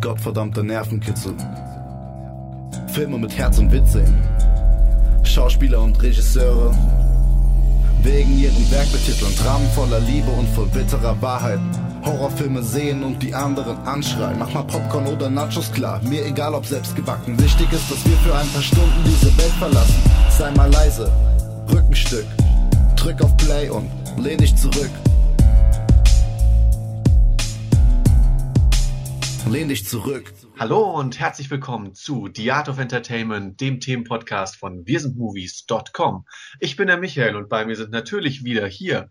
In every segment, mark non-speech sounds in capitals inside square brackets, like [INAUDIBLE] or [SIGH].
Gottverdammter Nervenkitzel. Filme mit Herz und Witz sehen. Schauspieler und Regisseure wegen ihrem Werk betiteln. Dramen voller Liebe und voll bitterer Wahrheit. Horrorfilme sehen und die anderen anschreien. Mach mal Popcorn oder Nachos klar, mir egal ob selbst gebacken. Wichtig ist, dass wir für ein paar Stunden diese Welt verlassen. Sei mal leise, Rückenstück. Drück auf Play und lehn dich zurück. Lehn dich zurück. Hallo und herzlich willkommen zu The Art of Entertainment, dem Themenpodcast von wirsindmovies.com. Ich bin der Michael und bei mir sind natürlich wieder hier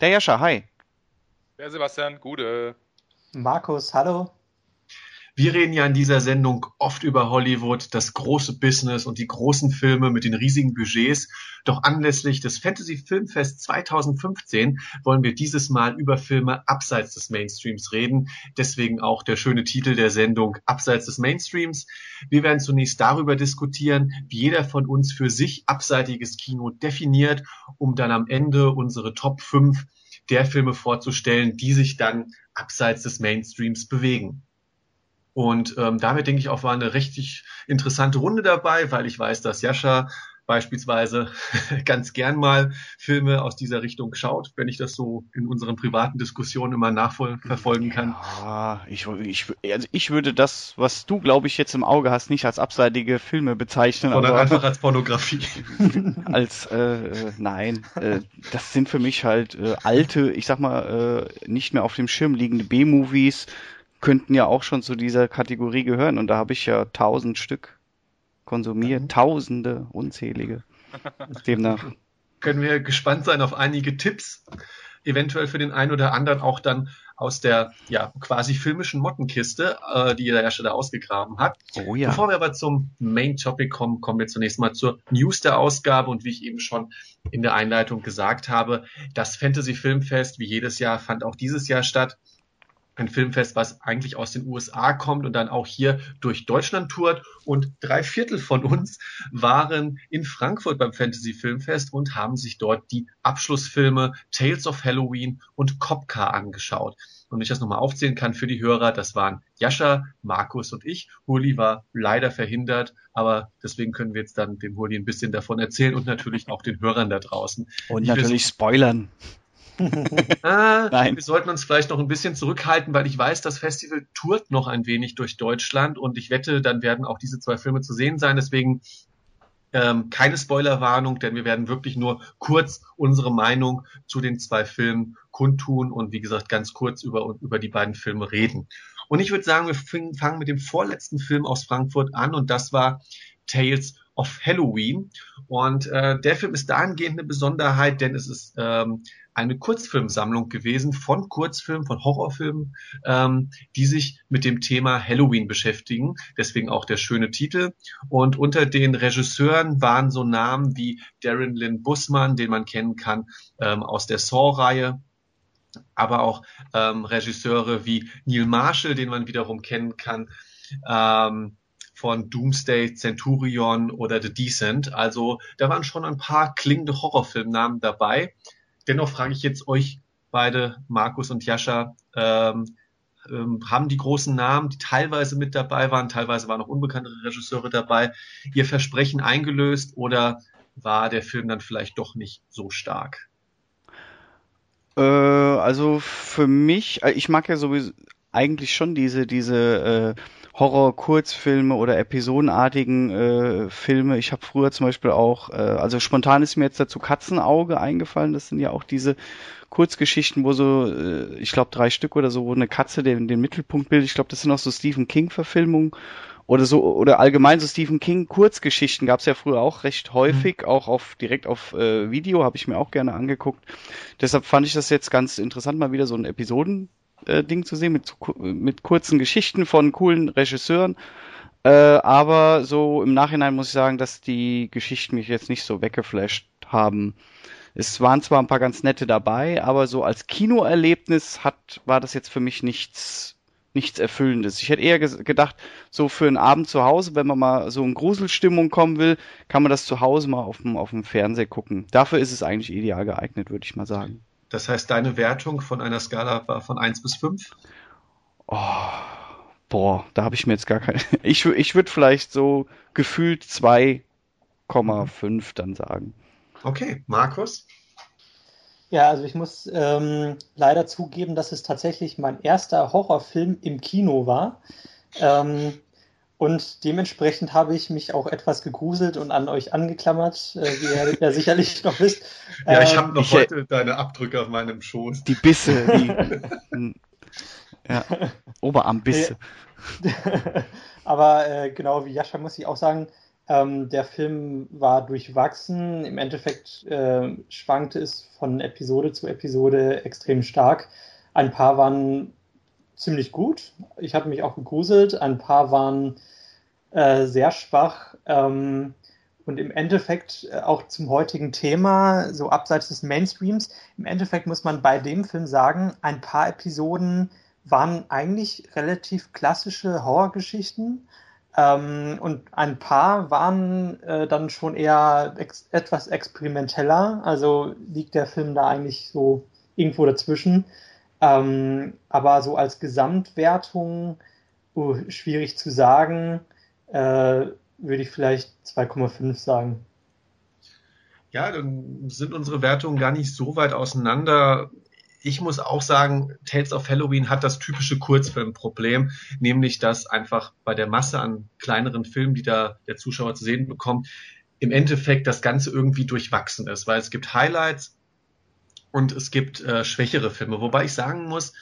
der Jascha, hi. Der Sebastian, Gude. Markus, hallo. Wir reden ja in dieser Sendung oft über Hollywood, das große Business und die großen Filme mit den riesigen Budgets. Doch anlässlich des Fantasy Filmfest 2015 wollen wir dieses Mal über Filme abseits des Mainstreams reden. Deswegen auch der schöne Titel der Sendung Abseits des Mainstreams. Wir werden zunächst darüber diskutieren, wie jeder von uns für sich abseitiges Kino definiert, um dann am Ende unsere Top 5 der Filme vorzustellen, die sich dann abseits des Mainstreams bewegen. Und ähm, damit denke ich auch war eine richtig interessante Runde dabei, weil ich weiß, dass Jascha beispielsweise [LAUGHS] ganz gern mal Filme aus dieser Richtung schaut, wenn ich das so in unseren privaten Diskussionen immer nachverfolgen kann. Ja, ich, ich, also ich würde das, was du, glaube ich, jetzt im Auge hast, nicht als abseitige Filme bezeichnen. Sondern also einfach als Pornografie. [LAUGHS] als, äh, äh, nein, äh, das sind für mich halt äh, alte, ich sag mal, äh, nicht mehr auf dem Schirm liegende B-Movies, könnten ja auch schon zu dieser Kategorie gehören und da habe ich ja tausend Stück konsumiert, mhm. tausende, unzählige. Demnach. Können wir gespannt sein auf einige Tipps, eventuell für den einen oder anderen auch dann aus der ja quasi filmischen Mottenkiste, äh, die der Hersteller ausgegraben hat. Oh ja. Bevor wir aber zum Main Topic kommen, kommen wir zunächst mal zur News der Ausgabe und wie ich eben schon in der Einleitung gesagt habe, das Fantasy Filmfest wie jedes Jahr fand auch dieses Jahr statt ein Filmfest, was eigentlich aus den USA kommt und dann auch hier durch Deutschland tourt. Und drei Viertel von uns waren in Frankfurt beim Fantasy Filmfest und haben sich dort die Abschlussfilme Tales of Halloween und Copcar angeschaut. Und wenn ich das nochmal aufzählen kann für die Hörer, das waren Jascha, Markus und ich. Huli war leider verhindert, aber deswegen können wir jetzt dann dem Huli ein bisschen davon erzählen und natürlich auch den Hörern da draußen. Und natürlich spoilern ah, [LAUGHS] Nein. Wir sollten uns vielleicht noch ein bisschen zurückhalten, weil ich weiß, das Festival tourt noch ein wenig durch Deutschland und ich wette, dann werden auch diese zwei Filme zu sehen sein. Deswegen ähm, keine Spoilerwarnung, denn wir werden wirklich nur kurz unsere Meinung zu den zwei Filmen kundtun und wie gesagt ganz kurz über, über die beiden Filme reden. Und ich würde sagen, wir fangen mit dem vorletzten Film aus Frankfurt an und das war Tales of Halloween. Und äh, der Film ist dahingehend eine Besonderheit, denn es ist ähm, eine Kurzfilmsammlung gewesen von Kurzfilmen, von Horrorfilmen, ähm, die sich mit dem Thema Halloween beschäftigen. Deswegen auch der schöne Titel. Und unter den Regisseuren waren so Namen wie Darren Lynn Bussmann, den man kennen kann ähm, aus der Saw-Reihe, aber auch ähm, Regisseure wie Neil Marshall, den man wiederum kennen kann. Ähm, von Doomsday, Centurion oder The Decent. Also da waren schon ein paar klingende Horrorfilmnamen dabei. Dennoch frage ich jetzt euch beide, Markus und Jascha, ähm, ähm, haben die großen Namen, die teilweise mit dabei waren, teilweise waren auch unbekanntere Regisseure dabei, ihr Versprechen eingelöst oder war der Film dann vielleicht doch nicht so stark? Äh, also für mich, äh, ich mag ja sowieso eigentlich schon diese, diese äh, Horror-Kurzfilme oder episodenartigen äh, Filme. Ich habe früher zum Beispiel auch, äh, also spontan ist mir jetzt dazu Katzenauge eingefallen. Das sind ja auch diese Kurzgeschichten, wo so, äh, ich glaube drei Stück oder so, wo eine Katze den, den Mittelpunkt bildet. Ich glaube, das sind auch so Stephen King-Verfilmungen oder so oder allgemein so Stephen King Kurzgeschichten gab es ja früher auch recht häufig, mhm. auch auf direkt auf äh, Video habe ich mir auch gerne angeguckt. Deshalb fand ich das jetzt ganz interessant, mal wieder so ein Episoden äh, Ding zu sehen, mit, mit kurzen Geschichten von coolen Regisseuren. Äh, aber so im Nachhinein muss ich sagen, dass die Geschichten mich jetzt nicht so weggeflasht haben. Es waren zwar ein paar ganz nette dabei, aber so als Kinoerlebnis hat, war das jetzt für mich nichts, nichts Erfüllendes. Ich hätte eher gedacht, so für einen Abend zu Hause, wenn man mal so in Gruselstimmung kommen will, kann man das zu Hause mal auf dem, auf dem Fernseher gucken. Dafür ist es eigentlich ideal geeignet, würde ich mal sagen. Das heißt, deine Wertung von einer Skala war von 1 bis 5? Oh, Boah, da habe ich mir jetzt gar keine. [LAUGHS] Ich, ich würde vielleicht so gefühlt 2,5 dann sagen. Okay, Markus? Ja, also ich muss ähm, leider zugeben, dass es tatsächlich mein erster Horrorfilm im Kino war. Ähm, und dementsprechend habe ich mich auch etwas gegruselt und an euch angeklammert, äh, wie ihr ja sicherlich [LAUGHS] noch wisst. Ja, ich habe ähm, noch ich, heute deine Abdrücke auf meinem Schoß. Die Bisse, die [LAUGHS] ja, Oberarmbisse. [LAUGHS] Aber äh, genau wie Jascha muss ich auch sagen, ähm, der Film war durchwachsen. Im Endeffekt äh, schwankte es von Episode zu Episode extrem stark. Ein paar waren ziemlich gut. Ich habe mich auch gegruselt. Ein paar waren äh, sehr schwach. Ähm, und im Endeffekt äh, auch zum heutigen Thema, so abseits des Mainstreams, im Endeffekt muss man bei dem Film sagen, ein paar Episoden waren eigentlich relativ klassische Horrorgeschichten. Ähm, und ein paar waren äh, dann schon eher ex etwas experimenteller. Also liegt der Film da eigentlich so irgendwo dazwischen. Ähm, aber so als Gesamtwertung, uh, schwierig zu sagen, äh, würde ich vielleicht 2,5 sagen. Ja, dann sind unsere Wertungen gar nicht so weit auseinander ich muss auch sagen, Tales of Halloween hat das typische Kurzfilmproblem, nämlich dass einfach bei der Masse an kleineren Filmen, die da der Zuschauer zu sehen bekommt, im Endeffekt das Ganze irgendwie durchwachsen ist, weil es gibt Highlights und es gibt äh, schwächere Filme. Wobei ich sagen muss,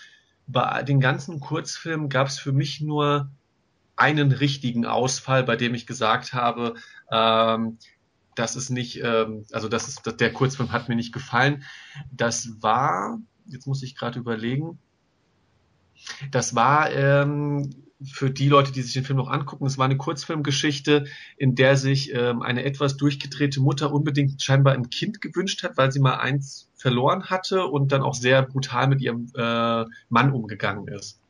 bei den ganzen Kurzfilmen gab es für mich nur einen richtigen Ausfall, bei dem ich gesagt habe, ähm, das ist nicht, ähm, also das ist, der Kurzfilm hat mir nicht gefallen. Das war jetzt muss ich gerade überlegen. Das war ähm, für die Leute, die sich den Film noch angucken, es war eine Kurzfilmgeschichte, in der sich ähm, eine etwas durchgedrehte Mutter unbedingt scheinbar ein Kind gewünscht hat, weil sie mal eins verloren hatte und dann auch sehr brutal mit ihrem äh, Mann umgegangen ist.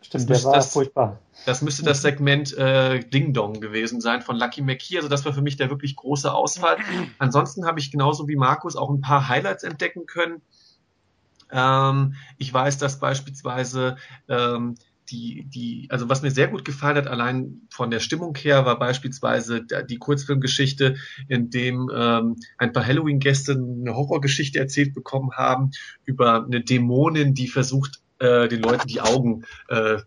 Stimmt, der war das, furchtbar. Das müsste das Segment äh, Ding Dong gewesen sein von Lucky McKee. Also das war für mich der wirklich große Ausfall. [CLEARS THROAT] Ansonsten habe ich genauso wie Markus auch ein paar Highlights entdecken können. Ähm, ich weiß, dass beispielsweise ähm, die, die, also was mir sehr gut gefallen hat, allein von der Stimmung her, war beispielsweise die Kurzfilmgeschichte, in dem ähm, ein paar Halloween-Gäste eine Horrorgeschichte erzählt bekommen haben über eine Dämonin, die versucht, äh, den Leuten die Augen äh,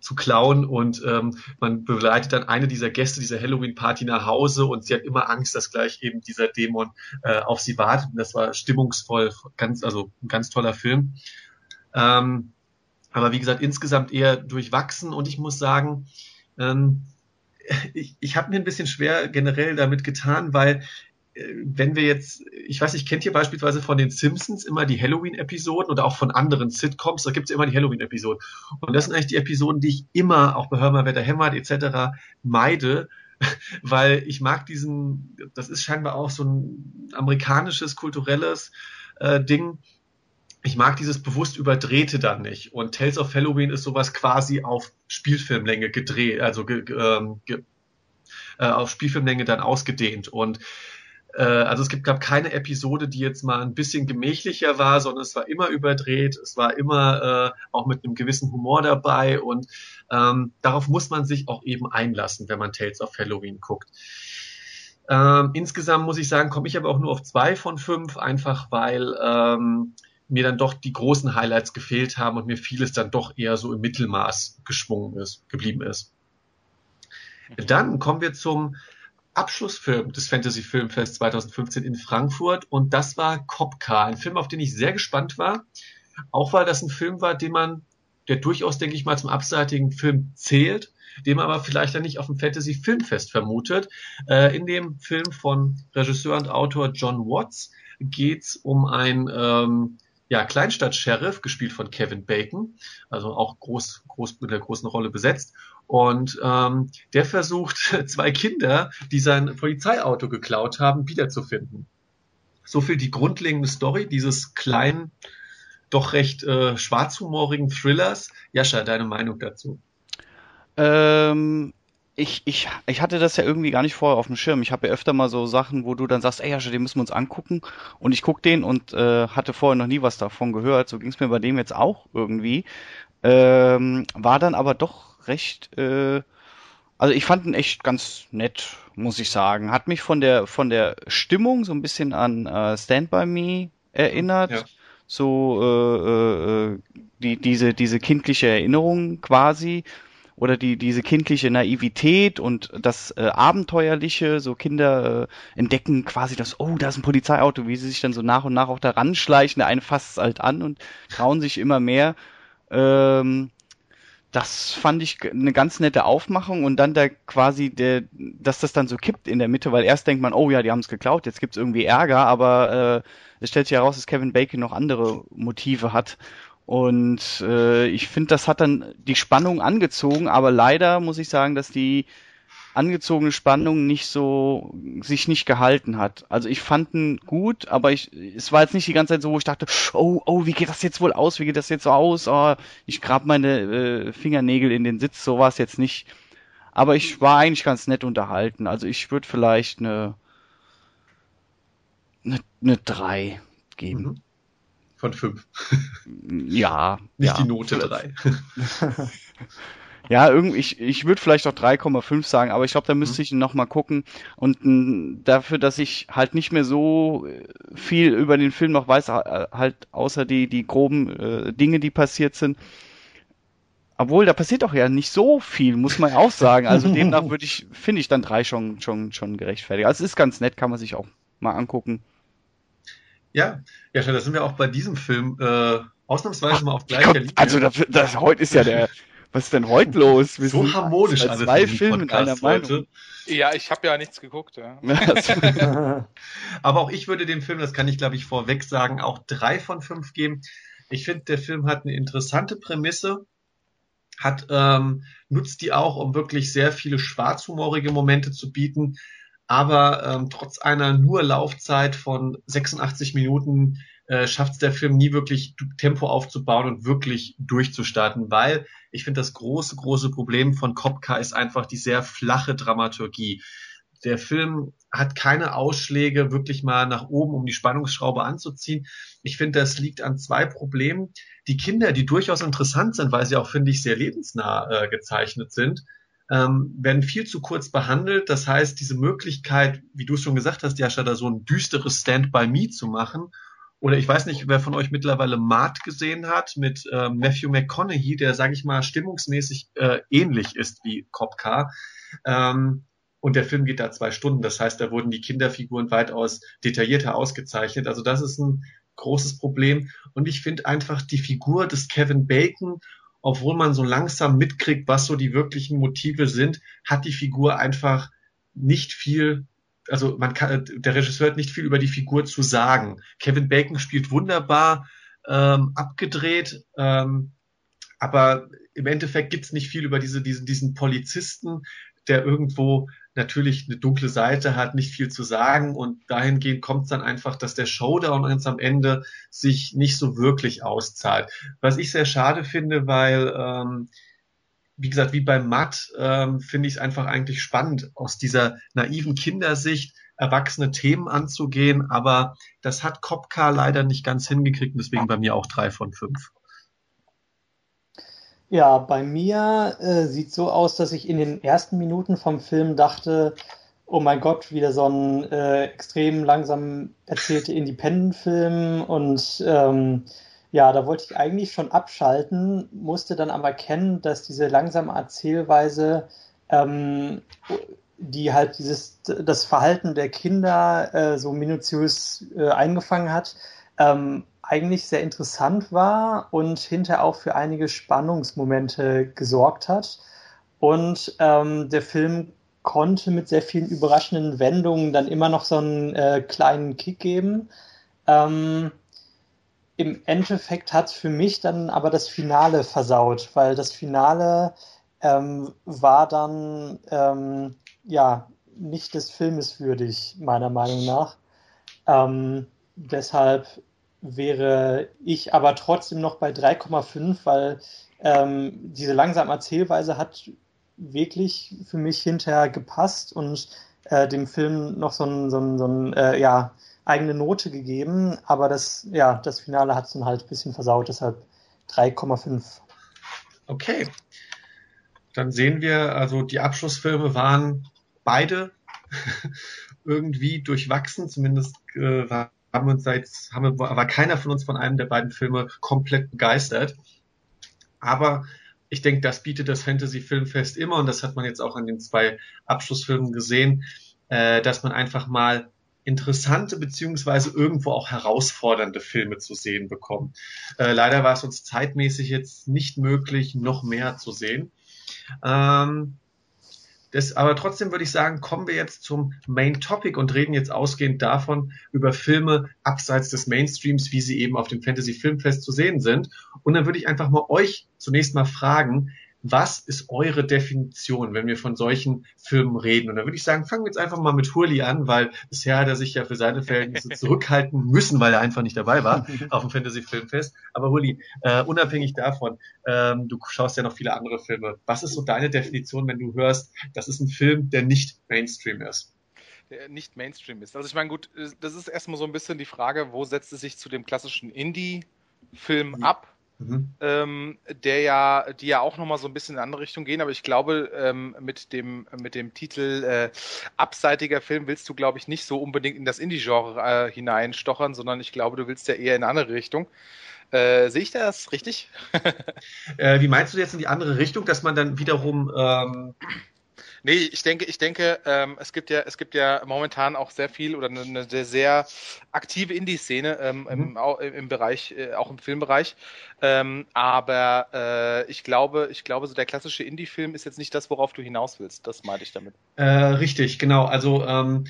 zu klauen und ähm, man begleitet dann eine dieser Gäste dieser Halloween-Party nach Hause und sie hat immer Angst, dass gleich eben dieser Dämon äh, auf sie wartet. Und das war stimmungsvoll, ganz, also ein ganz toller Film. Ähm, aber wie gesagt, insgesamt eher durchwachsen und ich muss sagen, ähm, ich, ich habe mir ein bisschen schwer generell damit getan, weil wenn wir jetzt, ich weiß nicht, kennt ihr beispielsweise von den Simpsons immer die Halloween-Episoden oder auch von anderen Sitcoms, da gibt es immer die Halloween-Episoden. Und das sind eigentlich die Episoden, die ich immer, auch bei Hör mal, wer da hämmert etc., meide, [LAUGHS] weil ich mag diesen, das ist scheinbar auch so ein amerikanisches, kulturelles äh, Ding. Ich mag dieses bewusst Überdrehte dann nicht. Und Tales of Halloween ist sowas quasi auf Spielfilmlänge gedreht, also ge, ähm, ge, äh, auf Spielfilmlänge dann ausgedehnt. Und also es gibt, gab keine Episode, die jetzt mal ein bisschen gemächlicher war, sondern es war immer überdreht, es war immer äh, auch mit einem gewissen Humor dabei und ähm, darauf muss man sich auch eben einlassen, wenn man Tales of Halloween guckt. Ähm, insgesamt muss ich sagen, komme ich aber auch nur auf zwei von fünf, einfach weil ähm, mir dann doch die großen Highlights gefehlt haben und mir vieles dann doch eher so im Mittelmaß geschwungen ist, geblieben ist. Dann kommen wir zum Abschlussfilm des Fantasy Filmfest 2015 in Frankfurt und das war Cop Car, ein Film, auf den ich sehr gespannt war, auch weil das ein Film war, den man, der durchaus, denke ich mal, zum abseitigen Film zählt, den man aber vielleicht dann nicht auf dem Fantasy Filmfest vermutet. Äh, in dem Film von Regisseur und Autor John Watts geht's um ein ähm, ja, Kleinstadt-Sheriff, gespielt von Kevin Bacon, also auch groß, groß mit der großen Rolle besetzt. Und ähm, der versucht, [LAUGHS] zwei Kinder, die sein Polizeiauto geklaut haben, wiederzufinden. So viel die grundlegende Story dieses kleinen, doch recht äh, schwarzhumorigen Thrillers. Jascha, deine Meinung dazu? Ähm, ich, ich, ich hatte das ja irgendwie gar nicht vorher auf dem Schirm. Ich habe ja öfter mal so Sachen, wo du dann sagst, ey, Jascha, den müssen wir uns angucken. Und ich guck den und äh, hatte vorher noch nie was davon gehört. So ging es mir bei dem jetzt auch irgendwie. Ähm, war dann aber doch recht, äh, also ich fand ihn echt ganz nett, muss ich sagen. Hat mich von der von der Stimmung so ein bisschen an äh, Stand by Me erinnert. Ja. So äh, äh, die diese diese kindliche Erinnerung quasi oder die diese kindliche Naivität und das äh, abenteuerliche, so Kinder äh, entdecken quasi das, oh, da ist ein Polizeiauto, wie sie sich dann so nach und nach auch da ranschleichen, der eine fasst es halt an und trauen sich immer mehr. Ähm, das fand ich eine ganz nette Aufmachung und dann da quasi der, dass das dann so kippt in der Mitte, weil erst denkt man, oh ja, die haben es geklaut, jetzt gibt's irgendwie Ärger, aber äh, es stellt sich heraus, dass Kevin Bacon noch andere Motive hat und äh, ich finde, das hat dann die Spannung angezogen, aber leider muss ich sagen, dass die angezogene Spannung nicht so sich nicht gehalten hat. Also ich fand ihn gut, aber ich es war jetzt nicht die ganze Zeit so, wo ich dachte, oh oh, wie geht das jetzt wohl aus? Wie geht das jetzt so aus? Oh, ich grab meine äh, Fingernägel in den Sitz, so war es jetzt nicht. Aber ich war eigentlich ganz nett unterhalten. Also ich würde vielleicht eine eine, eine drei geben. Mhm von fünf. Ja. Nicht ja. die Note drei. [LAUGHS] ja, irgendwie, ich, ich würde vielleicht auch 3,5 sagen, aber ich glaube, da müsste mhm. ich noch mal gucken. Und m, dafür, dass ich halt nicht mehr so äh, viel über den Film noch weiß, halt außer die, die groben äh, Dinge, die passiert sind, obwohl, da passiert doch ja nicht so viel, muss man auch sagen. Also [LAUGHS] demnach würde ich, finde ich dann drei schon, schon, schon gerechtfertigt. Also es ist ganz nett, kann man sich auch mal angucken. Ja, ja, da sind wir auch bei diesem Film äh, ausnahmsweise Ach, mal auf gleicher Linie. Also das, das, heute ist ja der, was ist denn heute los? Wir so harmonisch alles. Zwei Filme in einer Meinung. Ja, ich habe ja nichts geguckt. Ja. [LAUGHS] [LAUGHS] Aber auch ich würde dem Film, das kann ich glaube ich vorweg sagen, auch drei von fünf geben. Ich finde, der Film hat eine interessante Prämisse, hat ähm, nutzt die auch, um wirklich sehr viele schwarzhumorige Momente zu bieten aber ähm, trotz einer nur Laufzeit von 86 Minuten äh, schafft es der Film nie wirklich Tempo aufzubauen und wirklich durchzustarten, weil ich finde, das große, große Problem von Kopka ist einfach die sehr flache Dramaturgie. Der Film hat keine Ausschläge wirklich mal nach oben, um die Spannungsschraube anzuziehen. Ich finde, das liegt an zwei Problemen. Die Kinder, die durchaus interessant sind, weil sie auch, finde ich, sehr lebensnah äh, gezeichnet sind, ähm, werden viel zu kurz behandelt. Das heißt, diese Möglichkeit, wie du es schon gesagt hast, Jascha, da so ein düsteres Stand-by-Me zu machen, oder ich weiß nicht, wer von euch mittlerweile Mart gesehen hat mit äh, Matthew McConaughey, der, sage ich mal, stimmungsmäßig äh, ähnlich ist wie Cop Car. Ähm, und der Film geht da zwei Stunden. Das heißt, da wurden die Kinderfiguren weitaus detaillierter ausgezeichnet. Also das ist ein großes Problem. Und ich finde einfach die Figur des Kevin Bacon obwohl man so langsam mitkriegt, was so die wirklichen Motive sind, hat die Figur einfach nicht viel, also man kann, der Regisseur hat nicht viel über die Figur zu sagen. Kevin Bacon spielt wunderbar, ähm, abgedreht, ähm, aber im Endeffekt gibt's nicht viel über diese, diesen, diesen Polizisten, der irgendwo natürlich eine dunkle Seite hat, nicht viel zu sagen und dahingehend kommt es dann einfach, dass der Showdown ganz am Ende sich nicht so wirklich auszahlt. Was ich sehr schade finde, weil ähm, wie gesagt, wie beim Matt ähm, finde ich es einfach eigentlich spannend, aus dieser naiven Kindersicht erwachsene Themen anzugehen, aber das hat Kopka leider nicht ganz hingekriegt und deswegen bei mir auch drei von fünf. Ja, bei mir äh, sieht so aus, dass ich in den ersten Minuten vom Film dachte, oh mein Gott, wieder so ein äh, extrem langsam erzählter Independent-Film und ähm, ja, da wollte ich eigentlich schon abschalten, musste dann aber kennen, dass diese langsame Erzählweise, ähm, die halt dieses das Verhalten der Kinder äh, so minutiös äh, eingefangen hat, ähm, eigentlich sehr interessant war und hinterher auch für einige Spannungsmomente gesorgt hat. Und ähm, der Film konnte mit sehr vielen überraschenden Wendungen dann immer noch so einen äh, kleinen Kick geben. Ähm, Im Endeffekt hat für mich dann aber das Finale versaut, weil das Finale ähm, war dann ähm, ja nicht des Filmes würdig, meiner Meinung nach. Ähm, deshalb wäre ich aber trotzdem noch bei 3,5, weil ähm, diese langsame Erzählweise hat wirklich für mich hinterher gepasst und äh, dem Film noch so ein, so so äh, ja, eigene Note gegeben, aber das, ja, das Finale hat es dann halt ein bisschen versaut, deshalb 3,5. Okay. Dann sehen wir, also die Abschlussfilme waren beide [LAUGHS] irgendwie durchwachsen, zumindest äh, haben uns seit, haben wir, war keiner von uns von einem der beiden Filme komplett begeistert. Aber ich denke, das bietet das Fantasy Filmfest immer und das hat man jetzt auch an den zwei Abschlussfilmen gesehen, äh, dass man einfach mal interessante beziehungsweise irgendwo auch herausfordernde Filme zu sehen bekommt. Äh, leider war es uns zeitmäßig jetzt nicht möglich, noch mehr zu sehen. Ähm, das, aber trotzdem würde ich sagen, kommen wir jetzt zum Main Topic und reden jetzt ausgehend davon über Filme abseits des Mainstreams, wie sie eben auf dem Fantasy Filmfest zu sehen sind. Und dann würde ich einfach mal euch zunächst mal fragen, was ist eure Definition, wenn wir von solchen Filmen reden? Und da würde ich sagen, fangen wir jetzt einfach mal mit Hurley an, weil bisher hat er sich ja für seine Verhältnisse [LAUGHS] zurückhalten müssen, weil er einfach nicht dabei war [LAUGHS] auf dem Fantasy Filmfest. Aber Hurley, äh, unabhängig davon, ähm, du schaust ja noch viele andere Filme. Was ist so deine Definition, wenn du hörst, das ist ein Film, der nicht Mainstream ist? der nicht Mainstream ist. Also ich meine, gut, das ist erstmal so ein bisschen die Frage, wo setzt es sich zu dem klassischen Indie-Film mhm. ab? Mhm. Ähm, der ja, die ja auch nochmal so ein bisschen in eine andere Richtung gehen, aber ich glaube, ähm, mit dem, mit dem Titel äh, abseitiger Film willst du, glaube ich, nicht so unbedingt in das Indie-Genre äh, hineinstochern, sondern ich glaube, du willst ja eher in eine andere Richtung. Äh, sehe ich das richtig? [LAUGHS] äh, wie meinst du jetzt in die andere Richtung, dass man dann wiederum ähm, Nee, ich denke, ich denke, ähm, es gibt ja, es gibt ja momentan auch sehr viel oder eine, eine sehr, sehr aktive Indie-Szene ähm, mhm. im, im Bereich, äh, auch im Filmbereich. Ähm, aber äh, ich glaube, ich glaube, so der klassische Indie-Film ist jetzt nicht das, worauf du hinaus willst. Das meinte ich damit. Äh, richtig, genau. Also ähm,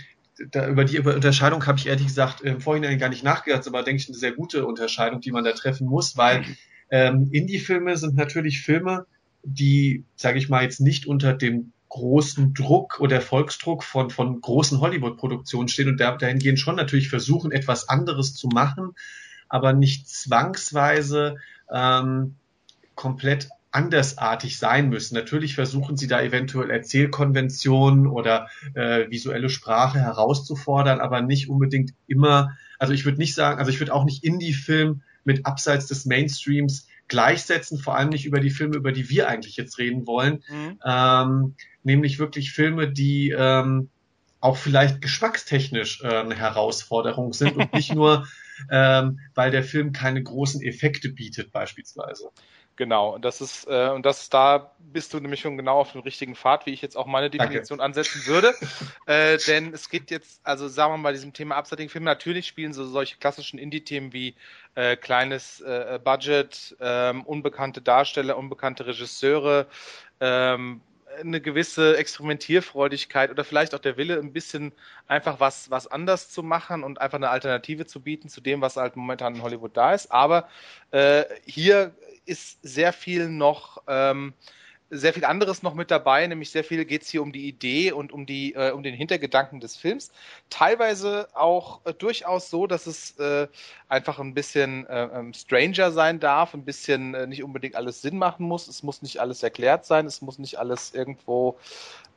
da, über die Unterscheidung habe ich ehrlich gesagt im Vorhinein gar nicht nachgedacht, aber denke ich eine sehr gute Unterscheidung, die man da treffen muss, weil ähm, Indie-Filme sind natürlich Filme, die, sage ich mal, jetzt nicht unter dem großen Druck oder Erfolgsdruck von, von großen Hollywood-Produktionen stehen und dahingehend schon natürlich versuchen, etwas anderes zu machen, aber nicht zwangsweise ähm, komplett andersartig sein müssen. Natürlich versuchen sie da eventuell Erzählkonventionen oder äh, visuelle Sprache herauszufordern, aber nicht unbedingt immer, also ich würde nicht sagen, also ich würde auch nicht Indie-Film mit abseits des Mainstreams gleichsetzen, vor allem nicht über die Filme, über die wir eigentlich jetzt reden wollen. Mhm. Ähm, nämlich wirklich Filme, die ähm, auch vielleicht geschmackstechnisch äh, eine Herausforderung sind und [LAUGHS] nicht nur, ähm, weil der Film keine großen Effekte bietet beispielsweise. Genau, und das ist, äh, und das da bist du nämlich schon genau auf dem richtigen Pfad, wie ich jetzt auch meine Definition Danke. ansetzen würde. [LAUGHS] äh, denn es geht jetzt, also sagen wir mal, bei diesem Thema Upsetting Film, natürlich spielen so solche klassischen Indie-Themen wie äh, kleines äh, Budget, ähm, unbekannte Darsteller, unbekannte Regisseure, ähm, eine gewisse Experimentierfreudigkeit oder vielleicht auch der Wille, ein bisschen einfach was, was anders zu machen und einfach eine Alternative zu bieten zu dem, was halt momentan in Hollywood da ist. Aber äh, hier ist sehr viel noch ähm, sehr viel anderes noch mit dabei, nämlich sehr viel geht es hier um die Idee und um die äh, um den Hintergedanken des Films. Teilweise auch äh, durchaus so, dass es äh, einfach ein bisschen äh, ähm, stranger sein darf, ein bisschen äh, nicht unbedingt alles Sinn machen muss. Es muss nicht alles erklärt sein, es muss nicht alles irgendwo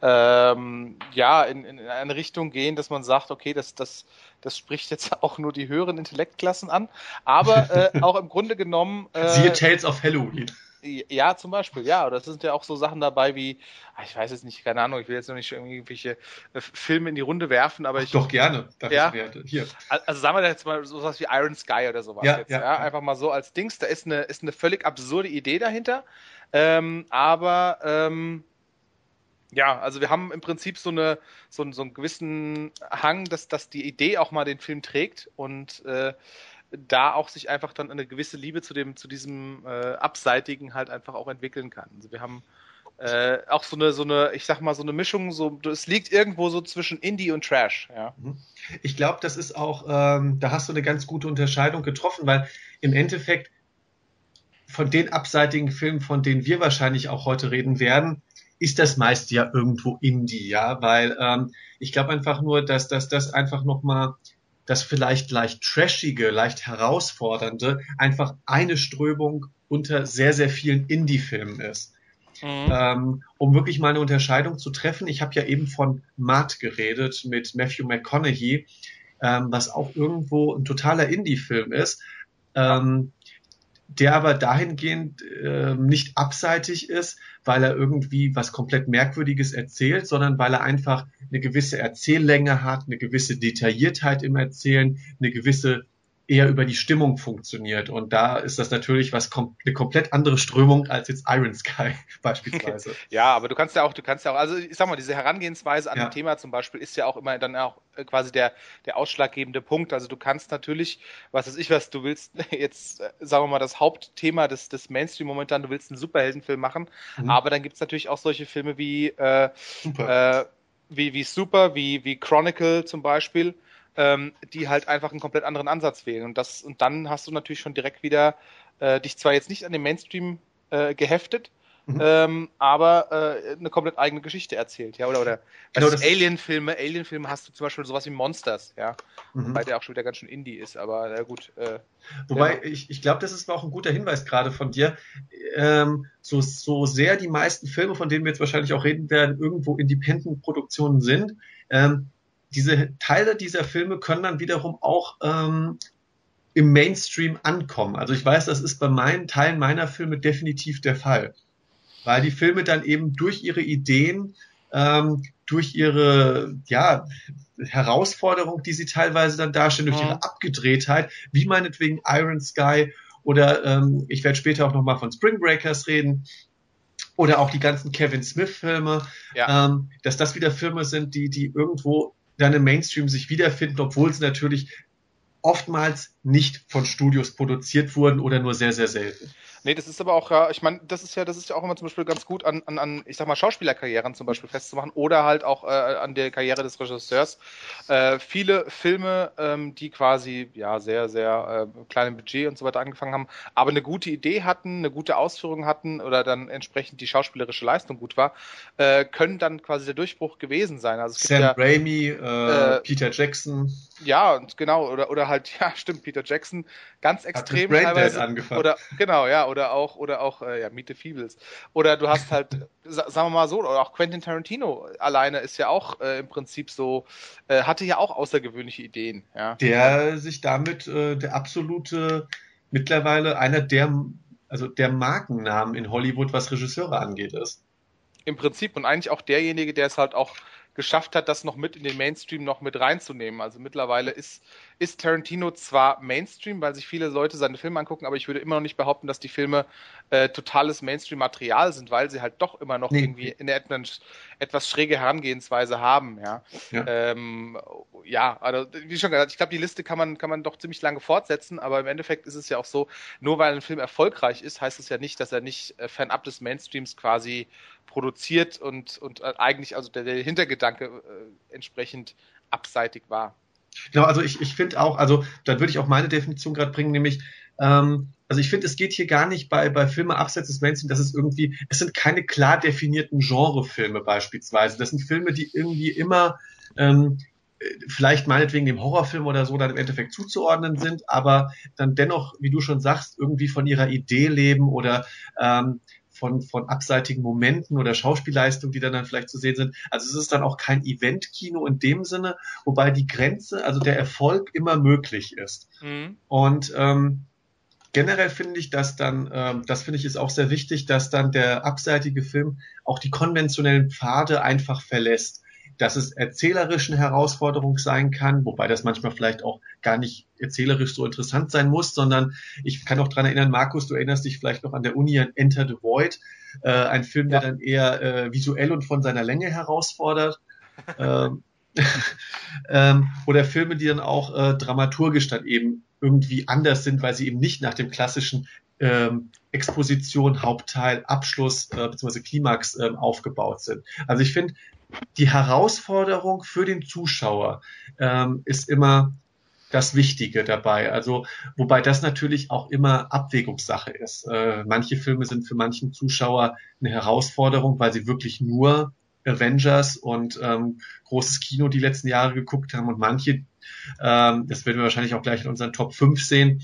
ähm, ja in, in eine Richtung gehen, dass man sagt, okay, das das das spricht jetzt [LAUGHS] auch nur die höheren Intellektklassen an, aber äh, auch im Grunde genommen. Äh, Siehe Tales of Halloween. Ja, zum Beispiel, ja. Oder es sind ja auch so Sachen dabei wie, ah, ich weiß jetzt nicht, keine Ahnung, ich will jetzt noch nicht irgendwelche äh, Filme in die Runde werfen, aber ich. Doch gerne. Ja. Hier. Also sagen wir jetzt mal sowas wie Iron Sky oder sowas ja, jetzt, ja, ja. Einfach mal so als Dings, da ist eine, ist eine völlig absurde Idee dahinter. Ähm, aber ähm, ja, also wir haben im Prinzip so eine so, so einen gewissen Hang, dass, dass die Idee auch mal den Film trägt und äh, da auch sich einfach dann eine gewisse Liebe zu dem, zu diesem äh, Abseitigen halt einfach auch entwickeln kann. Also wir haben äh, auch so eine, so eine, ich sag mal, so eine Mischung, so, es liegt irgendwo so zwischen Indie und Trash, ja. Mhm. Ich glaube, das ist auch, ähm, da hast du eine ganz gute Unterscheidung getroffen, weil im Endeffekt von den abseitigen Filmen, von denen wir wahrscheinlich auch heute reden werden, ist das meist ja irgendwo Indie, ja, weil ähm, ich glaube einfach nur, dass, dass das einfach nochmal das vielleicht leicht trashige, leicht herausfordernde einfach eine Strömung unter sehr, sehr vielen Indie-Filmen ist. Mhm. Ähm, um wirklich mal eine Unterscheidung zu treffen, ich habe ja eben von Matt geredet mit Matthew McConaughey, ähm, was auch irgendwo ein totaler Indie-Film ist. Ähm, der aber dahingehend äh, nicht abseitig ist, weil er irgendwie was komplett Merkwürdiges erzählt, sondern weil er einfach eine gewisse Erzähllänge hat, eine gewisse Detailliertheit im Erzählen, eine gewisse eher über die Stimmung funktioniert. Und da ist das natürlich was kom eine komplett andere Strömung als jetzt Iron Sky [LAUGHS] beispielsweise. [LAUGHS] ja, aber du kannst ja auch, du kannst ja auch, also ich sag mal, diese Herangehensweise an ja. ein Thema zum Beispiel ist ja auch immer dann auch äh, quasi der, der ausschlaggebende Punkt. Also du kannst natürlich, was weiß ich was, du willst [LAUGHS] jetzt, äh, sagen wir mal, das Hauptthema des, des Mainstream momentan, du willst einen Superheldenfilm machen, mhm. aber dann gibt's natürlich auch solche Filme wie, äh, Super. Äh, wie, wie Super, wie, wie Chronicle zum Beispiel, ähm, die halt einfach einen komplett anderen Ansatz wählen. Und das, und dann hast du natürlich schon direkt wieder äh, dich zwar jetzt nicht an den Mainstream äh, geheftet, Mhm. Ähm, aber äh, eine komplett eigene Geschichte erzählt, ja, oder oder genau, Alien-Filme, Alien-Filme hast du zum Beispiel sowas wie Monsters, ja, mhm. wobei der auch schon wieder ganz schön Indie ist, aber na gut. Äh, wobei ja. ich, ich glaube, das ist auch ein guter Hinweis gerade von dir. Ähm, so so sehr die meisten Filme, von denen wir jetzt wahrscheinlich auch reden werden, irgendwo Independent-Produktionen sind, ähm, diese Teile dieser Filme können dann wiederum auch ähm, im Mainstream ankommen. Also ich weiß, das ist bei meinen Teilen meiner Filme definitiv der Fall, weil die Filme dann eben durch ihre Ideen, ähm, durch ihre ja Herausforderung, die sie teilweise dann darstellen, durch ihre Abgedrehtheit, wie meinetwegen Iron Sky oder ähm, ich werde später auch nochmal von Spring Breakers reden, oder auch die ganzen Kevin Smith-Filme, ja. ähm, dass das wieder Filme sind, die, die irgendwo dann im Mainstream sich wiederfinden, obwohl sie natürlich oftmals nicht von Studios produziert wurden oder nur sehr, sehr selten. Nee, das ist aber auch, ja, ich meine, das ist ja, das ist ja auch immer zum Beispiel ganz gut an, an, an ich sag mal, Schauspielerkarrieren zum Beispiel festzumachen oder halt auch äh, an der Karriere des Regisseurs. Äh, viele Filme, ähm, die quasi ja sehr, sehr äh, kleinem Budget und so weiter angefangen haben, aber eine gute Idee hatten, eine gute Ausführung hatten oder dann entsprechend die schauspielerische Leistung gut war, äh, können dann quasi der Durchbruch gewesen sein. Also Sam ja, Raimi, äh, äh, Peter Jackson. Ja, und genau, oder, oder halt, [LAUGHS] ja, stimmt, Peter Jackson, ganz extrem teilweise. Angefangen. Oder genau, ja, oder auch, oder auch, äh, ja, Meet the Feebles. Oder du hast halt, sagen wir mal so, oder auch Quentin Tarantino alleine ist ja auch äh, im Prinzip so, äh, hatte ja auch außergewöhnliche Ideen. Ja. Der sich damit äh, der absolute, mittlerweile einer der, also der Markennamen in Hollywood, was Regisseure angeht, ist. Im Prinzip und eigentlich auch derjenige, der es halt auch geschafft hat, das noch mit in den Mainstream noch mit reinzunehmen. Also mittlerweile ist ist Tarantino zwar Mainstream, weil sich viele Leute seine Filme angucken, aber ich würde immer noch nicht behaupten, dass die Filme äh, totales Mainstream-Material sind, weil sie halt doch immer noch nee. irgendwie in der etwas, etwas schräge Herangehensweise haben. Ja, ja. Ähm, ja also wie schon gesagt, ich glaube, die Liste kann man, kann man doch ziemlich lange fortsetzen, aber im Endeffekt ist es ja auch so, nur weil ein Film erfolgreich ist, heißt es ja nicht, dass er nicht äh, fernab des Mainstreams quasi produziert und, und äh, eigentlich also der, der Hintergedanke äh, entsprechend abseitig war. Genau, also ich, ich finde auch, also da würde ich auch meine Definition gerade bringen, nämlich, ähm, also ich finde, es geht hier gar nicht bei, bei Filme abseits des Mainstream, dass es irgendwie, es sind keine klar definierten Genrefilme beispielsweise. Das sind Filme, die irgendwie immer ähm, vielleicht meinetwegen dem Horrorfilm oder so dann im Endeffekt zuzuordnen sind, aber dann dennoch, wie du schon sagst, irgendwie von ihrer Idee leben oder ähm, von, von abseitigen Momenten oder Schauspielleistungen, die dann, dann vielleicht zu sehen sind. Also es ist dann auch kein Event-Kino in dem Sinne, wobei die Grenze, also der Erfolg immer möglich ist. Mhm. Und ähm, generell finde ich, dass dann, ähm, das finde ich ist auch sehr wichtig, dass dann der abseitige Film auch die konventionellen Pfade einfach verlässt dass es erzählerisch eine Herausforderung sein kann, wobei das manchmal vielleicht auch gar nicht erzählerisch so interessant sein muss, sondern ich kann auch dran erinnern, Markus, du erinnerst dich vielleicht noch an der Uni an Enter the Void, äh, ein Film, ja. der dann eher äh, visuell und von seiner Länge herausfordert. ähm, [LAUGHS] ähm, oder Filme, die dann auch äh, dramaturgisch dann eben irgendwie anders sind, weil sie eben nicht nach dem klassischen ähm, Exposition, Hauptteil, Abschluss äh, bzw. Klimax äh, aufgebaut sind. Also ich finde, die Herausforderung für den Zuschauer ähm, ist immer das Wichtige dabei. Also, wobei das natürlich auch immer Abwägungssache ist. Äh, manche Filme sind für manchen Zuschauer eine Herausforderung, weil sie wirklich nur Avengers und ähm, großes Kino die letzten Jahre geguckt haben und manche, ähm, das werden wir wahrscheinlich auch gleich in unseren Top 5 sehen,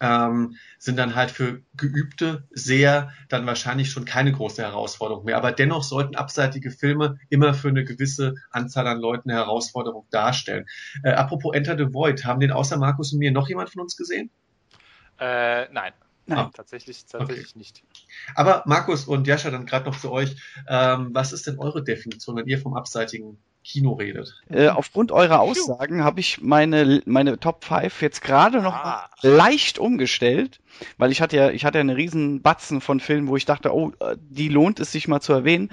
ähm, sind dann halt für Geübte sehr dann wahrscheinlich schon keine große Herausforderung mehr. Aber dennoch sollten abseitige Filme immer für eine gewisse Anzahl an Leuten eine Herausforderung darstellen. Äh, apropos Enter the Void, haben den außer Markus und mir noch jemand von uns gesehen? Äh, nein. Nein, ah. tatsächlich, tatsächlich okay. nicht. Aber Markus und Jascha, dann gerade noch zu euch. Ähm, was ist denn eure Definition, wenn ihr vom abseitigen Kino redet? Äh, aufgrund eurer Aussagen habe ich meine, meine Top 5 jetzt gerade noch ah. leicht umgestellt, weil ich hatte ja, ich hatte ja eine riesen Batzen von Filmen, wo ich dachte, oh, äh, die lohnt es sich mal zu erwähnen.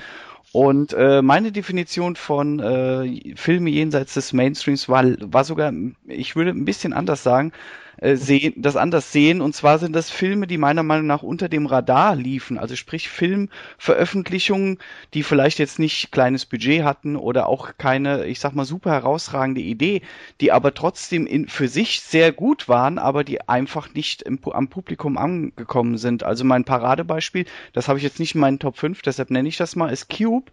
Und äh, meine Definition von äh, Filme jenseits des Mainstreams war, war sogar, ich würde ein bisschen anders sagen, äh, sehen, das anders sehen. Und zwar sind das Filme, die meiner Meinung nach unter dem Radar liefen. Also sprich Filmveröffentlichungen, die vielleicht jetzt nicht kleines Budget hatten oder auch keine, ich sag mal, super herausragende Idee, die aber trotzdem in, für sich sehr gut waren, aber die einfach nicht im, am Publikum angekommen sind. Also mein Paradebeispiel, das habe ich jetzt nicht in meinen Top 5, deshalb nenne ich das mal, ist Cube.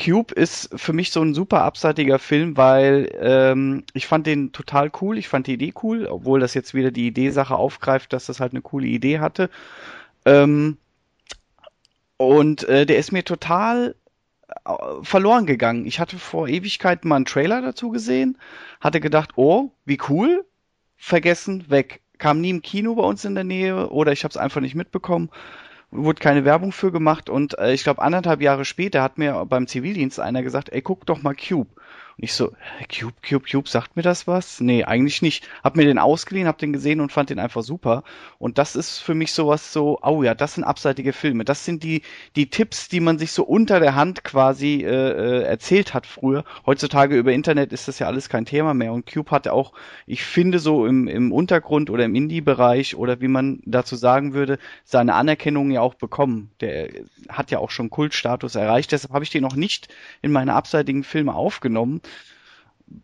Cube ist für mich so ein super abseitiger Film, weil ähm, ich fand den total cool. Ich fand die Idee cool, obwohl das jetzt wieder die Idee-Sache aufgreift, dass das halt eine coole Idee hatte. Ähm, und äh, der ist mir total äh, verloren gegangen. Ich hatte vor Ewigkeiten mal einen Trailer dazu gesehen, hatte gedacht, oh, wie cool, vergessen, weg. Kam nie im Kino bei uns in der Nähe oder ich habe es einfach nicht mitbekommen wurde keine Werbung für gemacht und äh, ich glaube anderthalb Jahre später hat mir beim Zivildienst einer gesagt, ey, guck doch mal Cube. Und ich so, Cube, Cube, Cube, sagt mir das was? Nee, eigentlich nicht. Hab mir den ausgeliehen, hab den gesehen und fand den einfach super. Und das ist für mich sowas so, oh ja, das sind abseitige Filme. Das sind die, die Tipps, die man sich so unter der Hand quasi äh, äh, erzählt hat früher. Heutzutage über Internet ist das ja alles kein Thema mehr. Und Cube hat auch, ich finde so im, im Untergrund oder im Indie-Bereich oder wie man dazu sagen würde, seine Anerkennung ja auch bekommen. Der hat ja auch schon Kultstatus erreicht. Deshalb habe ich den noch nicht in meine abseitigen Filme aufgenommen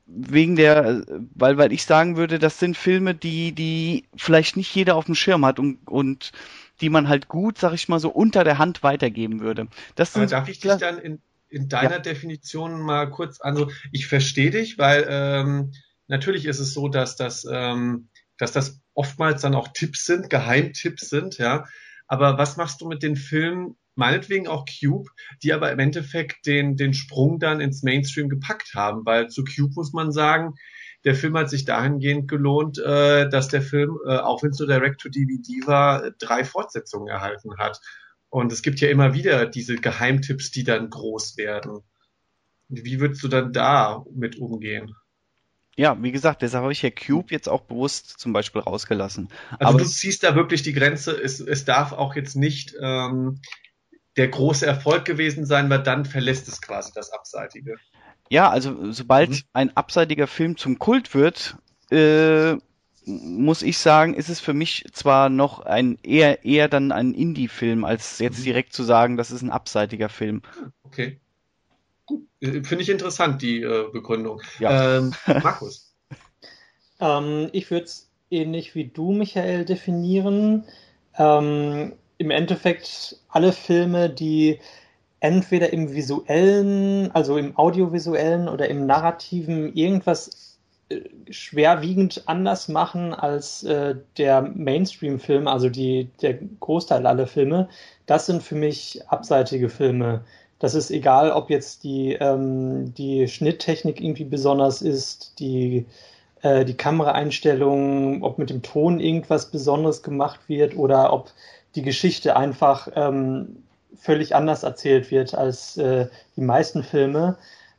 wegen der, weil, weil ich sagen würde, das sind Filme, die, die vielleicht nicht jeder auf dem Schirm hat und, und die man halt gut, sag ich mal, so unter der Hand weitergeben würde. Das sind, darf ich dich dann in, in deiner ja. Definition mal kurz, also ich verstehe dich, weil ähm, natürlich ist es so, dass das, ähm, dass das oftmals dann auch Tipps sind, Geheimtipps sind, ja. Aber was machst du mit den Filmen, meinetwegen auch Cube, die aber im Endeffekt den, den Sprung dann ins Mainstream gepackt haben, weil zu Cube muss man sagen, der Film hat sich dahingehend gelohnt, äh, dass der Film, äh, auch wenn es nur Direct-to-DVD war, drei Fortsetzungen erhalten hat. Und es gibt ja immer wieder diese Geheimtipps, die dann groß werden. Wie würdest du dann da mit umgehen? Ja, wie gesagt, deshalb habe ich ja Cube jetzt auch bewusst zum Beispiel rausgelassen. Also Aber du siehst da wirklich die Grenze, es, es darf auch jetzt nicht ähm, der große Erfolg gewesen sein, weil dann verlässt es quasi das Abseitige. Ja, also sobald mhm. ein abseitiger Film zum Kult wird, äh, muss ich sagen, ist es für mich zwar noch ein eher eher dann ein Indie-Film, als jetzt mhm. direkt zu sagen, das ist ein abseitiger Film. Okay. Äh, finde ich interessant, die äh, Begründung. Ja. Ähm, [LAUGHS] Markus. ähm, ich würde es ähnlich wie du, Michael, definieren. Ähm, im Endeffekt alle Filme, die entweder im visuellen, also im audiovisuellen oder im narrativen irgendwas äh, schwerwiegend anders machen als äh, der Mainstream-Film, also die, der Großteil aller Filme, das sind für mich abseitige Filme. Das ist egal, ob jetzt die, ähm, die Schnitttechnik irgendwie besonders ist, die, äh, die Kameraeinstellungen, ob mit dem Ton irgendwas Besonderes gemacht wird oder ob die Geschichte einfach ähm, völlig anders erzählt wird als äh, die meisten Filme.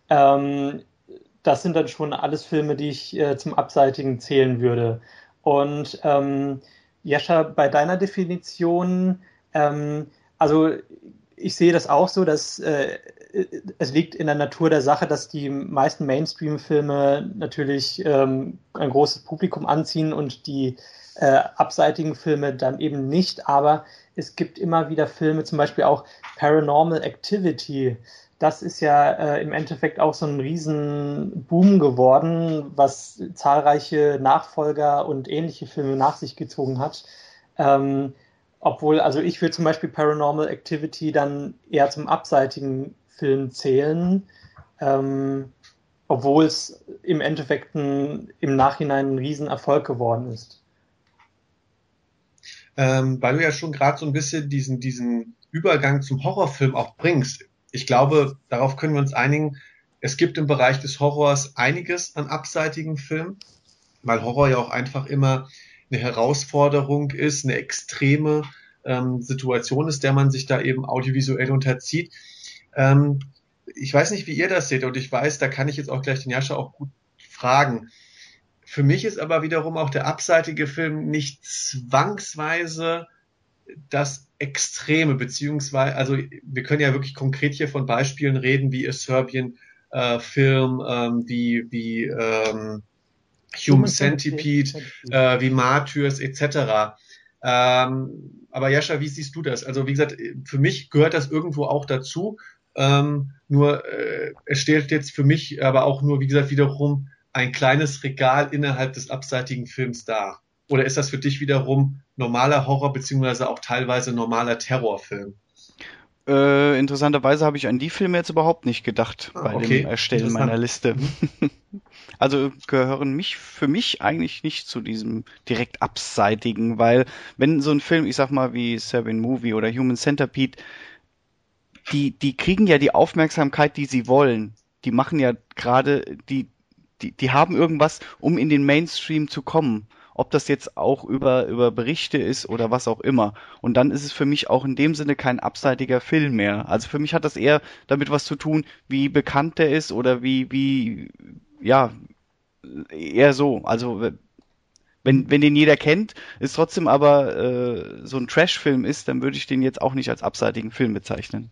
Ähm, das sind dann schon alles Filme, die ich äh, zum Abseitigen zählen würde. Und ähm, Jascha, bei deiner Definition, ähm, also ich sehe das auch so, dass äh, es liegt in der Natur der Sache, dass die meisten Mainstream-Filme natürlich ähm, ein großes Publikum anziehen und die äh, abseitigen Filme dann eben nicht. Aber es gibt immer wieder Filme, zum Beispiel auch Paranormal Activity. Das ist ja äh, im Endeffekt auch so ein Riesenboom geworden, was zahlreiche Nachfolger und ähnliche Filme nach sich gezogen hat. Ähm, obwohl, also ich würde zum Beispiel Paranormal Activity dann eher zum abseitigen Film zählen, ähm, obwohl es im Endeffekt ein, im Nachhinein ein Riesenerfolg geworden ist ähm, weil du ja schon gerade so ein bisschen diesen, diesen Übergang zum Horrorfilm auch bringst. Ich glaube, darauf können wir uns einigen, es gibt im Bereich des Horrors einiges an abseitigen Filmen, weil Horror ja auch einfach immer eine Herausforderung ist, eine extreme ähm, Situation ist, der man sich da eben audiovisuell unterzieht. Ähm, ich weiß nicht, wie ihr das seht und ich weiß, da kann ich jetzt auch gleich den Jascha auch gut fragen. Für mich ist aber wiederum auch der abseitige Film nicht zwangsweise das Extreme, beziehungsweise, also wir können ja wirklich konkret hier von Beispielen reden, wie A Serbian äh, Film, ähm, wie, wie ähm, Human Centipede, äh, wie Martyrs etc. Ähm, aber Jascha, wie siehst du das? Also wie gesagt, für mich gehört das irgendwo auch dazu. Ähm, nur äh, es stellt jetzt für mich aber auch nur, wie gesagt, wiederum ein kleines Regal innerhalb des abseitigen Films dar. Oder ist das für dich wiederum normaler Horror beziehungsweise auch teilweise normaler Terrorfilm? Äh, interessanterweise habe ich an die Filme jetzt überhaupt nicht gedacht ah, bei okay. dem Erstellen meiner Liste. [LAUGHS] Also gehören mich für mich eigentlich nicht zu diesem direkt abseitigen, weil wenn so ein Film, ich sag mal wie Seven Movie oder Human Centipede, die die kriegen ja die Aufmerksamkeit, die sie wollen. Die machen ja gerade die die die haben irgendwas, um in den Mainstream zu kommen ob das jetzt auch über, über Berichte ist oder was auch immer. Und dann ist es für mich auch in dem Sinne kein abseitiger Film mehr. Also für mich hat das eher damit was zu tun, wie bekannt der ist oder wie, wie, ja, eher so. Also wenn, wenn den jeder kennt, ist trotzdem aber äh, so ein Trash-Film ist, dann würde ich den jetzt auch nicht als abseitigen Film bezeichnen.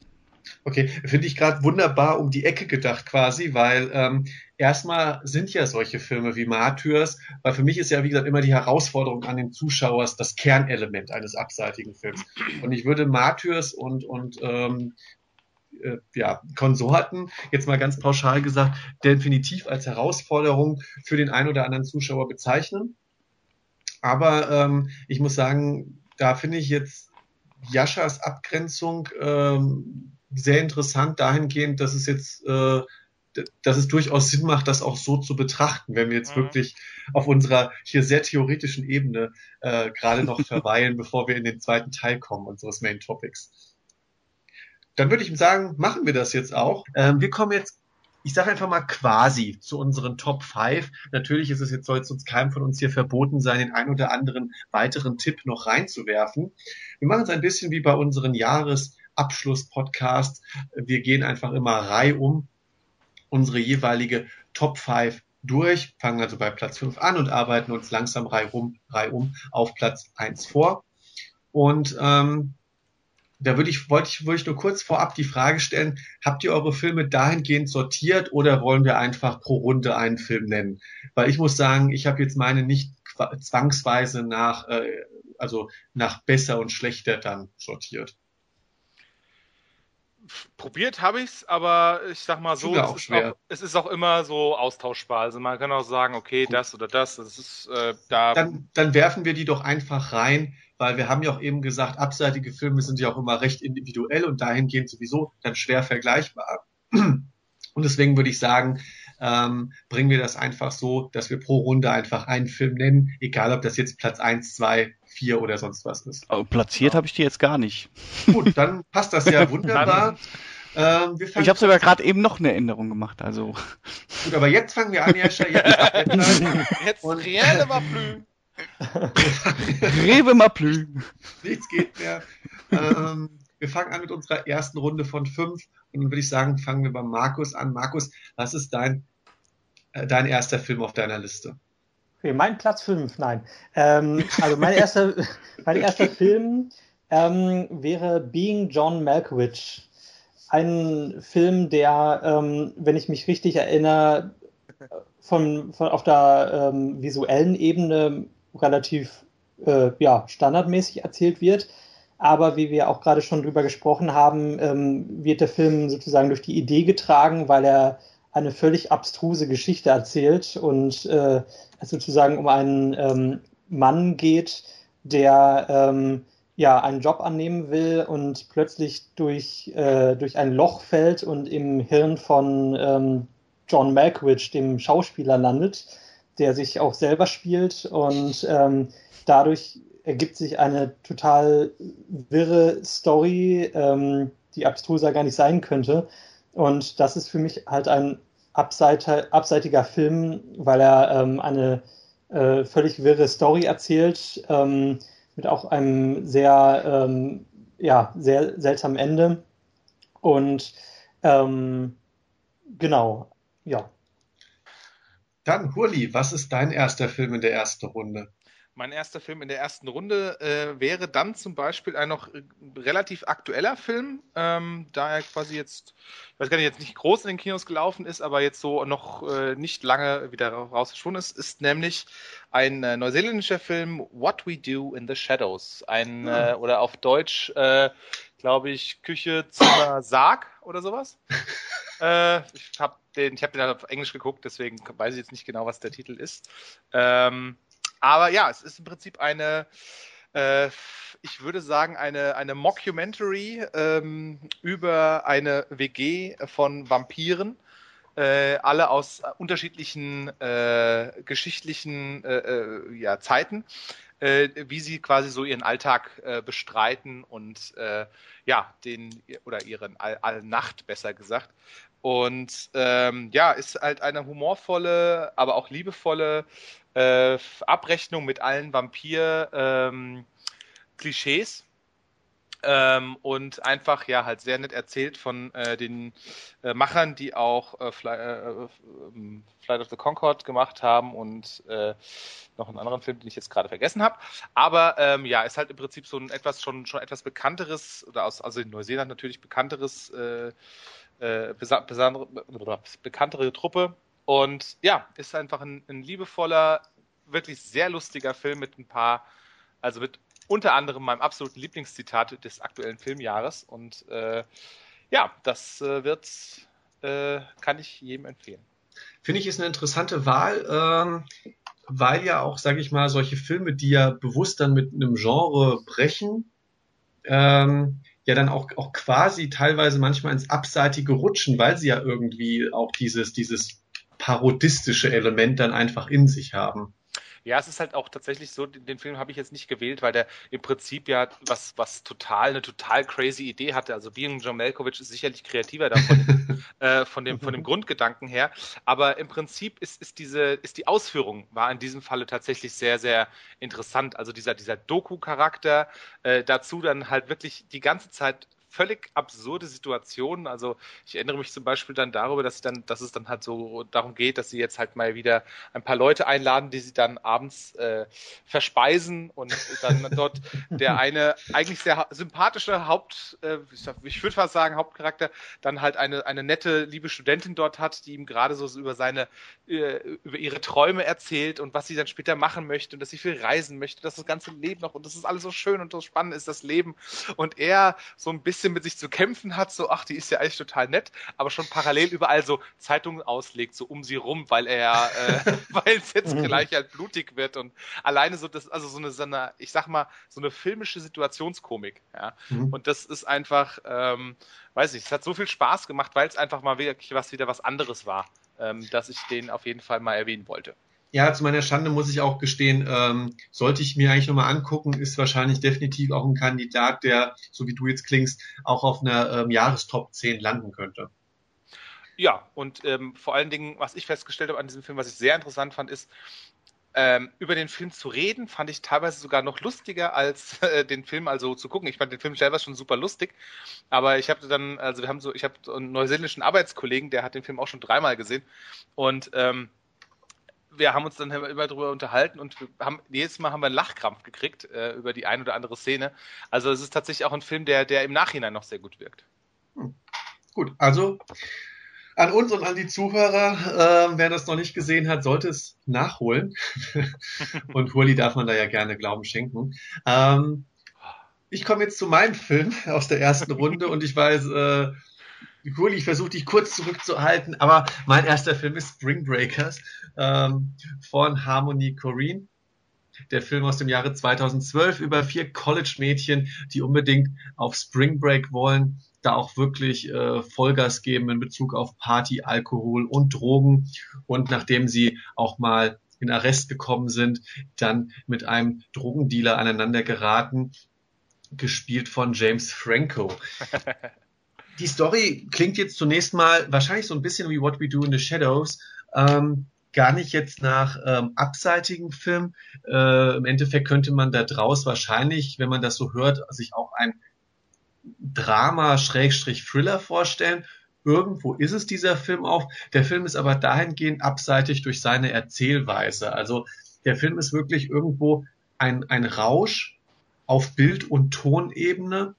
Okay, finde ich gerade wunderbar um die Ecke gedacht quasi, weil ähm, erstmal sind ja solche Filme wie Martyrs, weil für mich ist ja, wie gesagt, immer die Herausforderung an den Zuschauers das Kernelement eines abseitigen Films. Und ich würde Martyrs und, und ähm, äh, ja, Konsorten, jetzt mal ganz pauschal gesagt, definitiv als Herausforderung für den einen oder anderen Zuschauer bezeichnen. Aber ähm, ich muss sagen, da finde ich jetzt Jaschas Abgrenzung ähm, sehr interessant dahingehend, dass es jetzt äh, dass es durchaus Sinn macht, das auch so zu betrachten, wenn wir jetzt mhm. wirklich auf unserer hier sehr theoretischen Ebene äh, gerade noch [LAUGHS] verweilen, bevor wir in den zweiten Teil kommen unseres Main Topics. Dann würde ich sagen, machen wir das jetzt auch. Ähm, wir kommen jetzt ich sage einfach mal quasi zu unseren Top 5. Natürlich ist es jetzt, soll es uns keinem von uns hier verboten sein, den ein oder anderen weiteren Tipp noch reinzuwerfen. Wir machen es ein bisschen wie bei unseren Jahresabschluss-Podcasts. Wir gehen einfach immer reihum unsere jeweilige Top 5 durch, fangen also bei Platz 5 an und arbeiten uns langsam reihum, reihum auf Platz 1 vor. Und ähm, da würde ich, wollte ich, würde ich nur kurz vorab die Frage stellen, habt ihr eure Filme dahingehend sortiert oder wollen wir einfach pro Runde einen Film nennen? Weil ich muss sagen, ich habe jetzt meine nicht zwangsweise nach, äh, also nach besser und schlechter dann sortiert. Probiert habe ich es, aber ich sag mal so, es ist, auch, es ist, auch, immer so austauschbar. Also man kann auch sagen, okay, Gut. das oder das, das ist äh, da. Dann, dann werfen wir die doch einfach rein, weil wir haben ja auch eben gesagt, abseitige Filme sind ja auch immer recht individuell und dahingehend sowieso dann schwer vergleichbar. [CLEARS THROAT] Und deswegen würde ich sagen, ähm, bringen wir das einfach so, dass wir pro Runde einfach einen Film nennen, egal ob das jetzt Platz eins, zwei, vier oder sonst was ist. Aber platziert ja. habe ich die jetzt gar nicht. Gut, dann passt das ja [LAUGHS] wunderbar. Ähm, ich habe sogar gerade eben noch eine Änderung gemacht, also. Gut, aber jetzt fangen wir an, Jascha. Jetzt, jetzt reelle Maplü. Rewe Maplü. Nichts geht mehr. Ähm, wir fangen an mit unserer ersten Runde von fünf und dann würde ich sagen, fangen wir bei Markus an. Markus, was ist dein, äh, dein erster Film auf deiner Liste? Okay, mein Platz 5, nein. Ähm, also mein erster, [LAUGHS] mein erster Film ähm, wäre Being John Malkovich. Ein Film, der, ähm, wenn ich mich richtig erinnere, von, von auf der ähm, visuellen Ebene relativ äh, ja, standardmäßig erzählt wird. Aber wie wir auch gerade schon drüber gesprochen haben, ähm, wird der Film sozusagen durch die Idee getragen, weil er eine völlig abstruse Geschichte erzählt und äh, es sozusagen um einen ähm, Mann geht, der ähm, ja einen Job annehmen will und plötzlich durch, äh, durch ein Loch fällt und im Hirn von ähm, John Malkovich, dem Schauspieler, landet, der sich auch selber spielt und ähm, dadurch ergibt sich eine total wirre Story, ähm, die abstruser gar nicht sein könnte. Und das ist für mich halt ein abseiter, abseitiger Film, weil er ähm, eine äh, völlig wirre Story erzählt, ähm, mit auch einem sehr, ähm, ja, sehr seltsamen Ende. Und ähm, genau, ja. Dann, Hurli, was ist dein erster Film in der ersten Runde? Mein erster Film in der ersten Runde äh, wäre dann zum Beispiel ein noch äh, relativ aktueller Film, ähm, da er quasi jetzt, ich weiß gar nicht, jetzt nicht groß in den Kinos gelaufen ist, aber jetzt so noch äh, nicht lange wieder rausgeschwunden ist, ist nämlich ein äh, neuseeländischer Film What We Do in the Shadows. Ein, ja. äh, oder auf Deutsch, äh, glaube ich, Küche, Zimmer, Sarg oder sowas. [LAUGHS] äh, ich habe den, ich habe den halt auf Englisch geguckt, deswegen weiß ich jetzt nicht genau, was der Titel ist. Ähm, aber ja, es ist im Prinzip eine, äh, ich würde sagen, eine, eine Mockumentary ähm, über eine WG von Vampiren. Äh, alle aus unterschiedlichen äh, geschichtlichen äh, äh, ja, Zeiten, äh, wie sie quasi so ihren Alltag bestreiten und ja, den oder ihren All Allnacht besser gesagt. Und ähm, ja, ist halt eine humorvolle, aber auch liebevolle äh, Abrechnung mit allen Vampir-Klischees. Ähm, ähm, und einfach ja halt sehr nett erzählt von äh, den äh, Machern, die auch äh, Fly, äh, ähm, Flight of the Concord gemacht haben und äh, noch einen anderen Film, den ich jetzt gerade vergessen habe. Aber ähm, ja, ist halt im Prinzip so ein etwas schon schon etwas bekannteres oder aus also in Neuseeland natürlich bekannteres äh, äh, bekanntere Truppe und ja, ist einfach ein, ein liebevoller, wirklich sehr lustiger Film mit ein paar, also mit unter anderem meinem absoluten Lieblingszitat des aktuellen Filmjahres. Und äh, ja, das äh, wird, äh, kann ich jedem empfehlen. Finde ich ist eine interessante Wahl, ähm, weil ja auch, sage ich mal, solche Filme, die ja bewusst dann mit einem Genre brechen, ähm, ja dann auch, auch quasi teilweise manchmal ins Abseitige rutschen, weil sie ja irgendwie auch dieses, dieses parodistische Element dann einfach in sich haben. Ja, es ist halt auch tatsächlich so, den Film habe ich jetzt nicht gewählt, weil der im Prinzip ja was, was total, eine total crazy Idee hatte. Also Being John Malkovich ist sicherlich kreativer davon, [LAUGHS] äh, von dem, von dem Grundgedanken her. Aber im Prinzip ist, ist diese, ist die Ausführung war in diesem Falle tatsächlich sehr, sehr interessant. Also dieser, dieser Doku-Charakter, äh, dazu dann halt wirklich die ganze Zeit völlig absurde Situationen. Also ich erinnere mich zum Beispiel dann darüber, dass, dann, dass es dann halt so darum geht, dass sie jetzt halt mal wieder ein paar Leute einladen, die sie dann abends äh, verspeisen und dann [LAUGHS] dort der eine eigentlich sehr sympathische Haupt, äh, ich würde fast sagen Hauptcharakter, dann halt eine, eine nette, liebe Studentin dort hat, die ihm gerade so über seine, äh, über ihre Träume erzählt und was sie dann später machen möchte und dass sie viel reisen möchte, dass das ganze Leben noch und das ist alles so schön und so spannend ist, das Leben. Und er so ein bisschen bisschen mit sich zu kämpfen hat, so, ach, die ist ja eigentlich total nett, aber schon parallel überall so Zeitungen auslegt, so um sie rum, weil er, äh, [LAUGHS] weil es jetzt gleich halt blutig wird und alleine so das, also so eine, so eine, ich sag mal, so eine filmische Situationskomik, ja. Mhm. Und das ist einfach, ähm, weiß ich, es hat so viel Spaß gemacht, weil es einfach mal wirklich was wieder was anderes war, ähm, dass ich den auf jeden Fall mal erwähnen wollte ja, zu meiner Schande muss ich auch gestehen, ähm, sollte ich mir eigentlich nochmal angucken, ist wahrscheinlich definitiv auch ein Kandidat, der, so wie du jetzt klingst, auch auf einer ähm, Jahrestop 10 landen könnte. Ja, und ähm, vor allen Dingen, was ich festgestellt habe an diesem Film, was ich sehr interessant fand, ist, ähm, über den Film zu reden, fand ich teilweise sogar noch lustiger als [LAUGHS] äh, den Film also zu gucken. Ich fand den Film selber schon super lustig, aber ich habe dann, also wir haben so, ich habe einen neuseeländischen Arbeitskollegen, der hat den Film auch schon dreimal gesehen und ähm, wir haben uns dann immer darüber unterhalten und haben jedes Mal haben wir einen Lachkrampf gekriegt äh, über die ein oder andere Szene. Also es ist tatsächlich auch ein Film, der, der im Nachhinein noch sehr gut wirkt. Hm. Gut, also an uns und an die Zuhörer, äh, wer das noch nicht gesehen hat, sollte es nachholen. [LAUGHS] und Hurli darf man da ja gerne Glauben schenken. Ähm, ich komme jetzt zu meinem Film aus der ersten Runde und ich weiß, äh, Cool, ich versuche dich kurz zurückzuhalten, aber mein erster Film ist Spring Breakers ähm, von Harmony Corrine. Der Film aus dem Jahre 2012 über vier College-Mädchen, die unbedingt auf Spring Break wollen, da auch wirklich äh, Vollgas geben in Bezug auf Party, Alkohol und Drogen. Und nachdem sie auch mal in Arrest gekommen sind, dann mit einem Drogendealer aneinander geraten, gespielt von James Franco. [LAUGHS] die Story klingt jetzt zunächst mal wahrscheinlich so ein bisschen wie What We Do in the Shadows. Ähm, gar nicht jetzt nach ähm, abseitigen Film. Äh, Im Endeffekt könnte man da draus wahrscheinlich, wenn man das so hört, sich auch ein Drama-Thriller vorstellen. Irgendwo ist es dieser Film auch. Der Film ist aber dahingehend abseitig durch seine Erzählweise. Also der Film ist wirklich irgendwo ein, ein Rausch auf Bild- und Tonebene,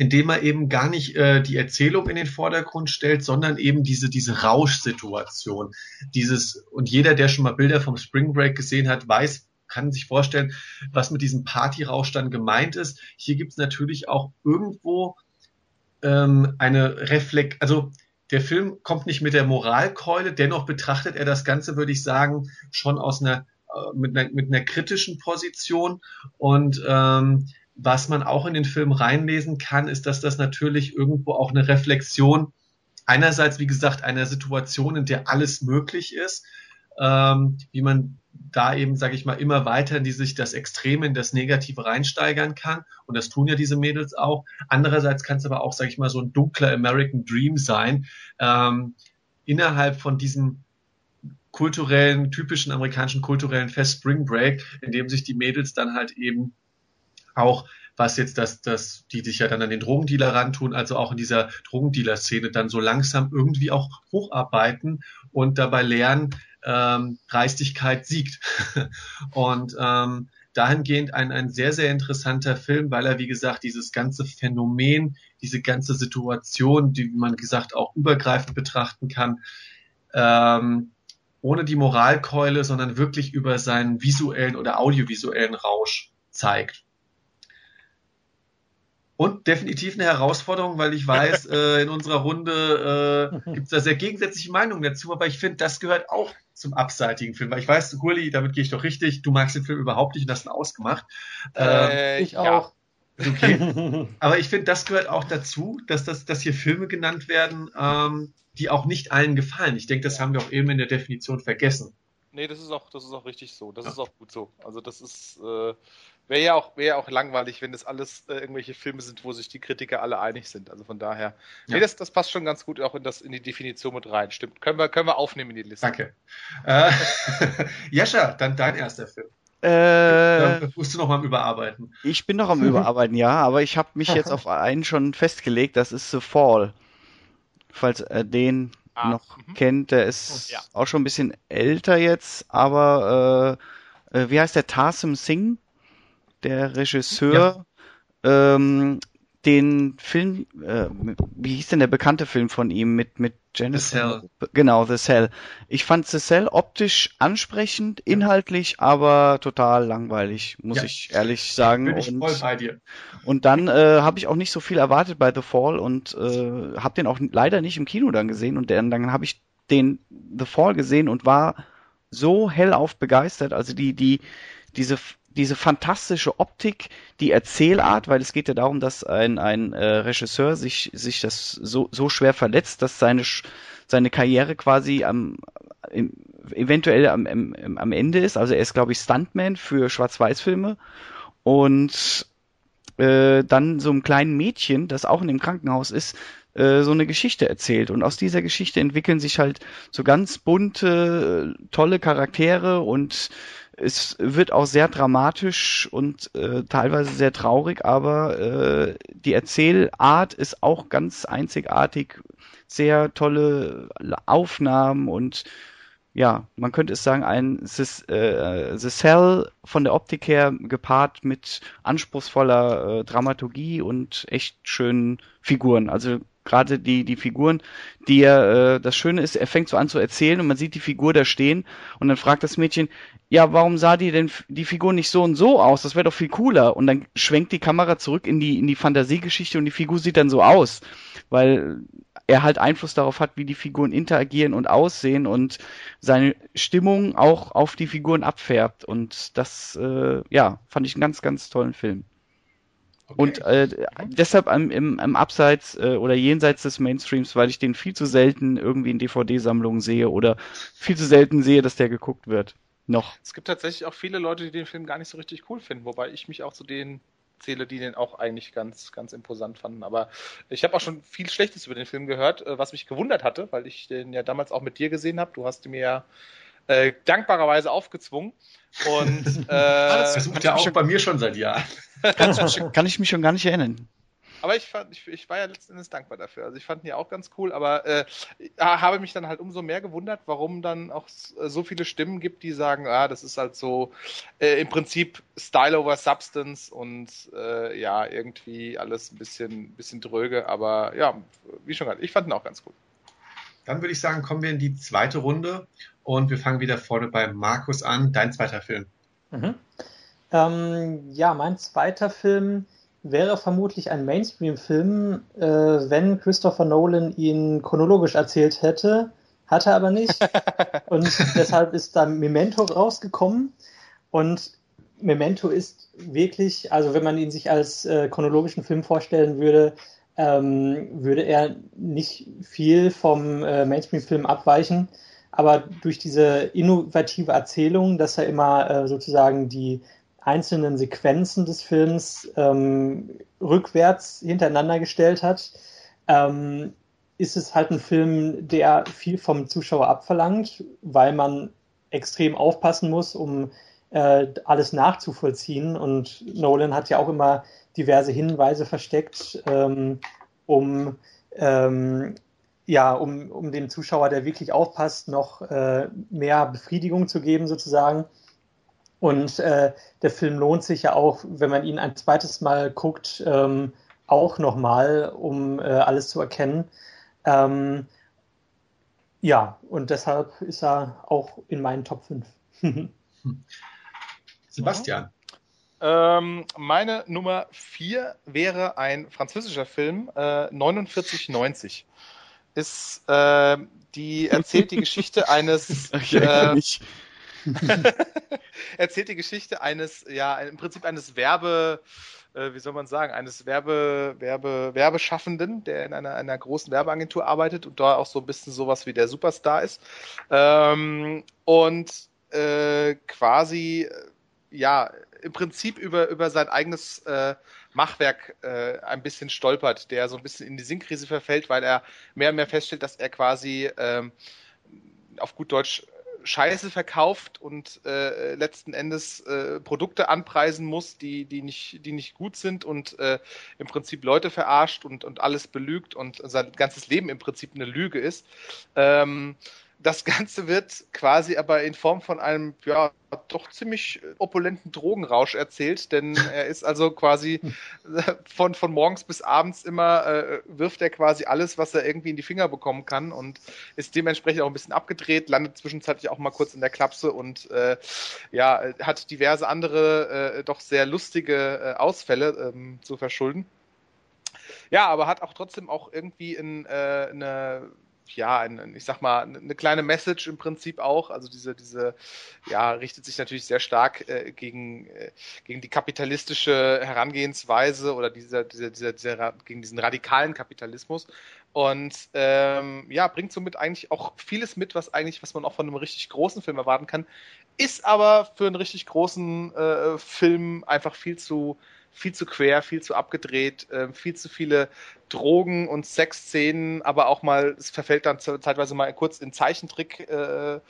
indem er eben gar nicht äh, die Erzählung in den Vordergrund stellt, sondern eben diese, diese Rauschsituation. Dieses, und jeder, der schon mal Bilder vom Spring Break gesehen hat, weiß, kann sich vorstellen, was mit diesem Partyrausch dann gemeint ist. Hier gibt es natürlich auch irgendwo ähm, eine Reflex, also der Film kommt nicht mit der Moralkeule, dennoch betrachtet er das Ganze, würde ich sagen, schon aus einer äh, mit einer, mit einer kritischen Position und ähm, was man auch in den Film reinlesen kann, ist, dass das natürlich irgendwo auch eine Reflexion einerseits, wie gesagt, einer Situation, in der alles möglich ist, ähm, wie man da eben, sage ich mal, immer weiter in die sich das Extreme, in das Negative reinsteigern kann. Und das tun ja diese Mädels auch. Andererseits kann es aber auch, sage ich mal, so ein dunkler American Dream sein, ähm, innerhalb von diesem kulturellen, typischen amerikanischen kulturellen Fest Spring Break, in dem sich die Mädels dann halt eben auch was jetzt das, das, die sich ja dann an den Drogendealer rantun, also auch in dieser Drogendealer-Szene dann so langsam irgendwie auch hocharbeiten und dabei lernen, ähm, Dreistigkeit siegt. [LAUGHS] und ähm, dahingehend ein, ein sehr, sehr interessanter Film, weil er, wie gesagt, dieses ganze Phänomen, diese ganze Situation, die man gesagt auch übergreifend betrachten kann, ähm, ohne die Moralkeule, sondern wirklich über seinen visuellen oder audiovisuellen Rausch zeigt. Und definitiv eine Herausforderung, weil ich weiß, [LAUGHS] äh, in unserer Runde äh, gibt es da sehr gegensätzliche Meinungen dazu, aber ich finde, das gehört auch zum abseitigen Film. Weil ich weiß, Gurli, damit gehe ich doch richtig, du magst den Film überhaupt nicht und hast ihn ausgemacht. Äh, ähm, ich auch. Okay. [LAUGHS] aber ich finde, das gehört auch dazu, dass, das, dass hier Filme genannt werden, ähm, die auch nicht allen gefallen. Ich denke, das haben wir auch eben in der Definition vergessen. Nee, das ist auch, das ist auch richtig so. Das ja. ist auch gut so. Also das ist, äh, Wäre ja auch, wäre ja auch langweilig, wenn das alles äh, irgendwelche Filme sind, wo sich die Kritiker alle einig sind. Also von daher. Ja. Nee, das, das passt schon ganz gut auch in, das, in die Definition mit rein. Stimmt. Können wir, können wir aufnehmen in die Liste. Danke. Äh, [LAUGHS] Jascha, dann dein erster Film. Äh, musst du noch mal am Überarbeiten. Ich bin noch am Überarbeiten, ja, aber ich habe mich jetzt auf einen schon festgelegt, das ist The Fall. Falls er den ah, noch -hmm. kennt, der ist ja. auch schon ein bisschen älter jetzt, aber äh, äh wie heißt der? Tarsim Singh? Der Regisseur, ja. ähm, den Film, äh, wie hieß denn der bekannte Film von ihm mit, mit Jennifer? The Cell. Genau, The Cell. Ich fand The Cell optisch ansprechend, inhaltlich aber total langweilig, muss ja. ich ehrlich sagen. Bin ich und, voll bei dir. Und dann äh, habe ich auch nicht so viel erwartet bei The Fall und äh, habe den auch leider nicht im Kino dann gesehen und dann, dann habe ich den The Fall gesehen und war so hellauf begeistert. Also die, die, diese diese fantastische Optik, die Erzählart, weil es geht ja darum, dass ein, ein äh, Regisseur sich, sich das so, so schwer verletzt, dass seine, seine Karriere quasi am, im, eventuell am, am, am Ende ist. Also er ist, glaube ich, Stuntman für Schwarz-Weiß-Filme und äh, dann so einem kleinen Mädchen, das auch in dem Krankenhaus ist, äh, so eine Geschichte erzählt. Und aus dieser Geschichte entwickeln sich halt so ganz bunte, tolle Charaktere und es wird auch sehr dramatisch und äh, teilweise sehr traurig, aber äh, die Erzählart ist auch ganz einzigartig. Sehr tolle Aufnahmen und ja, man könnte es sagen, ein The, äh, The Cell von der Optik her gepaart mit anspruchsvoller äh, Dramaturgie und echt schönen Figuren. Also gerade die, die Figuren, die er, äh, das Schöne ist, er fängt so an zu erzählen und man sieht die Figur da stehen und dann fragt das Mädchen, ja, warum sah die denn die Figur nicht so und so aus? Das wäre doch viel cooler. Und dann schwenkt die Kamera zurück in die, in die Fantasiegeschichte und die Figur sieht dann so aus, weil er halt Einfluss darauf hat, wie die Figuren interagieren und aussehen und seine Stimmung auch auf die Figuren abfärbt. Und das, äh, ja, fand ich einen ganz, ganz tollen Film. Okay. Und äh, deshalb am, im, im Abseits äh, oder jenseits des Mainstreams, weil ich den viel zu selten irgendwie in DVD-Sammlungen sehe oder viel zu selten sehe, dass der geguckt wird. Noch. Es gibt tatsächlich auch viele Leute, die den Film gar nicht so richtig cool finden, wobei ich mich auch zu denen zähle, die den auch eigentlich ganz, ganz imposant fanden. Aber ich habe auch schon viel Schlechtes über den Film gehört, äh, was mich gewundert hatte, weil ich den ja damals auch mit dir gesehen habe. Du hast mir ja äh, dankbarerweise aufgezwungen. Und [LAUGHS] äh, das versucht er auch bei mir schon seit Jahren. kann ich mich schon gar nicht erinnern. Aber ich fand, ich, ich war ja letzten Endes dankbar dafür. Also ich fand ihn ja auch ganz cool, aber äh, habe mich dann halt umso mehr gewundert, warum dann auch so viele Stimmen gibt, die sagen, ah, das ist halt so äh, im Prinzip Style over Substance und äh, ja, irgendwie alles ein bisschen, bisschen dröge, aber ja, wie schon gesagt, ich fand ihn auch ganz cool. Dann würde ich sagen, kommen wir in die zweite Runde und wir fangen wieder vorne bei Markus an. Dein zweiter Film. Mhm. Ähm, ja, mein zweiter Film wäre vermutlich ein Mainstream-Film, äh, wenn Christopher Nolan ihn chronologisch erzählt hätte. Hat er aber nicht. [LAUGHS] Und deshalb ist da Memento rausgekommen. Und Memento ist wirklich, also wenn man ihn sich als äh, chronologischen Film vorstellen würde, ähm, würde er nicht viel vom äh, Mainstream-Film abweichen. Aber durch diese innovative Erzählung, dass er immer äh, sozusagen die einzelnen Sequenzen des Films ähm, rückwärts hintereinander gestellt hat, ähm, ist es halt ein Film, der viel vom Zuschauer abverlangt, weil man extrem aufpassen muss, um äh, alles nachzuvollziehen. Und Nolan hat ja auch immer diverse Hinweise versteckt, ähm, um ähm, ja, um, um dem Zuschauer, der wirklich aufpasst, noch äh, mehr Befriedigung zu geben, sozusagen. Und äh, der Film lohnt sich ja auch, wenn man ihn ein zweites Mal guckt, ähm, auch nochmal, um äh, alles zu erkennen. Ähm, ja, und deshalb ist er auch in meinen Top 5. [LAUGHS] Sebastian. Ähm, meine Nummer 4 wäre ein französischer Film, äh, 4990. Ist, äh, die erzählt die Geschichte [LAUGHS] eines. äh, [LAUGHS] erzählt die Geschichte eines, ja, im Prinzip eines Werbe, äh, wie soll man sagen, eines Werbe, Werbe, Werbeschaffenden, der in einer, einer großen Werbeagentur arbeitet und da auch so ein bisschen sowas wie der Superstar ist. Ähm, und äh, quasi, ja, im Prinzip über, über sein eigenes äh, Machwerk äh, ein bisschen stolpert, der so ein bisschen in die Sinnkrise verfällt, weil er mehr und mehr feststellt, dass er quasi ähm, auf gut Deutsch Scheiße verkauft und äh, letzten Endes äh, Produkte anpreisen muss, die, die, nicht, die nicht gut sind und äh, im Prinzip Leute verarscht und, und alles belügt und sein ganzes Leben im Prinzip eine Lüge ist. Ähm, das Ganze wird quasi aber in Form von einem, ja, doch ziemlich opulenten Drogenrausch erzählt, denn er ist also quasi [LAUGHS] von, von morgens bis abends immer, äh, wirft er quasi alles, was er irgendwie in die Finger bekommen kann und ist dementsprechend auch ein bisschen abgedreht, landet zwischenzeitlich auch mal kurz in der Klapse und äh, ja, hat diverse andere, äh, doch sehr lustige äh, Ausfälle ähm, zu verschulden. Ja, aber hat auch trotzdem auch irgendwie in, äh, eine ja, ein, ich sag mal, eine kleine Message im Prinzip auch. Also diese, diese, ja, richtet sich natürlich sehr stark äh, gegen, äh, gegen die kapitalistische Herangehensweise oder dieser, dieser, dieser, dieser, gegen diesen radikalen Kapitalismus. Und ähm, ja, bringt somit eigentlich auch vieles mit, was eigentlich, was man auch von einem richtig großen Film erwarten kann. Ist aber für einen richtig großen äh, Film einfach viel zu viel zu quer, viel zu abgedreht, äh, viel zu viele Drogen- und Sexszenen, aber auch mal, es verfällt dann zeitweise mal kurz in Zeichentrick äh,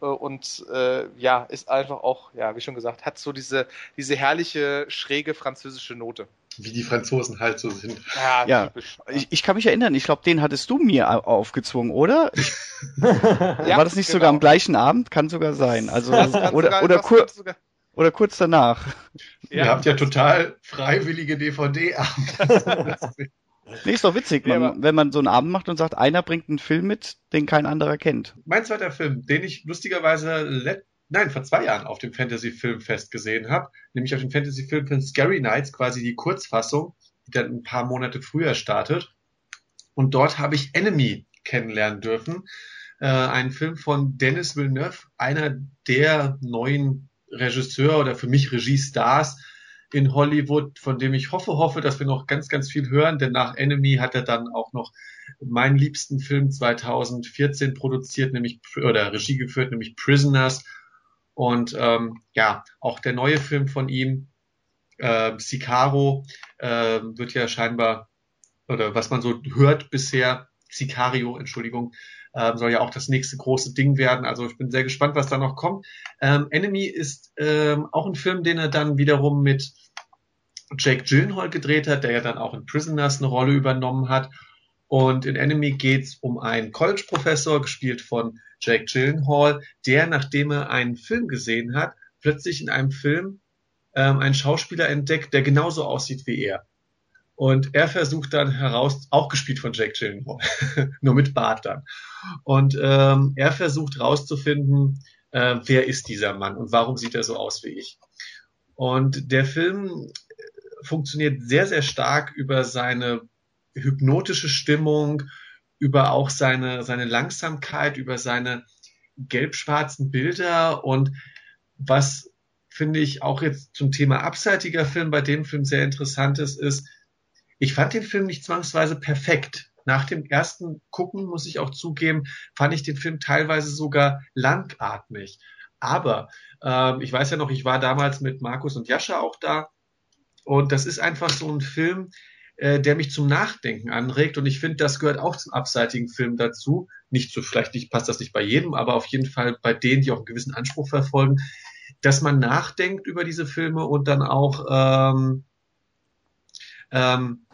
äh, und äh, ja, ist einfach auch, ja, wie schon gesagt, hat so diese, diese herrliche, schräge französische Note. Wie die Franzosen halt so sind. Ja, ja. Typisch, Ich, ich, kann mich erinnern, ich glaube, den hattest du mir aufgezwungen, oder? [LAUGHS] ja, War das nicht genau. sogar am gleichen Abend? Kann sogar sein. Also, oder, sogar, oder kurz. Oder kurz danach. [LAUGHS] Ja, Ihr habt ja total freiwillige DVD-Abende. [LAUGHS] nee, ist doch witzig, man, ja, wenn man so einen Abend macht und sagt, einer bringt einen Film mit, den kein anderer kennt. Mein zweiter Film, den ich lustigerweise nein, vor zwei Jahren auf dem Fantasy Filmfest gesehen habe, nämlich auf dem Fantasy Filmfest Scary Nights, quasi die Kurzfassung, die dann ein paar Monate früher startet. Und dort habe ich Enemy kennenlernen dürfen. Äh, ein Film von Dennis Villeneuve, einer der neuen Regisseur oder für mich Regiestars in Hollywood, von dem ich hoffe, hoffe, dass wir noch ganz, ganz viel hören, denn nach Enemy hat er dann auch noch meinen liebsten Film 2014 produziert, nämlich oder Regie geführt, nämlich Prisoners. Und ähm, ja, auch der neue Film von ihm, äh, Sicaro, äh, wird ja scheinbar, oder was man so hört bisher, Sicario, Entschuldigung, Ähm, soll ja auch das nächste große Ding werden. Also ich bin sehr gespannt, was da noch kommt. Ähm, Enemy ist ähm, auch ein Film, den er dann wiederum mit Jake Gyllenhaal gedreht hat, der ja dann auch in Prisoners eine Rolle übernommen hat. Und in Enemy geht's um einen College-Professor, gespielt von Jake Gyllenhaal, der, nachdem er einen Film gesehen hat, plötzlich in einem Film ähm, einen Schauspieler entdeckt, der genauso aussieht wie er. Und er versucht dann heraus, auch gespielt von Jake Gyllenhaal, [LAUGHS] nur mit Bart dann. Und ähm, er versucht herauszufinden, äh, wer ist dieser Mann und warum sieht er so aus wie ich. Und der Film funktioniert sehr, sehr stark über seine hypnotische Stimmung, über auch seine, seine Langsamkeit, über seine gelb-schwarzen Bilder und was finde ich auch jetzt zum Thema abseitiger Film bei dem Film sehr interessant ist, ist, ich fand den Film nicht zwangsweise perfekt. Nach dem ersten Gucken, muss ich auch zugeben, fand ich den Film teilweise sogar langatmig. Aber ähm, ich weiß ja noch, ich war damals mit Markus und Jascha auch da und das ist einfach so ein Film, äh, der mich zum Nachdenken anregt. Und ich finde, das gehört auch zum abseitigen Film dazu. Nicht so, vielleicht nicht, passt das nicht bei jedem, aber auf jeden Fall bei denen, die auch einen gewissen Anspruch verfolgen, dass man nachdenkt über diese Filme und dann auch ähm, ähm,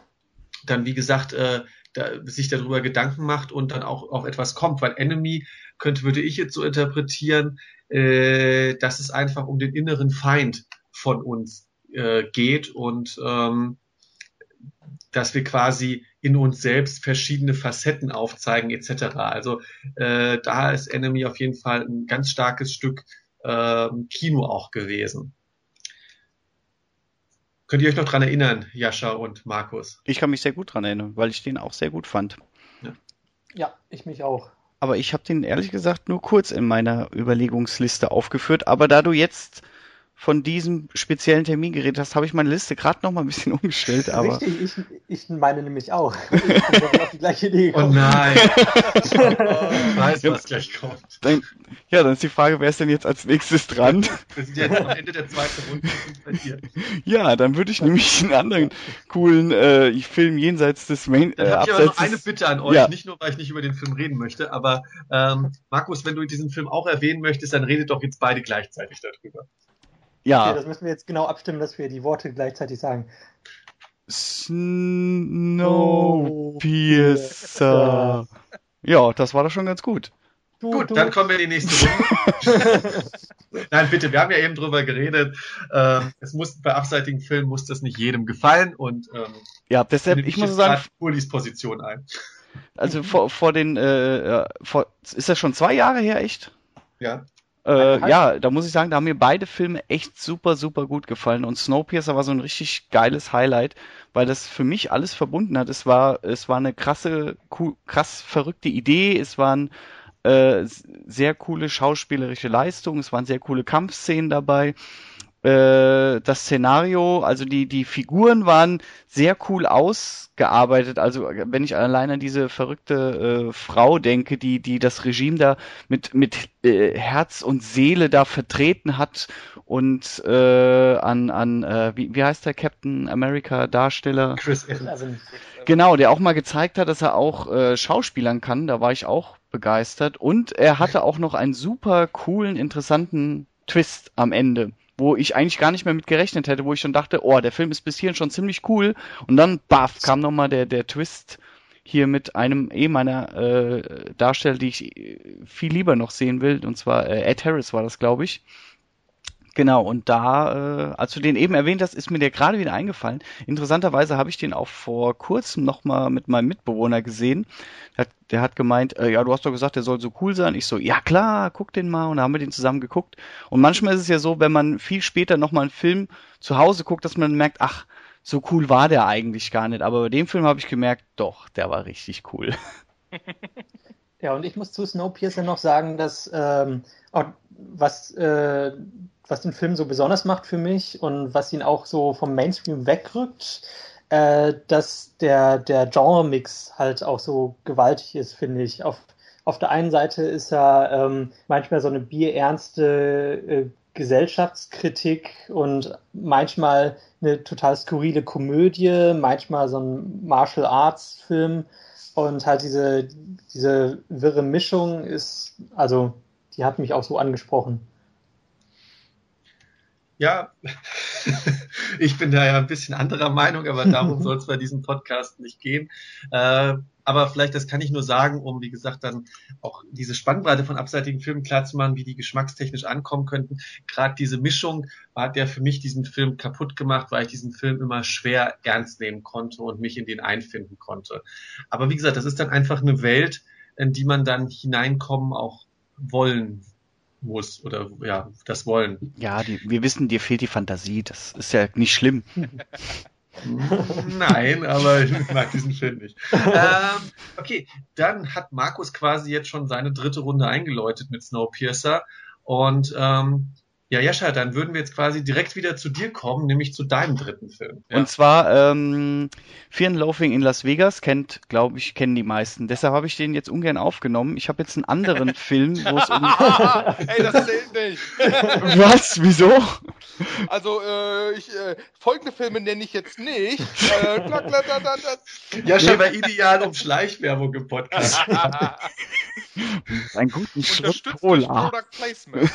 dann, wie gesagt, äh, da, sich darüber Gedanken macht und dann auch auf etwas kommt. Weil Enemy könnte, würde ich jetzt so interpretieren, äh, dass es einfach um den inneren Feind von uns äh, geht und ähm, dass wir quasi in uns selbst verschiedene Facetten aufzeigen etc. Also äh, da ist Enemy auf jeden Fall ein ganz starkes Stück äh, Kino auch gewesen. Könnt ihr euch noch dran erinnern, Jascha und Markus? Ich kann mich sehr gut dran erinnern, weil ich den auch sehr gut fand. Ja, ja ich mich auch. Aber ich habe den ehrlich gesagt nur kurz in meiner Überlegungsliste aufgeführt. Aber da du jetzt von diesem speziellen Termin geredet hast, habe ich meine Liste gerade noch mal ein bisschen [LAUGHS] umgestellt. Aber Richtig, ich, ich meine nämlich auch. [LAUGHS] Ich bin auf die gleiche Idee gekommen. Oh nein. [LAUGHS] ich weiß, was gleich kommt. Dann, ja, dann ist die Frage, wer ist denn jetzt als nächstes dran? Wir sind jetzt am Ende der zweiten Runde bei dir. Ja, dann würde ich nämlich einen anderen coolen äh, Film jenseits des Main. Äh, dann habe ich aber noch eine Bitte an euch, ja. nicht nur, weil ich nicht über den Film reden möchte, aber ähm, Markus, wenn du diesen Film auch erwähnen möchtest, dann redet doch jetzt beide gleichzeitig darüber. Ja. Okay, das müssen wir jetzt genau abstimmen, dass wir die Worte gleichzeitig sagen. Snowpiercer. Ja, das war doch schon ganz gut. Du, Gut, du. dann kommen wir in die nächste Runde. [LAUGHS] Nein, bitte, wir haben ja eben drüber geredet. Ähm, es muss bei abseitigen Filmen muss das nicht jedem gefallen und ähm, ja, deshalb ich muss sagen, Ulis Position ein. Also vor, vor den äh, vor, ist das schon zwei Jahre her echt? Ja. Äh, ja, da muss ich sagen, da haben mir beide Filme echt super, super gut gefallen. Und Snowpiercer war so ein richtig geiles Highlight, weil das für mich alles verbunden hat. Es war, es war eine krasse, krass verrückte Idee. Es waren äh, sehr coole schauspielerische Leistungen. Es waren sehr coole Kampfszenen dabei. Äh, das Szenario, also die, die Figuren waren sehr cool ausgearbeitet. Also wenn ich allein an diese verrückte äh, Frau denke, die, die das Regime da mit, mit äh, Herz und Seele da vertreten hat und äh, an, an äh, wie, wie heißt der Captain America Darsteller? Chris Evans. Genau, der auch mal gezeigt hat, dass er auch äh, Schauspielern kann. Da war ich auch begeistert. Und er hatte auch noch einen super coolen, interessanten Twist am Ende wo ich eigentlich gar nicht mehr mit gerechnet hätte, wo ich schon dachte, oh, der Film ist bis hierhin schon ziemlich cool. Und dann, baff, kam nochmal der, der Twist hier mit einem eh meiner äh, Darsteller, die ich äh, viel lieber noch sehen will. Und zwar äh, Ed Harris war das, glaube ich. Genau, und da, äh, als du den eben erwähnt hast, ist mir der gerade wieder eingefallen. Interessanterweise habe ich den auch vor kurzem nochmal mit meinem Mitbewohner gesehen. Der hat, der hat gemeint, äh, ja, du hast doch gesagt, der soll so cool sein. Ich so, ja klar, guck den mal. Und da haben wir den zusammen geguckt. Und manchmal ist es ja so, wenn man viel später nochmal einen Film zu Hause guckt, dass man merkt, ach, so cool war der eigentlich gar nicht. Aber bei dem Film habe ich gemerkt, doch, der war richtig cool. [LAUGHS] Ja, und ich muss zu Snowpiercer noch sagen, dass ähm, auch was äh, was den Film so besonders macht für mich und was ihn auch so vom Mainstream wegrückt, äh, dass der, der Genre-Mix halt auch so gewaltig ist, finde ich. Auf, auf der einen Seite ist er ähm, manchmal so eine bierernste äh, Gesellschaftskritik und manchmal eine total skurrile Komödie, manchmal so ein Martial Arts Film, Und halt diese, diese wirre Mischung ist, also die hat mich auch so angesprochen. Ja, [LAUGHS] ich bin da ja ein bisschen anderer Meinung, aber darum [LAUGHS] soll es bei diesem Podcast nicht gehen. Äh, aber vielleicht, das kann ich nur sagen, um, wie gesagt, dann auch diese Spannbreite von abseitigen Filmen klarzumachen, wie die geschmackstechnisch ankommen könnten. Gerade diese Mischung hat ja für mich diesen Film kaputt gemacht, weil ich diesen Film immer schwer ernst nehmen konnte und mich in den einfinden konnte. Aber wie gesagt, das ist dann einfach eine Welt, in die man dann hineinkommen auch wollen muss oder ja, das wollen. Ja, die, wir wissen, dir fehlt die Fantasie, das ist ja nicht schlimm. Nein, aber ich mag diesen Film nicht. ähm, okay, dann hat Markus quasi jetzt schon seine dritte Runde eingeläutet mit Snowpiercer und ähm, ja, Jascha, dann würden wir jetzt quasi direkt wieder zu dir kommen, nämlich zu deinem dritten Film. Ja. Und zwar ähm, Fear and Loafing in Las Vegas kennt, glaube ich, kennen die meisten. Deshalb habe ich den jetzt ungern aufgenommen. Ich habe jetzt einen anderen [LAUGHS] Film, wo es um... [LAUGHS] Ey, das zählt nicht. [LAUGHS] Was? Wieso? Also, äh, ich, äh, folgende Filme nenne ich jetzt nicht. Äh, Jascha war ideal um Schleichwerbung im Podcast. Einen guten Schritt Cola. Product Placement.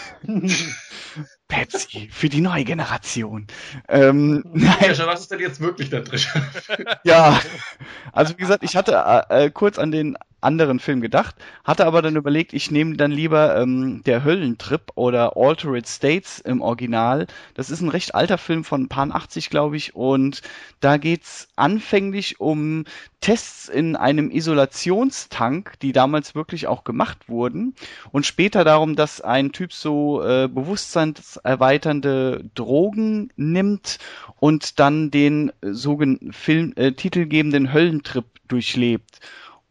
Pepsi für die neue Generation. Ähm, nein. Ja, was ist denn jetzt wirklich da drin? ja, also wie gesagt, ich hatte äh, kurz an den anderen Film gedacht, hatte aber dann überlegt, ich nehme dann lieber ähm, der Höllentrip oder Altered States im Original. Das ist ein recht alter Film von Pan 80, glaube ich, und da geht's anfänglich um Tests in einem Isolationstank, die damals wirklich auch gemacht wurden, und später darum, dass ein Typ so äh, bewusstseinserweiternde Drogen nimmt und dann den sogenannten Film äh, titelgebenden Höllentrip durchlebt.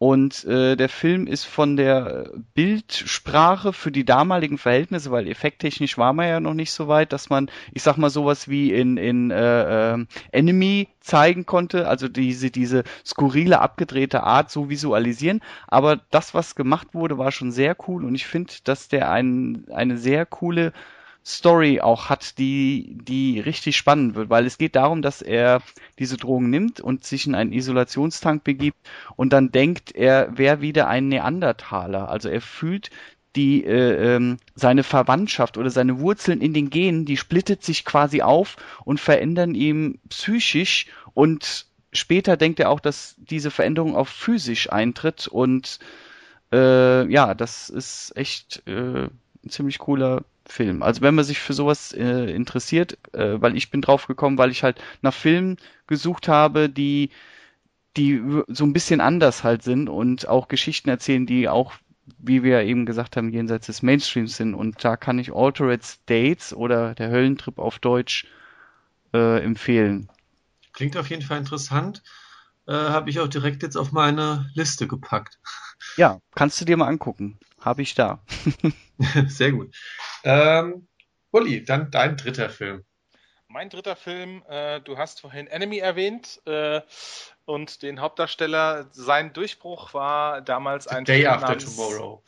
Und äh, der Film ist von der Bildsprache für die damaligen Verhältnisse, weil effekttechnisch war man ja noch nicht so weit, dass man, ich sag mal, sowas wie in, in äh, äh, Enemy zeigen konnte, also diese, diese skurrile, abgedrehte Art so visualisieren. Aber das, was gemacht wurde, war schon sehr cool und ich finde, dass der ein, eine sehr coole Story auch hat, die, die richtig spannend wird, weil es geht darum, dass er diese Drogen nimmt und sich in einen Isolationstank begibt und dann denkt, er wäre wieder ein Neandertaler. Also er fühlt die äh, ähm, seine Verwandtschaft oder seine Wurzeln in den Genen, die splittet sich quasi auf und verändern ihm psychisch und später denkt er auch, dass diese Veränderung auch physisch eintritt und äh, ja, das ist echt äh, ein ziemlich cooler Film. Also wenn man sich für sowas äh, interessiert, äh, weil ich bin drauf gekommen, weil ich halt nach Filmen gesucht habe, die die so ein bisschen anders halt sind und auch Geschichten erzählen, die auch, wie wir eben gesagt haben, jenseits des Mainstreams sind. Und da kann ich Altered States oder der Höllentrip auf Deutsch äh, empfehlen. Klingt auf jeden Fall interessant. Äh, Habe ich auch direkt jetzt auf meine Liste gepackt. Ja, kannst du dir mal angucken. Habe ich da. [LAUGHS] Sehr gut. Ähm, Uli, dann dein dritter Film. Mein dritter Film, äh, du hast vorhin Enemy erwähnt äh, und den Hauptdarsteller, sein Durchbruch war damals ein Day Film After. Tomorrow.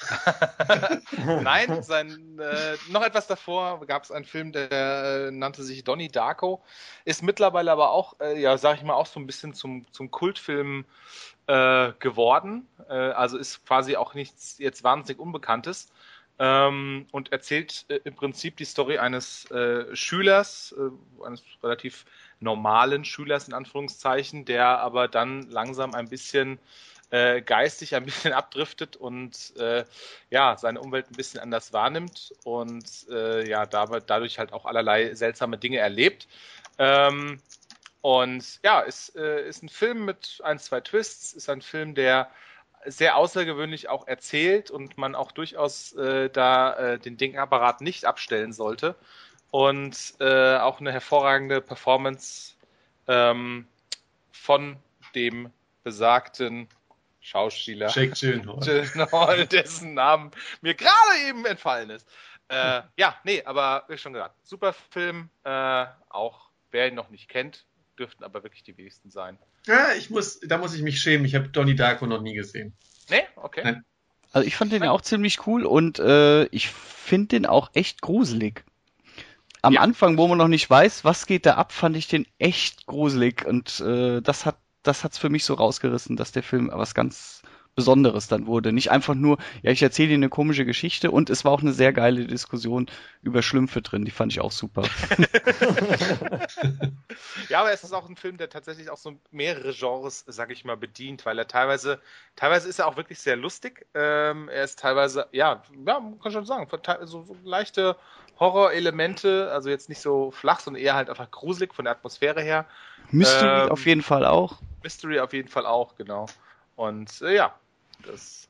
[LAUGHS] Nein, sein, äh, noch etwas davor gab es einen Film, der äh, nannte sich Donnie Darko, ist mittlerweile aber auch, äh, ja, sag ich mal, auch so ein bisschen zum, zum Kultfilm äh, geworden. also ist quasi auch nichts jetzt wahnsinnig Unbekanntes ähm, und erzählt äh, im Prinzip die Story eines äh, Schülers, äh, eines relativ normalen Schülers in Anführungszeichen, der aber dann langsam ein bisschen äh, geistig ein [LAUGHS] bisschen abdriftet und äh, ja seine Umwelt ein bisschen anders wahrnimmt und äh, ja dabei, dadurch halt auch allerlei seltsame Dinge erlebt. Ähm, und ja, ist, ist ein Film mit ein, zwei Twists, ist ein Film, der sehr außergewöhnlich auch erzählt und man auch durchaus äh, da äh, den Dingapparat nicht abstellen sollte. Und äh, auch eine hervorragende Performance ähm, von dem besagten Schauspieler Gyllenhaal, [LAUGHS] Gyllenhaal dessen Namen mir gerade eben entfallen ist. Äh, ja, nee, aber wie schon gesagt, super Film. Äh, auch wer ihn noch nicht kennt, dürften aber wirklich die wenigsten sein. Ja, ich muss, da muss ich mich schämen. Ich habe Donnie Darko noch nie gesehen. Nee? Okay. Nein. Also ich fand den ja auch ziemlich cool und äh, ich finde den auch echt gruselig. Am ja. Anfang, wo man noch nicht weiß, was geht da ab, fand ich den echt gruselig und äh, das hat das hat's für mich so rausgerissen, dass der Film was ganz Besonderes dann wurde. Nicht einfach nur, ja, ich erzähle dir eine komische Geschichte und es war auch eine sehr geile Diskussion über Schlümpfe drin, die fand ich auch super. [LAUGHS] ja, aber es ist auch ein Film, der tatsächlich auch so mehrere Genres, sag ich mal, bedient, weil er teilweise, teilweise ist er auch wirklich sehr lustig. Ähm, er ist teilweise, ja, ja, man kann schon sagen, so, so leichte Horrorelemente, also jetzt nicht so flach, sondern eher halt einfach gruselig von der Atmosphäre her. Mystery ähm, auf jeden Fall auch. Mystery auf jeden Fall auch, genau. Und äh, ja, das.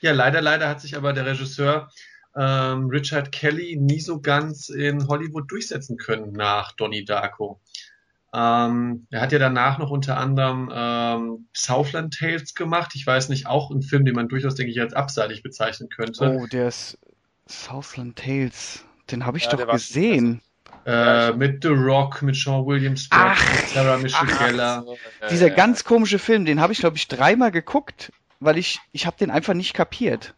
Ja, leider, leider hat sich aber der Regisseur ähm, Richard Kelly nie so ganz in Hollywood durchsetzen können nach Donnie Darko. Ähm, er hat ja danach noch unter anderem ähm, Southland Tales gemacht. Ich weiß nicht, auch ein Film, den man durchaus, denke ich, als abseitig bezeichnen könnte. Oh, der ist Southland Tales. Den habe ich ja, doch gesehen. Äh, mit The Rock, mit Sean Williams, ach, mit Sarah Michelle Gellar. Dieser ganz komische Film, den habe ich, glaube ich, dreimal geguckt, weil ich, ich habe den einfach nicht kapiert.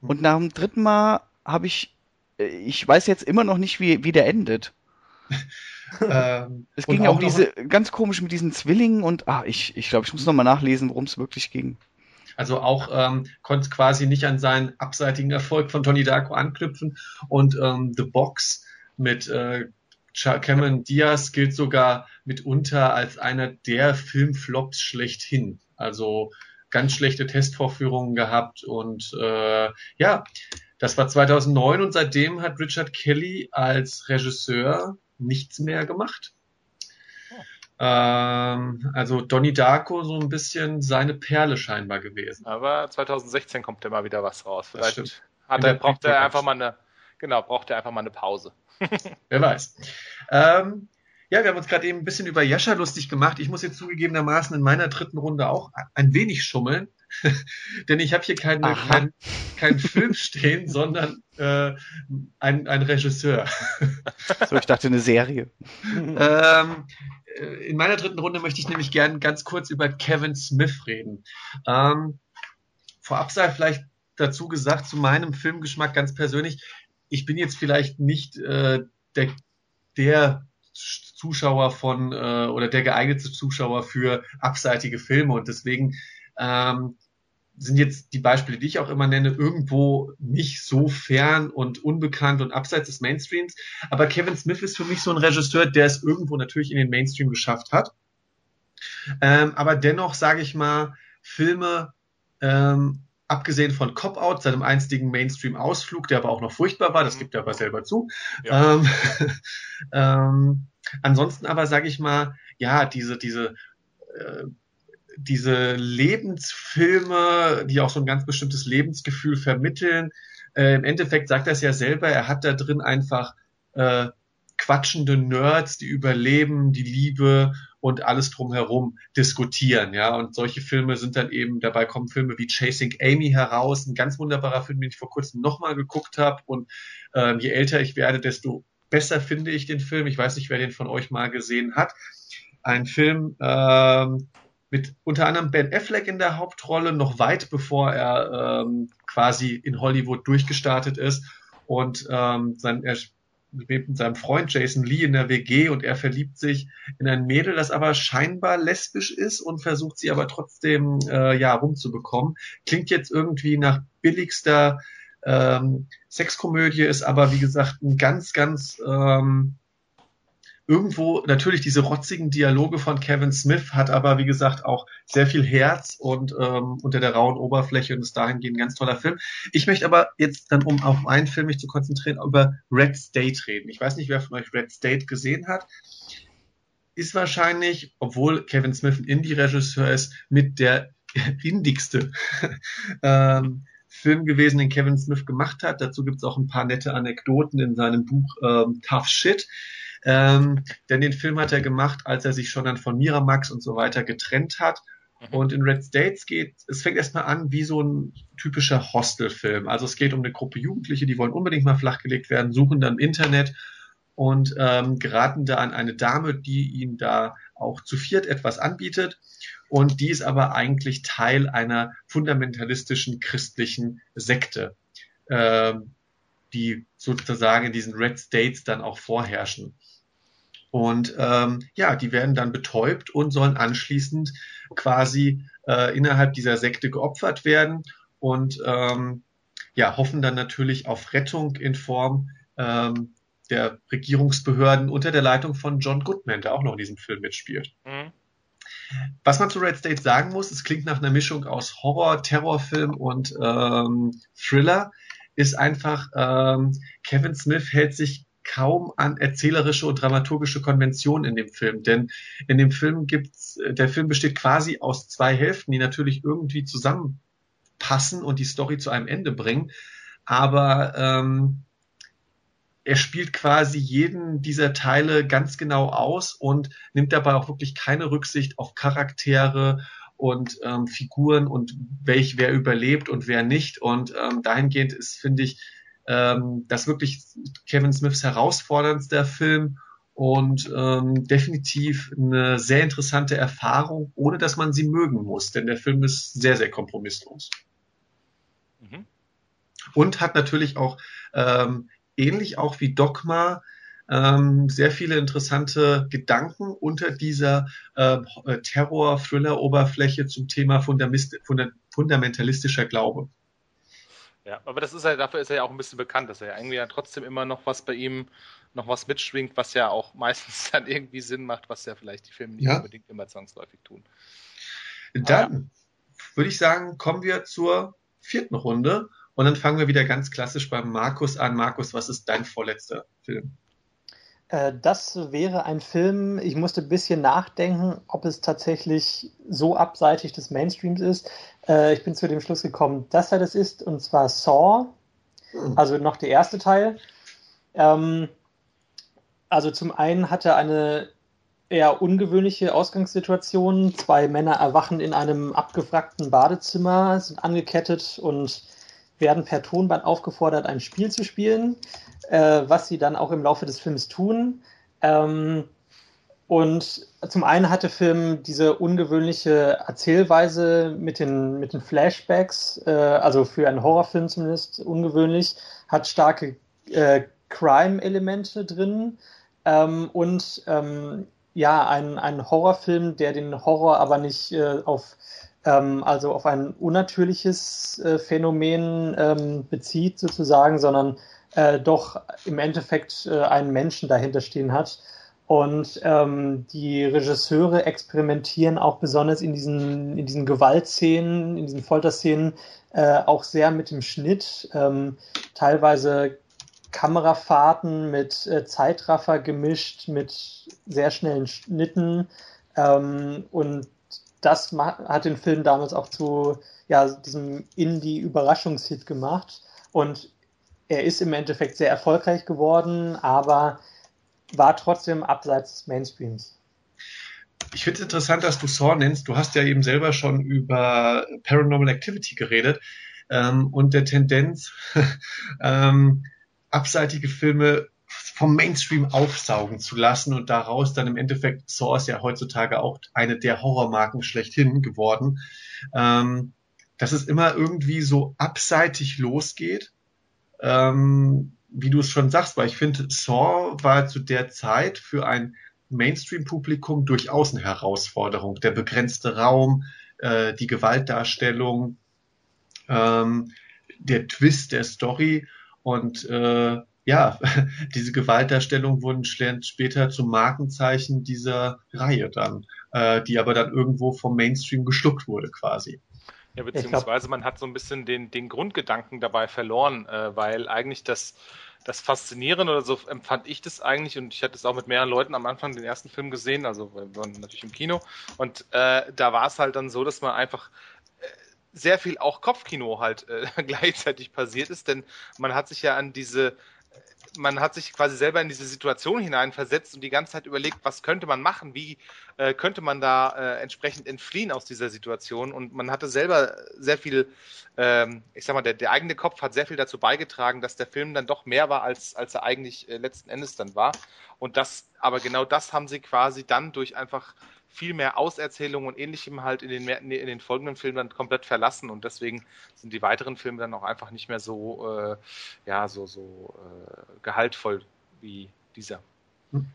Und nach dem dritten Mal habe ich, äh, ich weiß jetzt immer noch nicht, wie, wie der endet. [LAUGHS] ähm, es ging ja um diese, ganz komisch mit diesen Zwillingen und, ah, ich, ich glaube, ich muss nochmal nachlesen, worum es wirklich ging. Also auch ähm, konnte quasi nicht an seinen abseitigen Erfolg von Tony Darko anknüpfen und ähm, The Box mit äh, Cameron Diaz gilt sogar mitunter als einer der Filmflops schlechthin. Also ganz schlechte Testvorführungen gehabt und äh, ja, das war 2009 und seitdem hat Richard Kelly als Regisseur nichts mehr gemacht. Ähm, also Donnie Darko so ein bisschen seine Perle scheinbar gewesen. Aber 2016 kommt ja mal wieder was raus. Vielleicht hat er, braucht er einfach mal eine, genau, braucht er einfach mal eine Pause. Wer weiß. Ähm, ja, wir haben uns gerade eben ein bisschen über Jascha lustig gemacht. Ich muss jetzt zugegebenermaßen in meiner dritten Runde auch ein wenig schummeln, [LAUGHS] denn ich habe hier keinen kein, kein Film stehen, sondern äh, ein, ein Regisseur. so, ich dachte eine Serie. [LAUGHS] ähm, äh, in meiner dritten Runde möchte ich nämlich gern ganz kurz über Kevin Smith reden. Ähm, vorab sei vielleicht dazu gesagt, zu meinem Filmgeschmack ganz persönlich, ich bin jetzt vielleicht nicht äh, der, der Zuschauer von äh, oder der geeignete Zuschauer für abseitige Filme und deswegen ähm, sind jetzt die Beispiele, die ich auch immer nenne, irgendwo nicht so fern und unbekannt und abseits des Mainstreams. Aber Kevin Smith ist für mich so ein Regisseur, der es irgendwo natürlich in den Mainstream geschafft hat. Ähm, aber dennoch, sage ich mal, Filme ähm, abgesehen von Cop-Out, seinem einstigen Mainstream-Ausflug, der aber auch noch furchtbar war, das gibt er aber selber zu. Ja. Ähm, [LAUGHS] ähm, ansonsten aber sage ich mal, ja, diese, diese, äh, diese Lebensfilme, die auch so ein ganz bestimmtes Lebensgefühl vermitteln. Äh, Im Endeffekt sagt er es ja selber, er hat da drin einfach äh, quatschende Nerds, die überleben, die Liebe und alles drumherum diskutieren, ja. Und solche Filme sind dann eben, dabei kommen Filme wie Chasing Amy heraus, ein ganz wunderbarer Film, den ich vor kurzem nochmal geguckt habe. Und ähm, je älter ich werde, desto besser finde ich den Film. Ich weiß nicht, wer den von euch mal gesehen hat. Ein Film ähm, mit unter anderem Ben Affleck in der Hauptrolle, noch weit bevor er ähm, quasi in Hollywood durchgestartet ist. Und ähm, sein, er lebt mit seinem Freund Jason Lee in der WG und er verliebt sich in ein Mädel, das aber scheinbar lesbisch ist und versucht sie aber trotzdem äh, ja rumzubekommen. Klingt jetzt irgendwie nach billigster ähm, Sexkomödie, ist aber wie gesagt ein ganz, ganz ähm, irgendwo natürlich diese rotzigen Dialoge von Kevin Smith, hat aber, wie gesagt, auch sehr viel Herz und ähm, unter der rauen Oberfläche und ist dahingehend ein ganz toller Film. Ich möchte aber jetzt dann, um auf einen Film mich zu konzentrieren, über Red State reden. Ich weiß nicht, wer von euch Red State gesehen hat. Ist wahrscheinlich, obwohl Kevin Smith ein Indie-Regisseur ist, mit der [LAUGHS] indigste [LAUGHS] ähm, Film gewesen, den Kevin Smith gemacht hat. Dazu gibt es auch ein paar nette Anekdoten in seinem Buch ähm, Tough Shit. Ähm, denn den Film hat er gemacht, als er sich schon dann von Miramax und so weiter getrennt hat. Mhm. Und in Red States geht, es fängt erstmal an wie so ein typischer Hostelfilm. Also es geht um eine Gruppe Jugendliche, die wollen unbedingt mal flachgelegt werden, suchen dann im Internet und ähm, geraten da an eine Dame, die ihnen da auch zu viert etwas anbietet. Und die ist aber eigentlich Teil einer fundamentalistischen christlichen Sekte, ähm, die sozusagen in diesen Red States dann auch vorherrschen. Und ähm, ja, die werden dann betäubt und sollen anschließend quasi äh, innerhalb dieser Sekte geopfert werden und ähm, ja, hoffen dann natürlich auf Rettung in Form ähm, der Regierungsbehörden unter der Leitung von John Goodman, der auch noch in diesem Film mitspielt. Mhm. Was man zu Red State sagen muss, es klingt nach einer Mischung aus Horror, Terrorfilm und ähm, Thriller, ist einfach, ähm, Kevin Smith hält sich kaum an erzählerische und dramaturgische Konventionen in dem Film, denn in dem Film gibt's, der Film besteht quasi aus zwei Hälften, die natürlich irgendwie zusammenpassen und die Story zu einem Ende bringen, aber ähm, er spielt quasi jeden dieser Teile ganz genau aus und nimmt dabei auch wirklich keine Rücksicht auf Charaktere und ähm, Figuren und welch wer überlebt und wer nicht. Und ähm, dahingehend ist, finde ich, ähm, das wirklich Kevin Smiths herausforderndster Film und ähm, definitiv eine sehr interessante Erfahrung, ohne dass man sie mögen muss, denn der Film ist sehr, sehr kompromisslos. Mhm. Und hat natürlich auch ähm, ähnlich auch wie Dogma ähm, sehr viele interessante Gedanken unter dieser äh, Terror-Thriller-Oberfläche zum Thema Fundamist funda fundamentalistischer Glaube. Ja, aber das ist ja, dafür ist er ja auch ein bisschen bekannt, dass er ja irgendwie ja trotzdem immer noch was bei ihm, noch was mitschwingt, was ja auch [LAUGHS] meistens dann irgendwie Sinn macht, was ja vielleicht die Filme nicht ja. unbedingt immer zwangsläufig tun. Dann ah, ja. würde ich sagen, kommen wir zur vierten Runde und dann fangen wir wieder ganz klassisch beim Markus an. Markus, was ist dein vorletzter Film? Äh, das wäre ein Film, ich musste ein bisschen nachdenken, ob es tatsächlich so abseitig des Mainstreams ist. Äh, ich bin zu dem Schluss gekommen, dass er das ist, und zwar Saw, hm. also noch der erste Teil. Ähm, also zum einen hat er eine eher ungewöhnliche Ausgangssituation. Zwei Männer erwachen in einem abgewrackten Badezimmer, sind angekettet und werden per Tonband aufgefordert, ein Spiel zu spielen, äh, was sie dann auch im Laufe des Films tun. Ähm, und zum einen hat der Film diese ungewöhnliche Erzählweise mit den, mit den Flashbacks, äh, also für einen Horrorfilm zumindest ungewöhnlich, hat starke äh, Crime-Elemente drin ähm, und ähm, ja, ein, ein Horrorfilm, der den Horror aber nicht äh, auf ähm, also auf ein unnatürliches äh, Phänomen ähm, bezieht sozusagen, sondern äh, doch im Endeffekt äh, einen Menschen dahinter stehen hat. Und ähm, die Regisseure experimentieren auch besonders in diesen, in diesen Gewaltszenen, in diesen Folterszenen äh, auch sehr mit dem Schnitt. Ähm, teilweise Kamerafahrten mit äh, Zeitraffer gemischt, mit sehr schnellen Schnitten. Ähm, und das hat den Film damals auch zu ja, diesem Indie-Überraschungshit gemacht. Und er ist im Endeffekt sehr erfolgreich geworden, aber war trotzdem abseits des Mainstreams. Ich finde es interessant, dass du Saw nennst. Du hast ja eben selber schon über Paranormal Activity geredet ähm, und der Tendenz, [LAUGHS] ähm, abseitige Filme vom Mainstream aufsaugen zu lassen und daraus dann im Endeffekt Saw ist ja heutzutage auch eine der Horrormarken schlechthin geworden, ähm, dass es immer irgendwie so abseitig losgeht, ähm, wie du es schon sagst, weil ich finde, Saw war zu der Zeit für ein Mainstream-Publikum durchaus eine Herausforderung. Der begrenzte Raum, äh, die Gewaltdarstellung, ähm, der Twist der Story und äh, ja, [LAUGHS] diese Gewaltdarstellung wurden später zum Markenzeichen dieser Reihe dann, äh, die aber dann irgendwo vom Mainstream geschluckt wurde quasi. Ja, beziehungsweise man hat so ein bisschen den, den Grundgedanken dabei verloren, äh, weil eigentlich das, das Faszinierende oder so empfand ich das eigentlich und ich hatte es auch mit mehreren Leuten am Anfang den ersten Film gesehen, also wir waren natürlich im Kino. Und äh, da war es halt dann so, dass man einfach äh, sehr viel auch Kopfkino halt äh, [LAUGHS] gleichzeitig passiert ist, denn man hat sich ja an diese man hat sich quasi selber in diese Situation hineinversetzt und die ganze Zeit überlegt, was könnte man machen, wie äh, könnte man da äh, entsprechend entfliehen aus dieser Situation. Und man hatte selber sehr viel, ähm, ich sag mal, der, der, eigene Kopf hat sehr viel dazu beigetragen, dass der Film dann doch mehr war, als, als er eigentlich äh, letzten Endes dann war. Und das, aber genau das haben sie quasi dann durch einfach viel mehr Auserzählung und ähnlichem halt in den, in den folgenden Filmen dann komplett verlassen und deswegen sind die weiteren Filme dann auch einfach nicht mehr so, äh, ja, so, so äh, gehaltvoll wie dieser.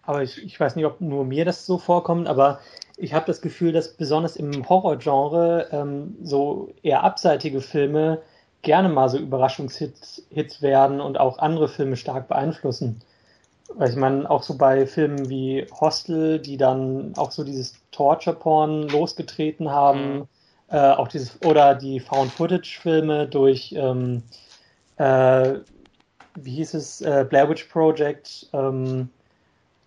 aber ich, ich weiß nicht, ob nur mir das so vorkommt, aber ich habe das Gefühl, dass besonders im Horrorgenre ähm, so eher abseitige Filme gerne mal so Überraschungshits Hits werden und auch andere Filme stark beeinflussen. Weil ich meine, auch so bei Filmen wie Hostel, die dann auch so dieses Torture-Porn losgetreten haben, mhm. äh, auch dieses, oder die Found-Footage-Filme durch, ähm, äh, wie hieß es, äh, Blair Witch Project, ähm,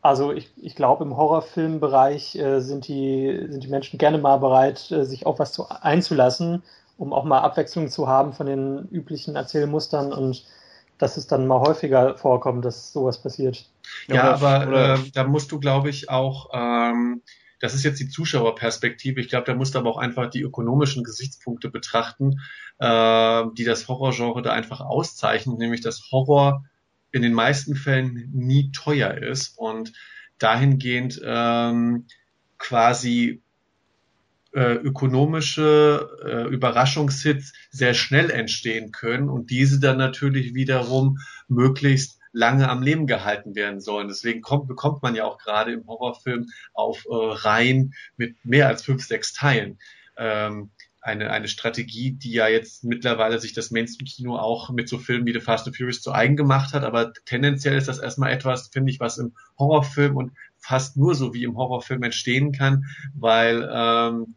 also ich, ich glaube, im Horrorfilmbereich äh, sind, die, sind die Menschen gerne mal bereit, äh, sich auf was zu, einzulassen, um auch mal Abwechslung zu haben von den üblichen Erzählmustern und dass es dann mal häufiger vorkommt, dass sowas passiert. Ja, ja aber äh, da musst du, glaube ich, auch, ähm, das ist jetzt die Zuschauerperspektive, ich glaube, da musst du aber auch einfach die ökonomischen Gesichtspunkte betrachten, äh, die das Horrorgenre da einfach auszeichnen, nämlich dass Horror in den meisten Fällen nie teuer ist und dahingehend ähm, quasi äh, ökonomische äh, Überraschungshits sehr schnell entstehen können und diese dann natürlich wiederum möglichst lange am Leben gehalten werden sollen. Deswegen kommt, bekommt man ja auch gerade im Horrorfilm auf äh, Reihen mit mehr als fünf, sechs Teilen. Ähm, eine, eine Strategie, die ja jetzt mittlerweile sich das Mainstream-Kino auch mit so Filmen wie The Fast and Furious zu eigen gemacht hat. Aber tendenziell ist das erstmal etwas, finde ich, was im Horrorfilm und fast nur so wie im Horrorfilm entstehen kann, weil ähm,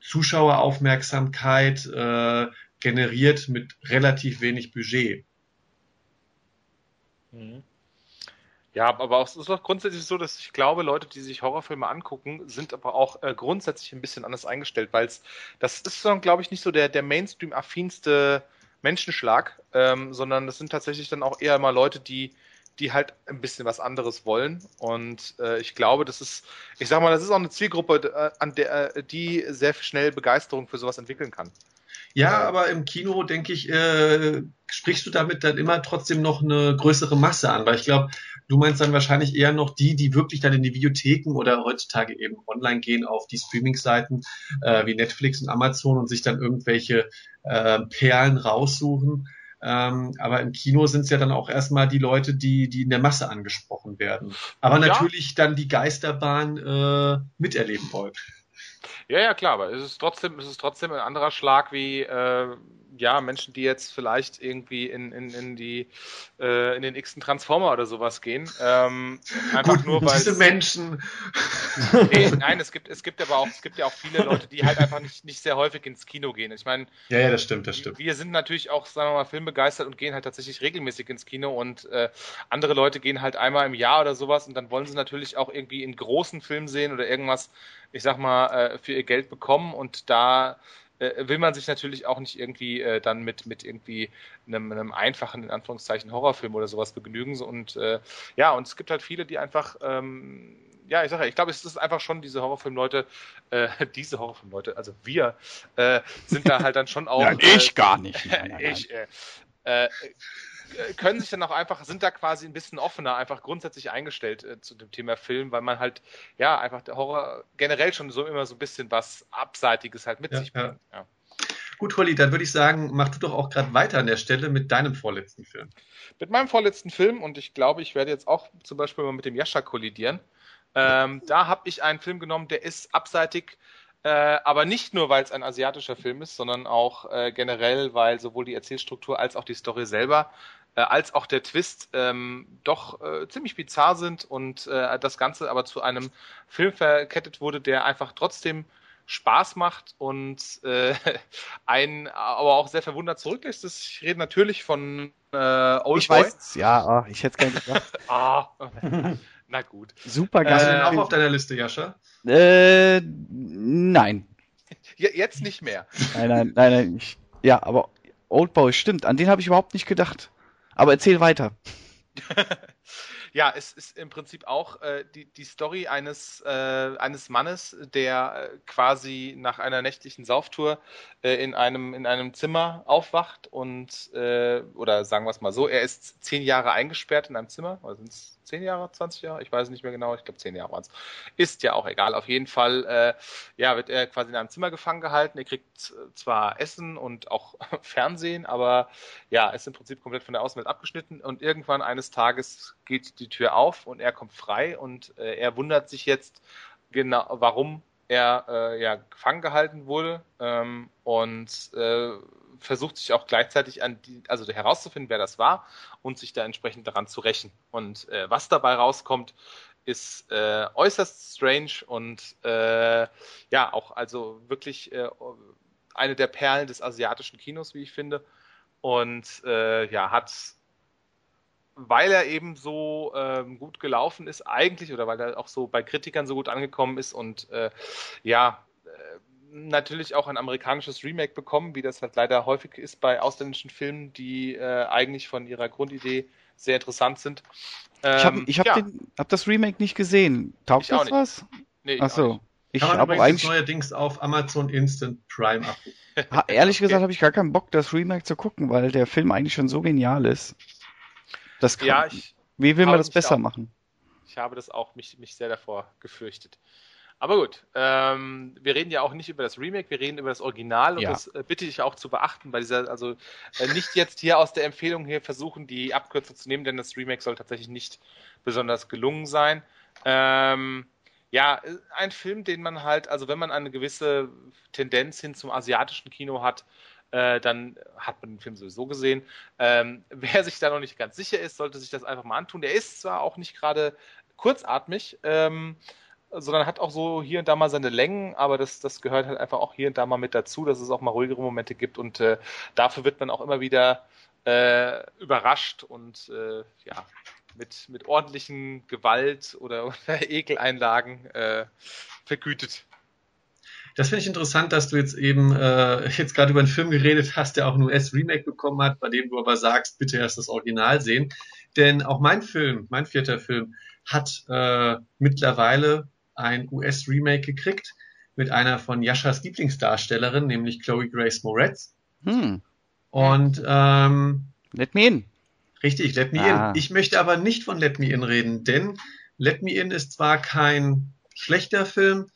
Zuschaueraufmerksamkeit äh, generiert mit relativ wenig Budget. Mhm. Ja, aber auch, es ist doch grundsätzlich so, dass ich glaube, Leute, die sich Horrorfilme angucken, sind aber auch äh, grundsätzlich ein bisschen anders eingestellt, weil das ist glaube ich, nicht so der, der Mainstream-affinste Menschenschlag, ähm, sondern das sind tatsächlich dann auch eher mal Leute, die, die halt ein bisschen was anderes wollen. Und äh, ich glaube, das ist, ich sag mal, das ist auch eine Zielgruppe, äh, an der, äh, die sehr schnell Begeisterung für sowas entwickeln kann. Ja, aber im Kino, denke ich, äh, sprichst du damit dann immer trotzdem noch eine größere Masse an, weil ich glaube, du meinst dann wahrscheinlich eher noch die, die wirklich dann in die Videotheken oder heutzutage eben online gehen auf die Streaming-Seiten äh, wie Netflix und Amazon und sich dann irgendwelche äh, Perlen raussuchen. Ähm, aber im Kino sind es ja dann auch erstmal die Leute, die, die in der Masse angesprochen werden. Aber ja. natürlich dann die Geisterbahn äh, miterleben wollen. Ja, ja, klar, aber es ist trotzdem, es ist trotzdem ein anderer Schlag wie äh, ja, Menschen, die jetzt vielleicht irgendwie in, in, in die äh, in den x-ten Transformer oder sowas gehen. Ähm, einfach Gut, nur weil diese Menschen. [LAUGHS] nee, nein, es gibt es gibt aber auch es gibt ja auch viele Leute, die halt einfach nicht, nicht sehr häufig ins Kino gehen. Ich meine, ja, ja, das stimmt, das stimmt. Wir sind natürlich auch, sagen wir mal, filmbegeistert und gehen halt tatsächlich regelmäßig ins Kino und äh, andere Leute gehen halt einmal im Jahr oder sowas und dann wollen sie natürlich auch irgendwie in großen Film sehen oder irgendwas, ich sag mal, äh, für ihr Geld bekommen und da äh, will man sich natürlich auch nicht irgendwie äh, dann mit, mit irgendwie einem, einem einfachen, in Anführungszeichen, Horrorfilm oder sowas begnügen. Und äh, ja, und es gibt halt viele, die einfach, ähm, ja, ich sage ja, ich glaube, es ist einfach schon diese Horrorfilmleute, äh, [LAUGHS] diese Horrorfilmleute, also wir, äh, sind da halt dann schon [LAUGHS] auch. ja, ich gar nicht. Nein, nein, [LAUGHS] nein. ich, äh, äh, können sich dann auch einfach, sind da quasi ein bisschen offener, einfach grundsätzlich eingestellt äh, zu dem Thema Film, weil man halt, ja, einfach der Horror generell schon so immer so ein bisschen was Abseitiges halt mit ja, sich bringt. Ja. Gut, Holly, dann würde ich sagen, mach du doch auch gerade weiter an der Stelle mit deinem vorletzten Film. Mit meinem vorletzten Film und ich glaube, ich werde jetzt auch zum Beispiel mal mit dem Jascha kollidieren. Ähm, da habe ich einen Film genommen, der ist abseitig, äh, aber nicht nur, weil es ein asiatischer Film ist, sondern auch äh, generell, weil sowohl die Erzählstruktur als auch die Story selber äh, als auch der Twist ähm, doch äh, ziemlich bizarr sind und äh, das Ganze aber zu einem Film verkettet wurde, der einfach trotzdem Spaß macht und äh, [LAUGHS] einen aber auch sehr verwundert zurücklässt. Ich rede natürlich von äh, Old Ich Boy. weiß, ja, oh, ich hätte es gar nicht gedacht. [LAUGHS] ah, [LAUGHS] na gut. Super geil. Hast du den auch auf deiner Liste, Jascha? Äh, nein. Jetzt nicht mehr. Nein, nein, nein, nein. Ich, ja, aber Old Boy stimmt. An den habe ich überhaupt nicht gedacht. Aber erzähl weiter. [LAUGHS] ja, es ist im Prinzip auch äh, die, die Story eines, äh, eines Mannes, der äh, quasi nach einer nächtlichen Sauftour äh, in, einem, in einem Zimmer aufwacht und, äh, oder sagen wir es mal so, er ist zehn Jahre eingesperrt in einem Zimmer, oder sind es zehn Jahre, 20 Jahre, ich weiß nicht mehr genau, ich glaube zehn Jahre waren es. Ist ja auch egal. Auf jeden Fall, äh, ja, wird er quasi in einem Zimmer gefangen gehalten. Er kriegt zwar Essen und auch [LAUGHS] Fernsehen, aber ja, ist im Prinzip komplett von der Außenwelt abgeschnitten und irgendwann eines Tages geht die Tür auf und er kommt frei und äh, er wundert sich jetzt genau, warum er äh, ja gefangen gehalten wurde ähm, und äh, versucht sich auch gleichzeitig an die, also herauszufinden, wer das war und sich da entsprechend daran zu rächen. Und äh, was dabei rauskommt, ist äh, äußerst strange und äh, ja auch also wirklich äh, eine der Perlen des asiatischen Kinos, wie ich finde. Und äh, ja, hat weil er eben so ähm, gut gelaufen ist, eigentlich, oder weil er auch so bei Kritikern so gut angekommen ist und äh, ja, äh, natürlich auch ein amerikanisches Remake bekommen, wie das halt leider häufig ist bei ausländischen Filmen, die äh, eigentlich von ihrer Grundidee sehr interessant sind. Ähm, ich habe ich hab ja. hab das Remake nicht gesehen. Taugt das was? Nee, Achso. Ich habe eigentlich neuerdings auf Amazon Instant Prime ab. Ehrlich [LAUGHS] gesagt habe ich gar keinen Bock, das Remake zu gucken, weil der Film eigentlich schon so genial ist. Das kann, ja, ich wie will man das besser auch, machen? Ich habe das auch mich, mich sehr davor gefürchtet. Aber gut, ähm, wir reden ja auch nicht über das Remake, wir reden über das Original und ja. das äh, bitte ich auch zu beachten bei dieser, also äh, nicht jetzt hier aus der Empfehlung hier versuchen, die Abkürzung zu nehmen, denn das Remake soll tatsächlich nicht besonders gelungen sein. Ähm, ja, ein Film, den man halt, also wenn man eine gewisse Tendenz hin zum asiatischen Kino hat, äh, dann hat man den Film sowieso gesehen. Ähm, [LAUGHS] wer sich da noch nicht ganz sicher ist, sollte sich das einfach mal antun. Der ist zwar auch nicht gerade kurzatmig, ähm, sondern hat auch so hier und da mal seine Längen, aber das, das gehört halt einfach auch hier und da mal mit dazu, dass es auch mal ruhigere Momente gibt und äh, dafür wird man auch immer wieder äh, überrascht und äh, ja, mit, mit ordentlichen Gewalt oder, [LAUGHS] oder Ekeleinlagen äh, vergütet. Das finde ich interessant, dass du jetzt eben äh, jetzt gerade über einen Film geredet hast, der auch ein US-Remake bekommen hat, bei dem du aber sagst, bitte erst das Original sehen. Denn auch mein Film, mein vierter Film, hat äh, mittlerweile ein US-Remake gekriegt mit einer von Jaschas Lieblingsdarstellerin, nämlich Chloe Grace Moretz. Hm. Und ähm, Let Me In. Richtig, Let Me ah. In. Ich möchte aber nicht von Let Me In reden, denn Let Me In ist zwar kein schlechter Film,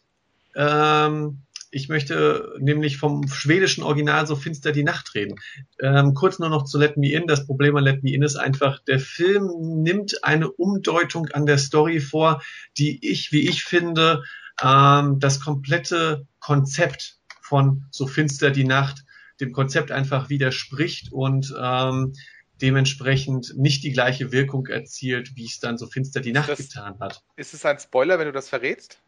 ähm, ich möchte nämlich vom schwedischen Original so finster die Nacht reden. Ähm, kurz nur noch zu Let Me In. Das Problem an Let Me In ist einfach, der Film nimmt eine Umdeutung an der Story vor, die ich, wie ich finde, ähm, das komplette Konzept von so finster die Nacht dem Konzept einfach widerspricht und ähm, dementsprechend nicht die gleiche Wirkung erzielt, wie es dann so finster die Nacht das, getan hat. Ist es ein Spoiler, wenn du das verrätst?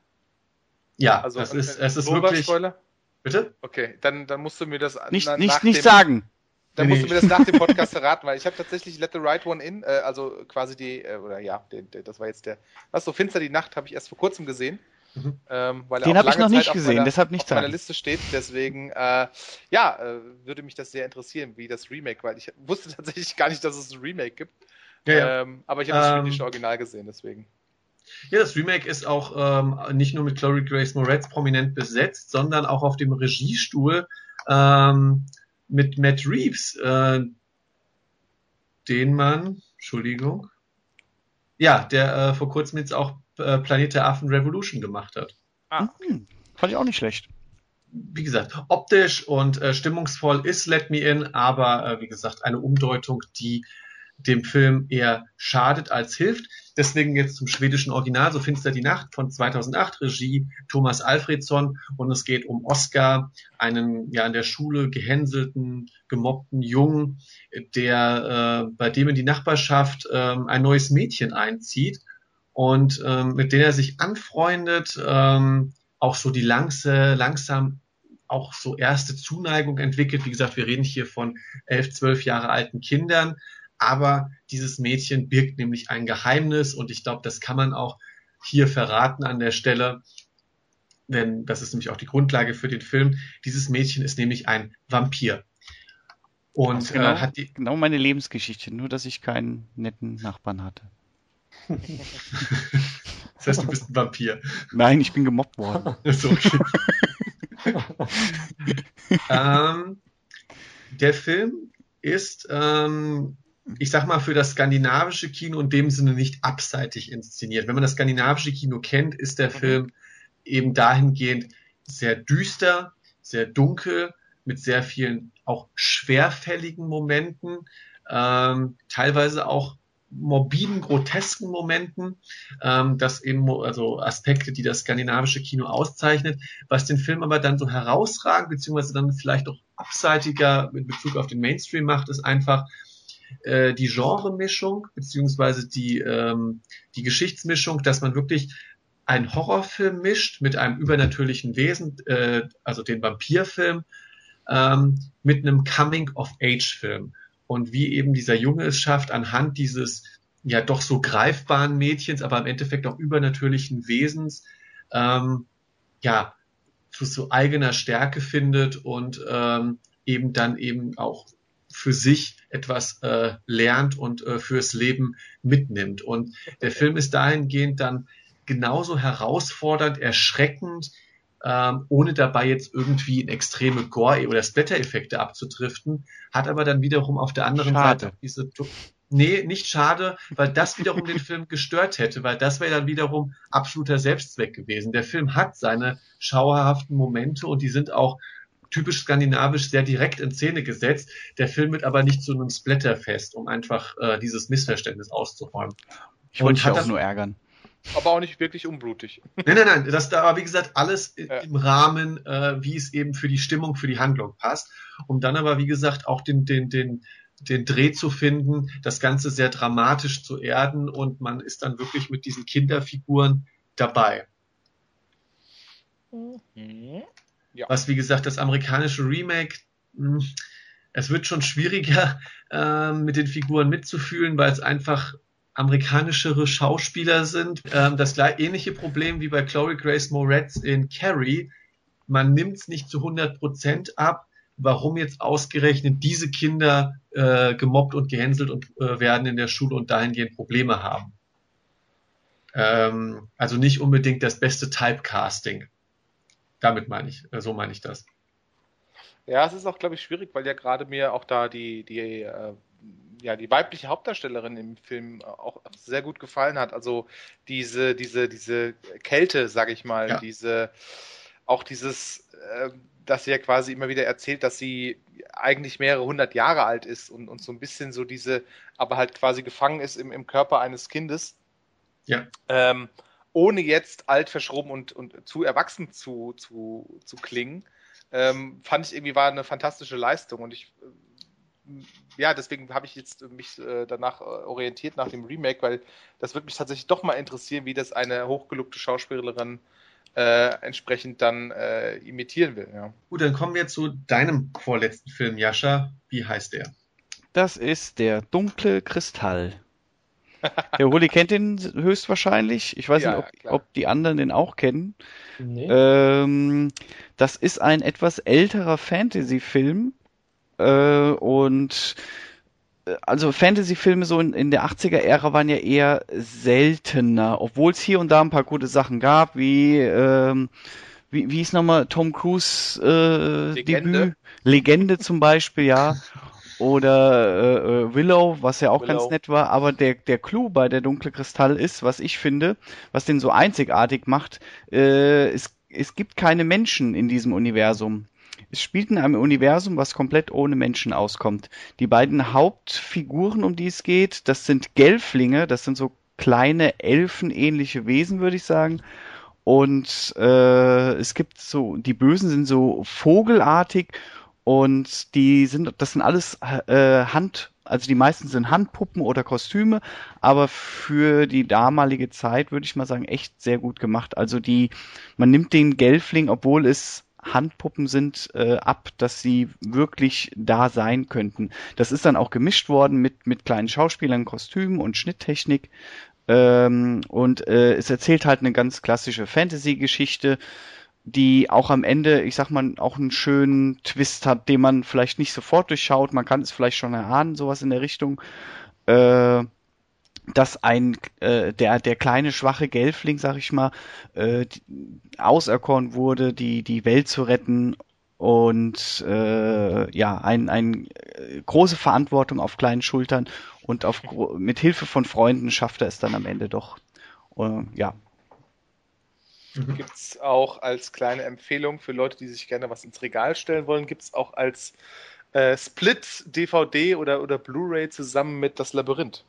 Ja, also das ist, es ist wirklich. Spoiler? Bitte? Okay, dann, dann musst du mir das nicht, na, nicht, nicht dem, sagen. Dann nee, musst du mir das nach dem [LAUGHS] Podcast verraten, weil ich habe tatsächlich Let the Right One In, äh, also quasi die, äh, oder ja, der, der, das war jetzt der, was so finster die Nacht, habe ich erst vor kurzem gesehen. Mhm. Ähm, weil Den habe ich noch Zeit nicht gesehen, meiner, deshalb nicht auf meiner Liste steht. Deswegen, äh, ja, äh, würde mich das sehr interessieren, wie das Remake, weil ich wusste [LAUGHS] tatsächlich gar nicht, dass es ein Remake gibt. Ja, ja. Ähm, aber ich habe das ähm, schwedische Original gesehen, deswegen. Ja, das Remake ist auch ähm, nicht nur mit Chloe Grace Moretz prominent besetzt, sondern auch auf dem Regiestuhl ähm, mit Matt Reeves, äh, den man, Entschuldigung, ja, der äh, vor kurzem jetzt auch äh, Planet der Affen Revolution gemacht hat. Ah. Hm, fand ich auch nicht schlecht. Wie gesagt, optisch und äh, stimmungsvoll ist Let Me In, aber äh, wie gesagt, eine Umdeutung, die dem Film eher schadet als hilft. Deswegen jetzt zum schwedischen Original, so finster die Nacht von 2008, Regie Thomas Alfredsson und es geht um Oscar, einen ja in der Schule gehänselten, gemobbten Jungen, der äh, bei dem in die Nachbarschaft äh, ein neues Mädchen einzieht und äh, mit der er sich anfreundet, äh, auch so die langse, langsam auch so erste Zuneigung entwickelt. Wie gesagt, wir reden hier von elf, zwölf Jahre alten Kindern aber dieses Mädchen birgt nämlich ein Geheimnis und ich glaube, das kann man auch hier verraten an der Stelle, denn das ist nämlich auch die Grundlage für den Film. Dieses Mädchen ist nämlich ein Vampir. Und genau, äh, hat die genau meine Lebensgeschichte, nur dass ich keinen netten Nachbarn hatte. [LAUGHS] das heißt, du bist ein Vampir. Nein, ich bin gemobbt worden. [LAUGHS] so, okay. [LAUGHS] ähm, der Film ist ähm, ich sag mal, für das skandinavische Kino in dem Sinne nicht abseitig inszeniert. Wenn man das skandinavische Kino kennt, ist der mhm. Film eben dahingehend sehr düster, sehr dunkel, mit sehr vielen auch schwerfälligen Momenten, ähm, teilweise auch morbiden, grotesken Momenten, ähm, das eben also Aspekte, die das skandinavische Kino auszeichnet, was den Film aber dann so herausragend beziehungsweise dann vielleicht auch abseitiger mit Bezug auf den Mainstream macht, ist einfach äh, die Genremischung beziehungsweise die ähm, die Geschichtsmischung, dass man wirklich einen Horrorfilm mischt mit einem übernatürlichen Wesen, äh, also den Vampirfilm, ähm, mit einem Coming-of-Age-Film. Und wie eben dieser Junge es schafft, anhand dieses ja doch so greifbaren Mädchens, aber im Endeffekt auch übernatürlichen Wesens, ähm, ja, zu so eigener Stärke findet und ähm, eben dann eben auch für sich etwas äh, lernt und äh, fürs Leben mitnimmt. Und der Film ist dahingehend dann genauso herausfordernd, erschreckend, ähm, ohne dabei jetzt irgendwie in extreme Gore- oder Splatter-Effekte abzudriften, hat aber dann wiederum auf der anderen schade. Seite diese Nee, nicht schade, weil das wiederum den Film gestört hätte, weil das wäre dann wiederum absoluter Selbstzweck gewesen. Der Film hat seine schauerhaften Momente und die sind auch typisch skandinavisch sehr direkt in Szene gesetzt. Der Film wird aber nicht zu einem Splatterfest, um einfach äh, dieses Missverständnis auszuräumen. Ich wollte dich auch nur ärgern aber auch nicht wirklich unblutig. [LAUGHS] Nein, nein, nein. Das da aber wie gesagt alles ja. im Rahmen, äh, wie es eben für die Stimmung, für die Handlung passt. Um dann aber wie gesagt auch den den den den Dreh zu finden, das Ganze sehr dramatisch zu erden und man ist dann wirklich mit diesen Kinderfiguren dabei. Mhm. Ja. Was wie gesagt das amerikanische Remake mh, hm, es wird schon schwieriger, [LAUGHS] äh, mit den Figuren mitzufühlen, weil es einfach amerikanischere Schauspieler sind. Ähm, das gleich, ähnliche Problem wie bei Chloe Grace Moretz in Carrie. Man nimmt es nicht zu 100 Prozent ab, warum jetzt ausgerechnet diese Kinder äh, gemobbt und gehänselt und äh, werden in der Schule und dahingehend Probleme haben. Ähm, also nicht unbedingt das beste Typecasting. Damit meine ich, äh, so meine ich das. Ja, es ist auch, glaube ich, schwierig, weil ja gerade mir auch da die, die äh, ja, die weibliche Hauptdarstellerin im Film auch sehr gut gefallen hat. Also diese, diese, diese Kälte, sag ich mal, ja. diese, auch dieses, äh, dass sie ja quasi immer wieder erzählt, dass sie eigentlich mehrere hundert Jahre alt ist und, und so ein bisschen so diese, aber halt quasi gefangen ist im, im Körper eines Kindes. Ja. Ähm, ohne jetzt alt, verschroben und, und zu erwachsen zu, zu, zu klingen, ähm, fand ich irgendwie war eine fantastische Leistung und ich ja, deswegen habe ich jetzt mich äh, danach äh, orientiert nach dem Remake, weil das würde mich tatsächlich doch mal interessieren, wie das eine hochgelobte Schauspielerin äh, entsprechend dann äh, imitieren will. Ja. Gut, dann kommen wir zu deinem vorletzten Film, Jascha. Wie heißt der? Das ist der dunkle Kristall. [LAUGHS] Der Holi kennt den höchstwahrscheinlich. Ich weiß ja, nicht, ob, ob, die anderen den auch kennen. Nee. Ähm, das ist ein etwas älterer Fantasy-Film äh, und äh, also Fantasy-Filme so in, in der 80er-Ära waren ja eher seltener, obwohl es hier und da ein paar gute Sachen gab, wie ähm, wie, wie ist nochmal Tom Cruise äh, Legende. Debüt? Legende zum Beispiel, ja. [LAUGHS] Oder äh, äh, Willow, was ja auch Willow. ganz nett war. Aber der, der Clou bei der Dunkle Kristall ist, was ich finde, was den so einzigartig macht, äh, es, es gibt keine Menschen in diesem Universum. Es spielt in einem Universum, was komplett ohne Menschen auskommt. Die beiden Hauptfiguren, um die es geht, das sind Gelflinge, das sind so kleine elfenähnliche Wesen, würde ich sagen. Und äh, es gibt so, die Bösen sind so vogelartig und die sind, das sind alles äh, Hand, also die meisten sind Handpuppen oder Kostüme, aber für die damalige Zeit würde ich mal sagen echt sehr gut gemacht. Also die, man nimmt den Gelfling, obwohl es Handpuppen sind, äh, ab, dass sie wirklich da sein könnten. Das ist dann auch gemischt worden mit, mit kleinen Schauspielern, Kostümen und Schnitttechnik. Ähm, und äh, es erzählt halt eine ganz klassische Fantasy-Geschichte, die auch am Ende, ich sag mal, auch einen schönen Twist hat, den man vielleicht nicht sofort durchschaut. Man kann es vielleicht schon erahnen, sowas in der Richtung. Äh, dass ein äh, der der kleine schwache Gelfling, sag ich mal, äh, auserkoren wurde, die die Welt zu retten und äh, ja ein, ein äh, große Verantwortung auf kleinen Schultern Und auf, mit Hilfe von Freunden schafft er es dann am Ende doch. Uh, ja. Mhm. Gibt es auch als kleine Empfehlung für Leute, die sich gerne was ins Regal stellen wollen, gibt es auch als äh, Split-DVD oder, oder Blu-ray zusammen mit Das Labyrinth.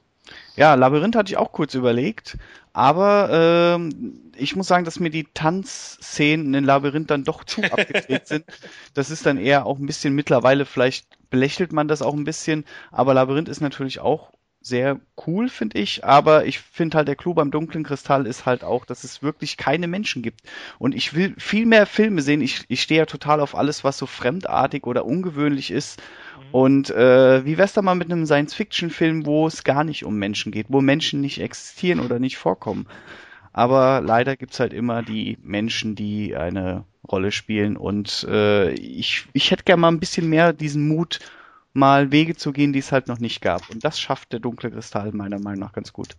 Ja, Labyrinth hatte ich auch kurz überlegt, aber ähm, ich muss sagen, dass mir die Tanzszenen in Labyrinth dann doch zu abgedreht [LAUGHS] sind. Das ist dann eher auch ein bisschen mittlerweile, vielleicht belächelt man das auch ein bisschen, aber Labyrinth ist natürlich auch sehr cool, finde ich. Aber ich finde halt, der Clou beim dunklen Kristall ist halt auch, dass es wirklich keine Menschen gibt. Und ich will viel mehr Filme sehen. Ich, ich stehe ja total auf alles, was so fremdartig oder ungewöhnlich ist. Mhm. Und äh, wie wär's da mal mit einem Science-Fiction-Film, wo es gar nicht um Menschen geht, wo Menschen nicht existieren oder nicht vorkommen? Aber leider gibt's halt immer die Menschen, die eine Rolle spielen. Und äh, ich, ich hätte gerne mal ein bisschen mehr diesen Mut, mal Wege zu gehen, die es halt noch nicht gab. Und das schafft der dunkle Kristall meiner Meinung nach ganz gut.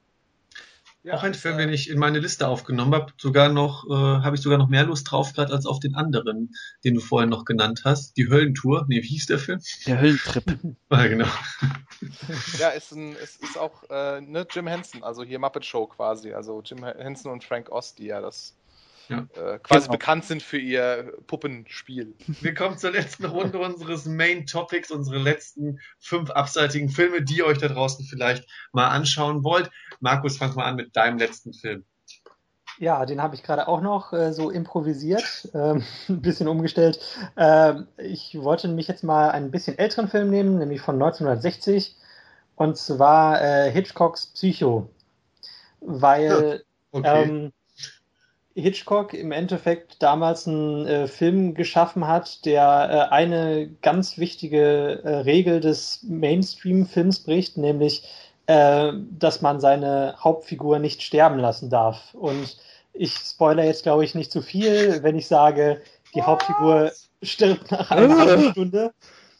Ja, auch ein Film, den ich in meine Liste aufgenommen habe. Sogar noch, äh, habe ich sogar noch mehr Lust drauf gerade als auf den anderen, den du vorhin noch genannt hast. Die Höllentour. Nee, wie hieß der Film? Der Höllentrip. [LAUGHS] ah, genau. [LAUGHS] Ja, ist, ein, ist, ist auch äh, ne, Jim Henson, also hier Muppet Show quasi. Also Jim Henson und Frank Ost, die ja das ja. äh, quasi genau. bekannt sind für ihr Puppenspiel. Wir kommen zur letzten Runde unseres Main Topics, unsere letzten fünf abseitigen Filme, die ihr euch da draußen vielleicht mal anschauen wollt. Markus, fang mal an mit deinem letzten Film. Ja, den habe ich gerade auch noch äh, so improvisiert, ähm, [LAUGHS] ein bisschen umgestellt. Ähm, ich wollte nämlich jetzt mal einen bisschen älteren Film nehmen, nämlich von 1960, und zwar äh, Hitchcocks Psycho. Weil okay. ähm, Hitchcock im Endeffekt damals einen äh, Film geschaffen hat, der äh, eine ganz wichtige äh, Regel des Mainstream-Films bricht, nämlich, äh, dass man seine Hauptfigur nicht sterben lassen darf. Und ich spoiler jetzt, glaube ich, nicht zu viel, wenn ich sage, die Hauptfigur stirbt nach einer halben Stunde.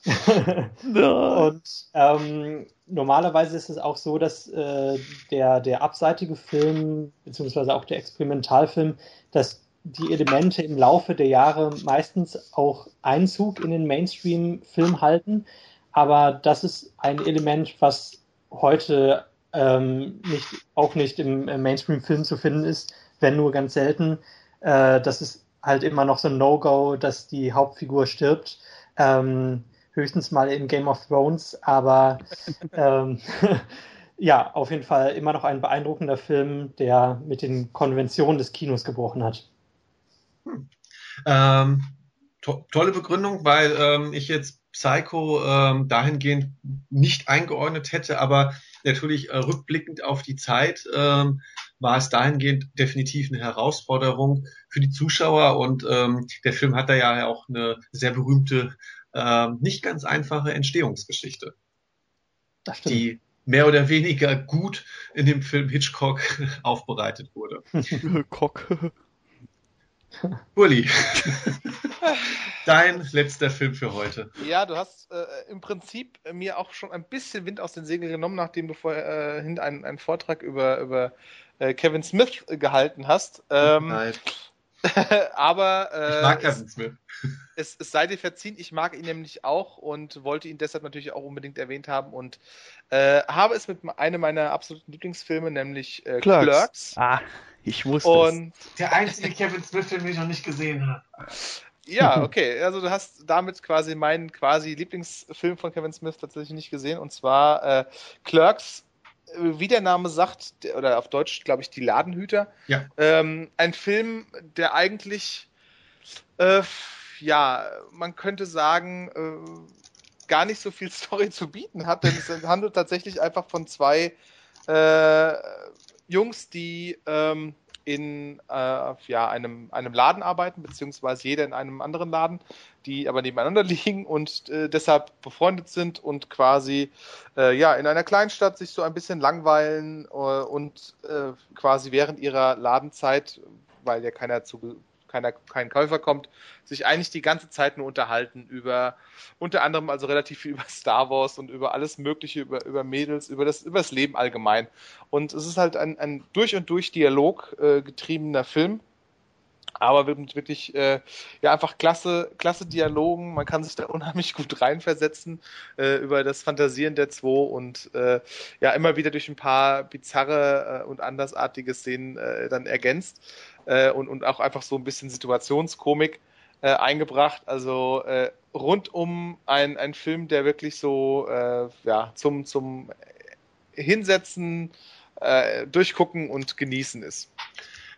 [LAUGHS] und ähm, normalerweise ist es auch so, dass äh, der, der abseitige Film, beziehungsweise auch der Experimentalfilm, dass die Elemente im Laufe der Jahre meistens auch Einzug in den Mainstream-Film halten. Aber das ist ein Element, was heute ähm, nicht, auch nicht im Mainstream-Film zu finden ist, wenn nur ganz selten. Äh, das ist halt immer noch so ein No-Go, dass die Hauptfigur stirbt. Ähm, höchstens mal in Game of Thrones, aber [LAUGHS] ähm, [LAUGHS] ja, auf jeden Fall immer noch ein beeindruckender Film, der mit den Konventionen des Kinos gebrochen hat. Hm. Ähm, to tolle Begründung, weil ähm, ich jetzt Psycho ähm, dahingehend nicht eingeordnet hätte, aber natürlich äh, rückblickend auf die Zeit ähm, war es dahingehend definitiv eine Herausforderung für die Zuschauer und ähm, der Film hat da ja auch eine sehr berühmte äh, nicht ganz einfache Entstehungsgeschichte. Die mehr oder weniger gut in dem Film Hitchcock [LAUGHS] aufbereitet wurde. [LAUGHS] Cock. Uli, [LAUGHS] dein letzter Film für heute. Ja, du hast äh, im Prinzip mir auch schon ein bisschen Wind aus den Segeln genommen, nachdem du vorhin äh, einen, einen Vortrag über, über äh, Kevin Smith gehalten hast. Ähm, Nein. [LAUGHS] aber äh, ich mag Kevin Smith es, es sei dir verziehen, ich mag ihn nämlich auch und wollte ihn deshalb natürlich auch unbedingt erwähnt haben und äh, habe es mit einem meiner absoluten Lieblingsfilme, nämlich äh, Clerks. Clerks. Ah, ich wusste und es. Der einzige Kevin Smith-Film, den ich noch nicht gesehen habe. Ja, okay. Also du hast damit quasi meinen quasi Lieblingsfilm von Kevin Smith tatsächlich nicht gesehen und zwar äh, Clerks wie der Name sagt, oder auf Deutsch glaube ich die Ladenhüter. Ja. Ähm, ein Film, der eigentlich äh, ja, man könnte sagen, äh, gar nicht so viel [LAUGHS] Story zu bieten hat, denn es handelt tatsächlich einfach von zwei äh, Jungs, die ähm, in äh, ja, einem, einem Laden arbeiten, beziehungsweise jeder in einem anderen Laden, die aber nebeneinander [LAUGHS] liegen und äh, deshalb befreundet sind und quasi äh, ja, in einer Kleinstadt sich so ein bisschen langweilen äh, und äh, quasi während ihrer Ladenzeit, weil ja keiner zu, keiner, kein Käufer kommt, sich eigentlich die ganze Zeit nur unterhalten über unter anderem also relativ viel [LAUGHS] über Star Wars und über alles Mögliche, über, über Mädels, über das, über das Leben allgemein. Und es ist halt ein, ein durch und durch Dialog äh, getriebener Film. aber wirklich äh, ja einfach klasse klasse Dialogen man kann sich da [LAUGHS] unheimlich gut reinversetzen äh, über das Fantasieren der zwei und äh, ja immer wieder durch ein paar bizarre äh, und andersartige Szenen äh, dann ergänzt äh, und und auch einfach so ein bisschen Situationskomik äh, eingebracht also äh, rundum ein ein Film der wirklich so äh, ja zum zum Hinsetzen äh, durchgucken und genießen ist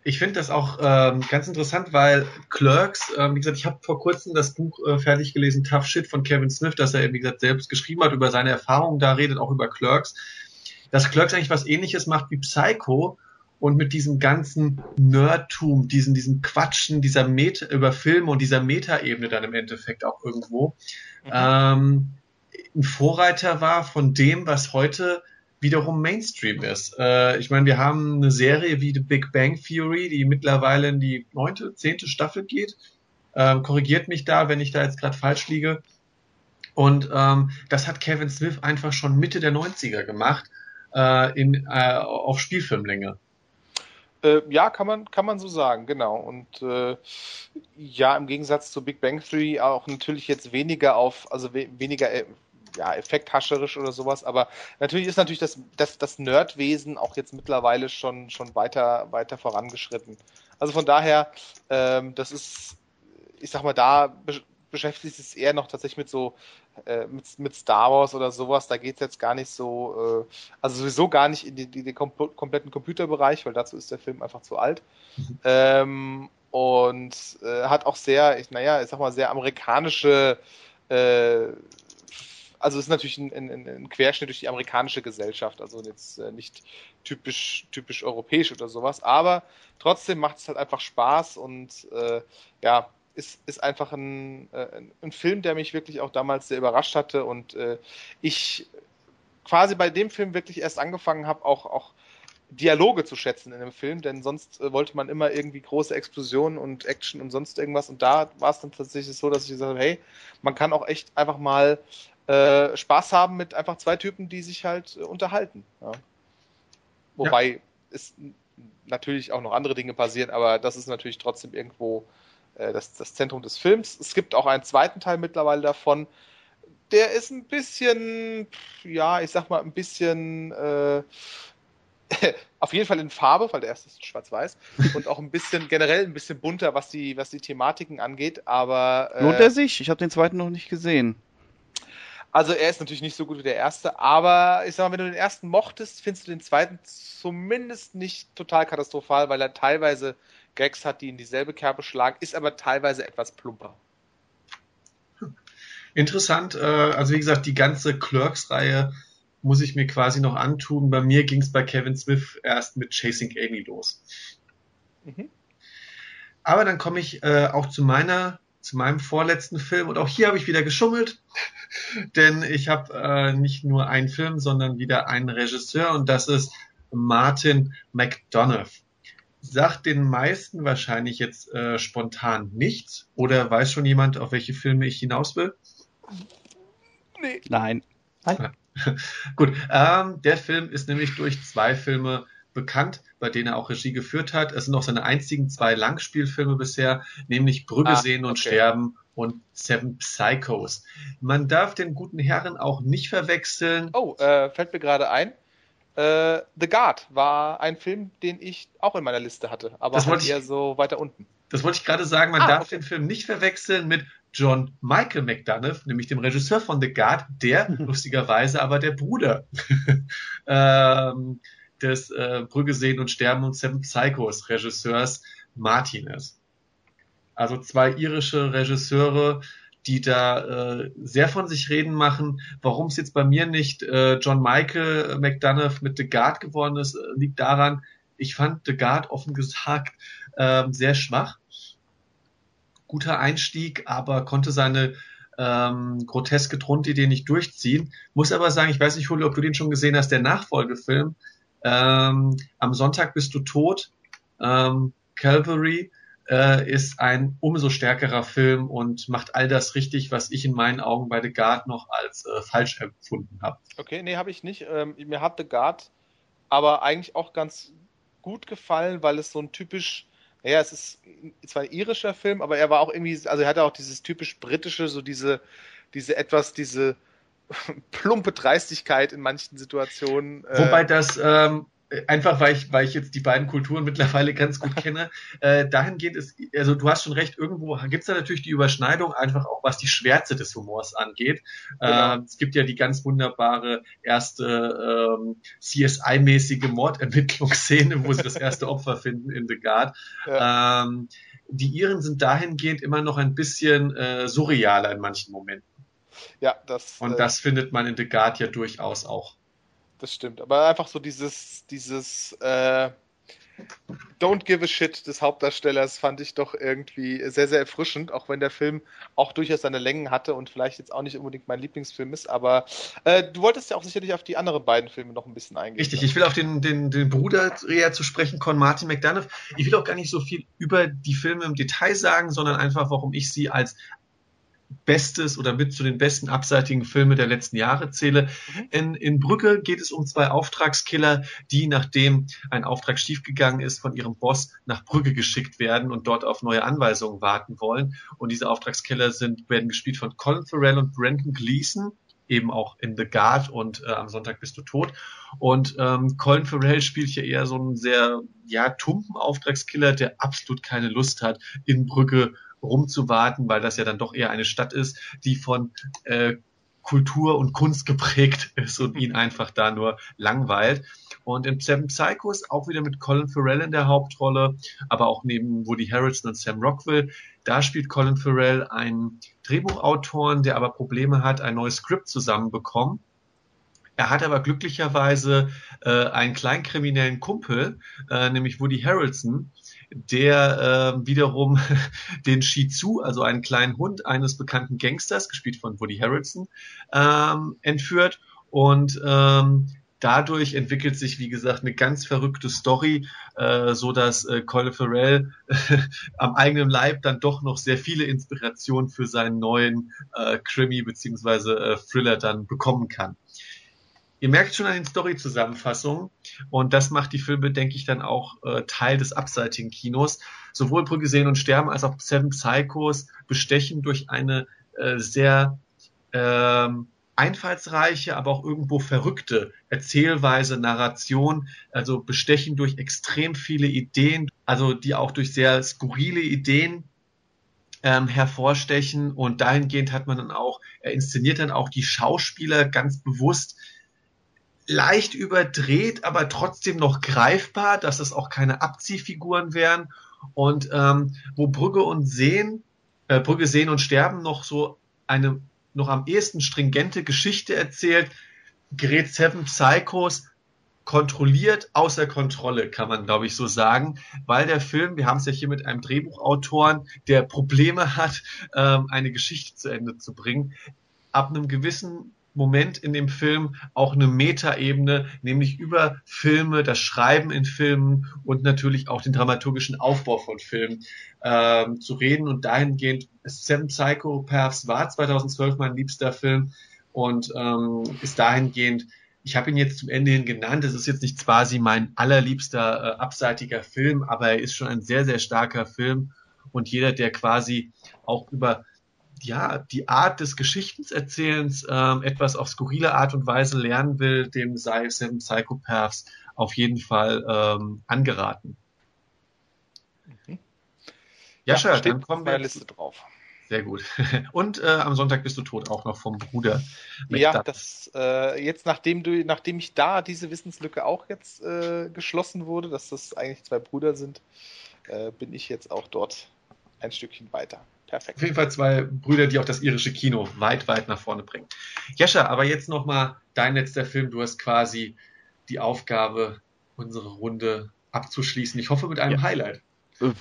ich finde das auch ähm, ganz interessant, weil Clerks, ähm, wie gesagt, ich habe vor kurzem das Buch äh, fertig gelesen, Tough Shit von Kevin Smith, das er, wie gesagt, selbst geschrieben hat, über seine Erfahrungen da redet, auch über Clerks. Dass Clerks eigentlich was ähnliches macht wie Psycho und mit diesem ganzen Nerdtum, diesen, diesem Quatschen, dieser Meta, über Filme und dieser Metaebene dann im Endeffekt auch irgendwo, mhm. ähm, ein Vorreiter war von dem, was heute wiederum Mainstream ist. Äh, ich meine, wir haben eine Serie wie The Big Bang Theory, die mittlerweile in die neunte, zehnte Staffel geht. Ähm, korrigiert mich da, wenn ich da jetzt gerade falsch liege. Und ähm, das hat Kevin Smith einfach schon Mitte der 90er gemacht, äh, in, äh, auf Spielfilmlänge. Äh, ja, kann man, kann man so sagen, genau. Und äh, ja, im Gegensatz zu Big Bang Theory auch natürlich jetzt weniger auf, also we weniger äh, ja, effekthascherisch oder sowas, aber natürlich ist natürlich das, das, das Nerdwesen auch jetzt mittlerweile schon, schon weiter, weiter vorangeschritten. Also von daher, ähm, das ist, ich sag mal, da beschäftigt sich eher noch tatsächlich mit so, äh, mit, mit Star Wars oder sowas, da geht es jetzt gar nicht so, äh, also sowieso gar nicht in den, den kom kompletten Computerbereich, weil dazu ist der Film einfach zu alt. Ähm, und äh, hat auch sehr, ich, naja, ich sag mal, sehr amerikanische äh, also ist natürlich ein, ein, ein, Querschnitt durch die amerikanische Gesellschaft, also jetzt äh, nicht typisch, typisch europäisch oder sowas, aber trotzdem macht es halt einfach Spaß und äh, ja, ist, ist einfach ein, äh, ein Film, der mich wirklich auch damals sehr überrascht hatte und äh, ich quasi bei dem Film wirklich erst angefangen habe, auch, auch Dialoge zu schätzen in dem Film, denn sonst äh, wollte man immer irgendwie große Explosionen und Action und sonst irgendwas. Und da war es dann tatsächlich so, dass ich gesagt habe, hey, man kann auch echt einfach mal äh, Spaß haben mit einfach zwei Typen, die sich halt äh, unterhalten. Ja. Wobei ja. es natürlich auch noch andere Dinge passieren, aber das ist natürlich trotzdem irgendwo äh, das, das Zentrum des Films. Es gibt auch einen zweiten Teil mittlerweile davon. Der ist ein bisschen, ja, ich sag mal, ein bisschen äh, [LAUGHS] auf jeden Fall in Farbe, weil der erste ist schwarz-weiß und auch ein bisschen generell ein bisschen bunter, was die was die Thematiken angeht. Aber äh, lohnt er sich? Ich habe den zweiten noch nicht gesehen. Also er ist natürlich nicht so gut wie der erste, aber ich sag mal, wenn du den ersten mochtest, findest du den zweiten zumindest nicht total katastrophal, weil er teilweise Gags hat, die in dieselbe Kerbe schlagen, ist aber teilweise etwas plumper. Interessant, äh, also wie gesagt, die ganze Clerks-Reihe muss ich mir quasi noch antun. Bei mir ging es bei Kevin Smith erst mit Chasing Amy los. Mhm. Aber dann komme ich äh, auch zu meiner zu meinem vorletzten Film und auch hier habe ich wieder geschummelt, [LAUGHS] denn ich habe äh, nicht nur einen Film, sondern wieder einen Regisseur und das ist Martin McDonough. Sagt den meisten wahrscheinlich jetzt äh, spontan nichts oder weiß schon jemand, auf welche Filme ich hinaus will? Nee. Nein. Nein. [LAUGHS] Gut, ähm, der Film ist nämlich durch zwei Filme bekannt, bei denen er auch Regie geführt hat. Es sind auch seine einzigen zwei Langspielfilme bisher, nämlich Brügge ah, sehen und okay. sterben und Seven Psychos. Man darf den guten Herren auch nicht verwechseln. Oh, äh, fällt mir gerade ein. Äh, The Guard war ein Film, den ich auch in meiner Liste hatte, aber das halt eher so weiter unten. Das wollte ich gerade sagen, man ah, darf okay. den Film nicht verwechseln mit John Michael McDonough, nämlich dem Regisseur von The Guard, der [LAUGHS] lustigerweise aber der Bruder [LAUGHS] ähm, des äh, Brügge sehen und sterben und Seven Psychos Regisseurs Martinez. Also zwei irische Regisseure, die da äh, sehr von sich reden machen. Warum es jetzt bei mir nicht äh, John Michael McDonough mit The Guard geworden ist, äh, liegt daran, ich fand The Guard offen gesagt äh, sehr schwach. Guter Einstieg, aber konnte seine ähm, groteske Grundidee nicht durchziehen. Muss aber sagen, ich weiß nicht, Julio, ob du den schon gesehen hast, der Nachfolgefilm ähm, Am Sonntag bist du tot. Ähm, Calvary äh, ist ein umso stärkerer Film und macht all das richtig, was ich in meinen Augen bei The Guard noch als äh, falsch empfunden habe. Okay, nee, habe ich nicht. Ähm, mir hat The Guard aber eigentlich auch ganz gut gefallen, weil es so ein typisch Ja, es ist zwar ein irischer Film, aber er war auch irgendwie, also er hatte auch dieses typisch britische, so diese, diese etwas, diese [LAUGHS] plumpe Dreistigkeit in manchen Situationen. Äh, Wobei das ähm, einfach weil ich, weil ich jetzt die beiden Kulturen mittlerweile ganz gut [LAUGHS] kenne, äh, dahingehend ist, also du hast schon recht, irgendwo gibt es da natürlich die Überschneidung, einfach auch was die Schwärze des Humors angeht. Genau. Äh, es gibt ja die ganz wunderbare erste ähm, CSI-mäßige Mordermittlungsszene, wo sie das erste Opfer finden in The Guard. Ja. Ähm, die Iren sind dahingehend immer noch ein bisschen äh, surrealer in manchen Momenten. Ja, das. Und äh, das findet man in The Guard ja durchaus auch das stimmt. Aber einfach so dieses, dieses äh, Don't give a shit des Hauptdarstellers fand ich doch irgendwie sehr, sehr erfrischend, auch wenn der Film auch durchaus seine Längen hatte und vielleicht jetzt auch nicht unbedingt mein Lieblingsfilm ist. Aber äh, du wolltest ja auch sicherlich auf die anderen beiden Filme noch ein bisschen eingehen. Richtig, ich will auf den, den, den Bruder eher zu sprechen, Con Martin McDonough. Ich will auch gar nicht so viel über die Filme im Detail sagen, sondern einfach, warum ich sie als Bestes oder mit zu den besten abseitigen Filme der letzten Jahre zähle. Mhm. In, in Brücke geht es um zwei Auftragskiller, die, nachdem ein Auftrag schiefgegangen ist, von ihrem Boss nach Brücke geschickt werden und dort auf neue Anweisungen warten wollen. Und diese Auftragskiller sind, werden gespielt von Colin Farrell und Brandon Gleason eben auch in The Guard und äh, am Sonntag bist du tot. Und ähm, Colin Farrell spielt hier eher so einen sehr, ja, tumpen Auftragskiller, der absolut keine Lust hat, in Brücke rumzuwarten, weil das ja dann doch eher eine Stadt ist, die von äh, Kultur und Kunst geprägt ist und ihn einfach da nur langweilt. Und in Seven Psychos auch wieder mit Colin Farrell in der Hauptrolle, aber auch neben Woody Harrelson und Sam Rockwell. Da spielt Colin Farrell einen Drehbuchautoren, der aber Probleme hat, ein neues Skript zusammenbekommen. Er hat aber glücklicherweise äh, einen kleinkriminellen Kumpel, äh, nämlich Woody Harrelson, der äh, wiederum [LAUGHS] den Shih Tzu, also einen kleinen Hund eines bekannten Gangsters, gespielt von Woody Harrelson, ähm, entführt und ähm, dadurch entwickelt sich, wie gesagt, eine ganz verrückte Story, äh, so dass äh, Colin Farrell äh, [LAUGHS] am eigenen Leib dann doch noch sehr viele Inspirationen für seinen neuen äh, Krimi beziehungsweise äh, Thriller dann bekommen kann. Ihr merkt schon an den Story-Zusammenfassungen und das macht die Filme, denke ich, dann auch äh, Teil des abseitigen Kinos. Sowohl Brücke sehen und sterben als auch Seven Psychos bestechen durch eine äh, sehr ähm, einfallsreiche, aber auch irgendwo verrückte Erzählweise, Narration, also bestechen durch extrem viele Ideen, also die auch durch sehr skurrile Ideen ähm, hervorstechen und dahingehend hat man dann auch, er inszeniert dann auch die Schauspieler ganz bewusst leicht überdreht, aber trotzdem noch greifbar, dass es auch keine Abziehfiguren wären. Und ähm, wo Brügge und Sehen, äh, Brügge sehen und sterben noch so eine noch am ehesten stringente Geschichte erzählt, gerät Seven Psychos kontrolliert außer Kontrolle, kann man glaube ich so sagen, weil der Film, wir haben es ja hier mit einem Drehbuchautoren, der Probleme hat, ähm, eine Geschichte zu Ende zu bringen, ab einem gewissen Moment in dem Film auch eine Metaebene, nämlich über Filme, das Schreiben in Filmen und natürlich auch den dramaturgischen Aufbau von Filmen ähm, zu reden. Und dahingehend, Seven Psychopaths war 2012 mein liebster Film und ähm, ist dahingehend, ich habe ihn jetzt zum Ende hin genannt, es ist jetzt nicht quasi mein allerliebster äh, abseitiger Film, aber er ist schon ein sehr, sehr starker Film und jeder, der quasi auch über ja, die Art des Geschichtenerzählens ähm, etwas auf skurrile Art und Weise lernen will, dem sei Seven Psychopaths auf jeden Fall ähm, angeraten. Mhm. Jascha, ja, dann kommen wir Liste drauf. Sehr gut. [LAUGHS] Und äh, am Sonntag bist du tot, auch noch vom Bruder. Ja, das äh, jetzt nachdem du, nachdem ich da diese Wissenslücke auch jetzt äh, geschlossen wurde, dass das eigentlich zwei Brüder sind, äh, bin ich jetzt auch dort ein Stückchen weiter. Perfekt. Auf jeden Fall zwei Brüder, die auch das irische Kino weit, weit nach vorne bringen. Jescha, aber jetzt nochmal dein letzter Film. Du hast quasi die Aufgabe, unsere Runde abzuschließen. Ich hoffe mit einem ja. Highlight. Äh,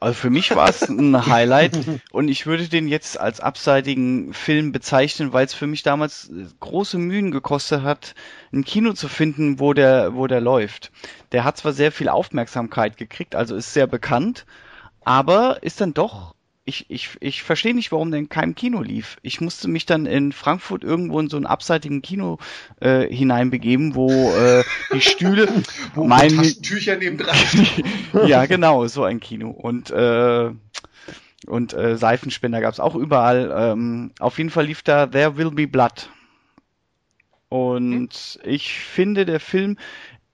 also für mich war es ein Highlight [LAUGHS] und ich würde den jetzt als abseitigen Film bezeichnen, weil es für mich damals große Mühen gekostet hat, ein Kino zu finden, wo der, wo der läuft. Der hat zwar sehr viel Aufmerksamkeit gekriegt, also ist sehr bekannt, aber ist dann doch ich, ich, ich verstehe nicht, warum der in keinem Kino lief. Ich musste mich dann in Frankfurt irgendwo in so einen abseitigen Kino äh, hineinbegeben, wo äh, die Stühle, [LAUGHS] wo mein Tücher neben dran. [LAUGHS] ja, genau, so ein Kino und äh, und äh, Seifenspender gab's auch überall. Ähm, auf jeden Fall lief da There Will Be Blood. Und hm? ich finde, der Film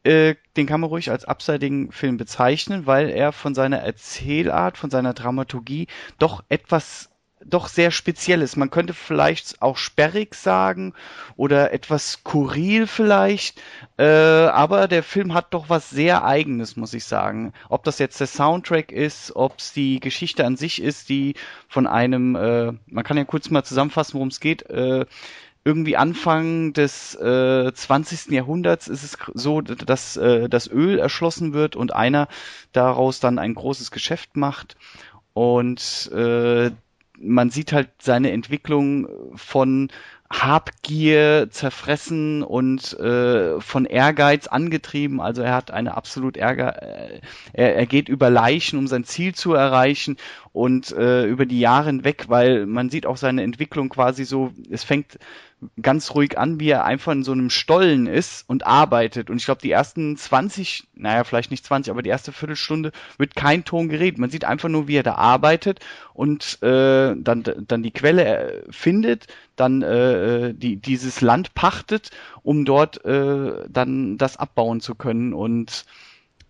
äh, den kann man ruhig als abseitigen Film bezeichnen, weil er von seiner Erzählart, von seiner Dramaturgie doch etwas doch sehr speziell ist. Man könnte vielleicht auch sperrig sagen oder etwas skurril vielleicht, äh, aber der Film hat doch was sehr eigenes, muss ich sagen. Ob das jetzt der Soundtrack ist, ob es die Geschichte an sich ist, die von einem, äh, man kann ja kurz mal zusammenfassen, worum es geht, äh, irgendwie Anfang des äh, 20. Jahrhunderts ist es so, dass äh, das Öl erschlossen wird und einer daraus dann ein großes Geschäft macht und äh, man sieht halt seine Entwicklung von Habgier zerfressen und äh, von Ehrgeiz angetrieben. Also er hat eine absolut Ärger, äh, er, er geht über Leichen, um sein Ziel zu erreichen und äh, über die Jahre hinweg, weil man sieht auch seine Entwicklung quasi so, es fängt ganz ruhig an, wie er einfach in so einem Stollen ist und arbeitet. Und ich glaube, die ersten 20, naja, vielleicht nicht 20, aber die erste Viertelstunde wird kein Ton geredet. Man sieht einfach nur, wie er da arbeitet und äh, dann, dann die Quelle äh, findet, dann äh, äh, die, dieses Land pachtet, um dort äh, dann das abbauen zu können. Und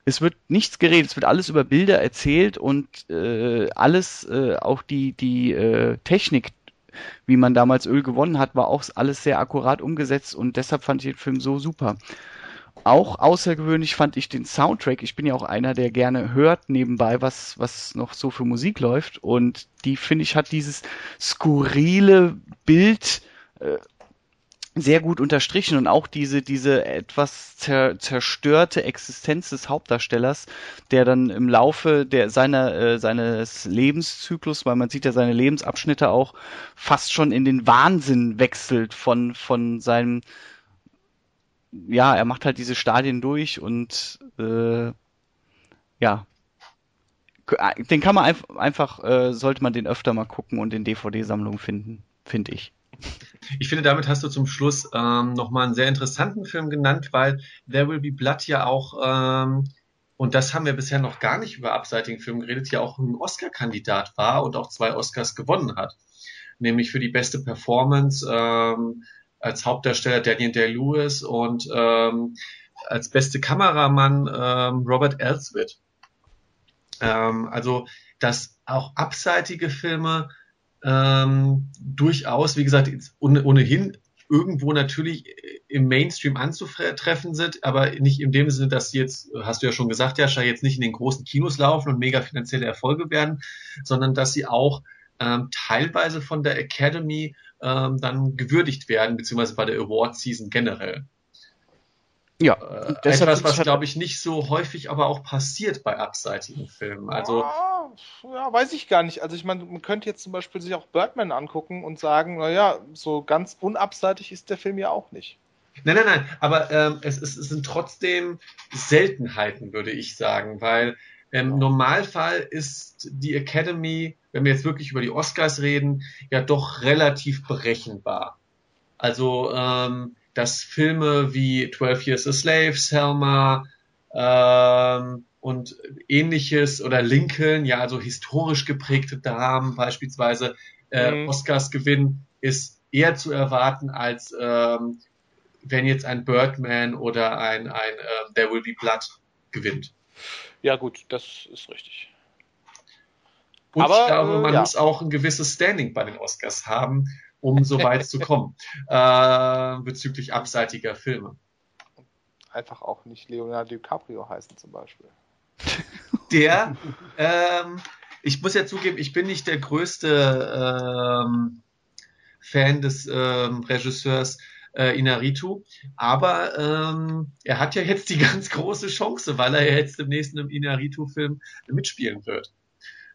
es wird nichts geredet, es wird alles über Bilder erzählt und äh, alles, äh, auch die, die äh, Technik, wie man damals Öl gewonnen hat, war auch alles sehr akkurat umgesetzt und deshalb fand ich den Film so super. Auch außergewöhnlich fand ich den Soundtrack. Ich bin ja auch einer, der gerne hört nebenbei, was, was noch so für Musik läuft. Und die, finde ich, hat dieses skurrile Bild äh, sehr gut unterstrichen und auch diese, diese etwas zer, zerstörte Existenz des Hauptdarstellers, der dann im Laufe der, seiner, äh, seines Lebenszyklus, weil man sieht ja seine Lebensabschnitte auch, fast schon in den Wahnsinn wechselt von, von seinem, ja, er macht halt diese Stadien durch und, äh, ja, den kann man einfach, einfach äh, sollte man den öfter mal gucken und in DVD-Sammlungen finden, finde ich. Ich finde, damit hast du zum Schluss ähm, nochmal einen sehr interessanten Film genannt, weil There Will Be Blood ja auch, ähm, und das haben wir bisher noch gar nicht über abseitigen Film geredet, ja auch ein Oscar-Kandidat war und auch zwei Oscars gewonnen hat. Nämlich für die beste Performance ähm, als Hauptdarsteller Daniel Day-Lewis und ähm, als beste Kameramann ähm, Robert Elswit. Ähm, also, dass auch abseitige Filme ähm, durchaus, wie gesagt, ohnehin irgendwo natürlich im Mainstream anzutreffen sind, aber nicht in dem Sinne, dass sie jetzt, hast du ja schon gesagt, Jascha, jetzt nicht in den großen Kinos laufen und mega finanzielle Erfolge werden, sondern dass sie auch ähm, teilweise von der Academy ähm, dann gewürdigt werden, beziehungsweise bei der Award Season generell. Ja, äh, etwas, was glaube ich nicht so häufig aber auch passiert bei abseitigen Filmen. Also ja, weiß ich gar nicht. Also ich meine, man könnte jetzt zum Beispiel sich auch Birdman angucken und sagen, naja, so ganz unabseitig ist der Film ja auch nicht. Nein, nein, nein, aber ähm, es, es, es sind trotzdem Seltenheiten, würde ich sagen, weil im Normalfall ist die Academy, wenn wir jetzt wirklich über die Oscars reden, ja doch relativ berechenbar. Also ähm, dass Filme wie 12 Years a Slave, Selma ähm, und ähnliches oder Lincoln, ja, also historisch geprägte Dramen beispielsweise, äh, mhm. Oscars gewinnen, ist eher zu erwarten, als ähm, wenn jetzt ein Birdman oder ein, ein äh, There Will Be Blood gewinnt. Ja, gut, das ist richtig. Und Aber, ich glaube, man ja. muss auch ein gewisses Standing bei den Oscars haben, um so [LAUGHS] weit zu kommen äh, bezüglich abseitiger Filme. Einfach auch nicht Leonardo DiCaprio heißen zum Beispiel. Der, ähm, ich muss ja zugeben, ich bin nicht der größte ähm, Fan des ähm, Regisseurs äh, Inaritu, aber ähm, er hat ja jetzt die [LAUGHS] ganz große Chance, weil er jetzt im nächsten Inaritu-Film mitspielen wird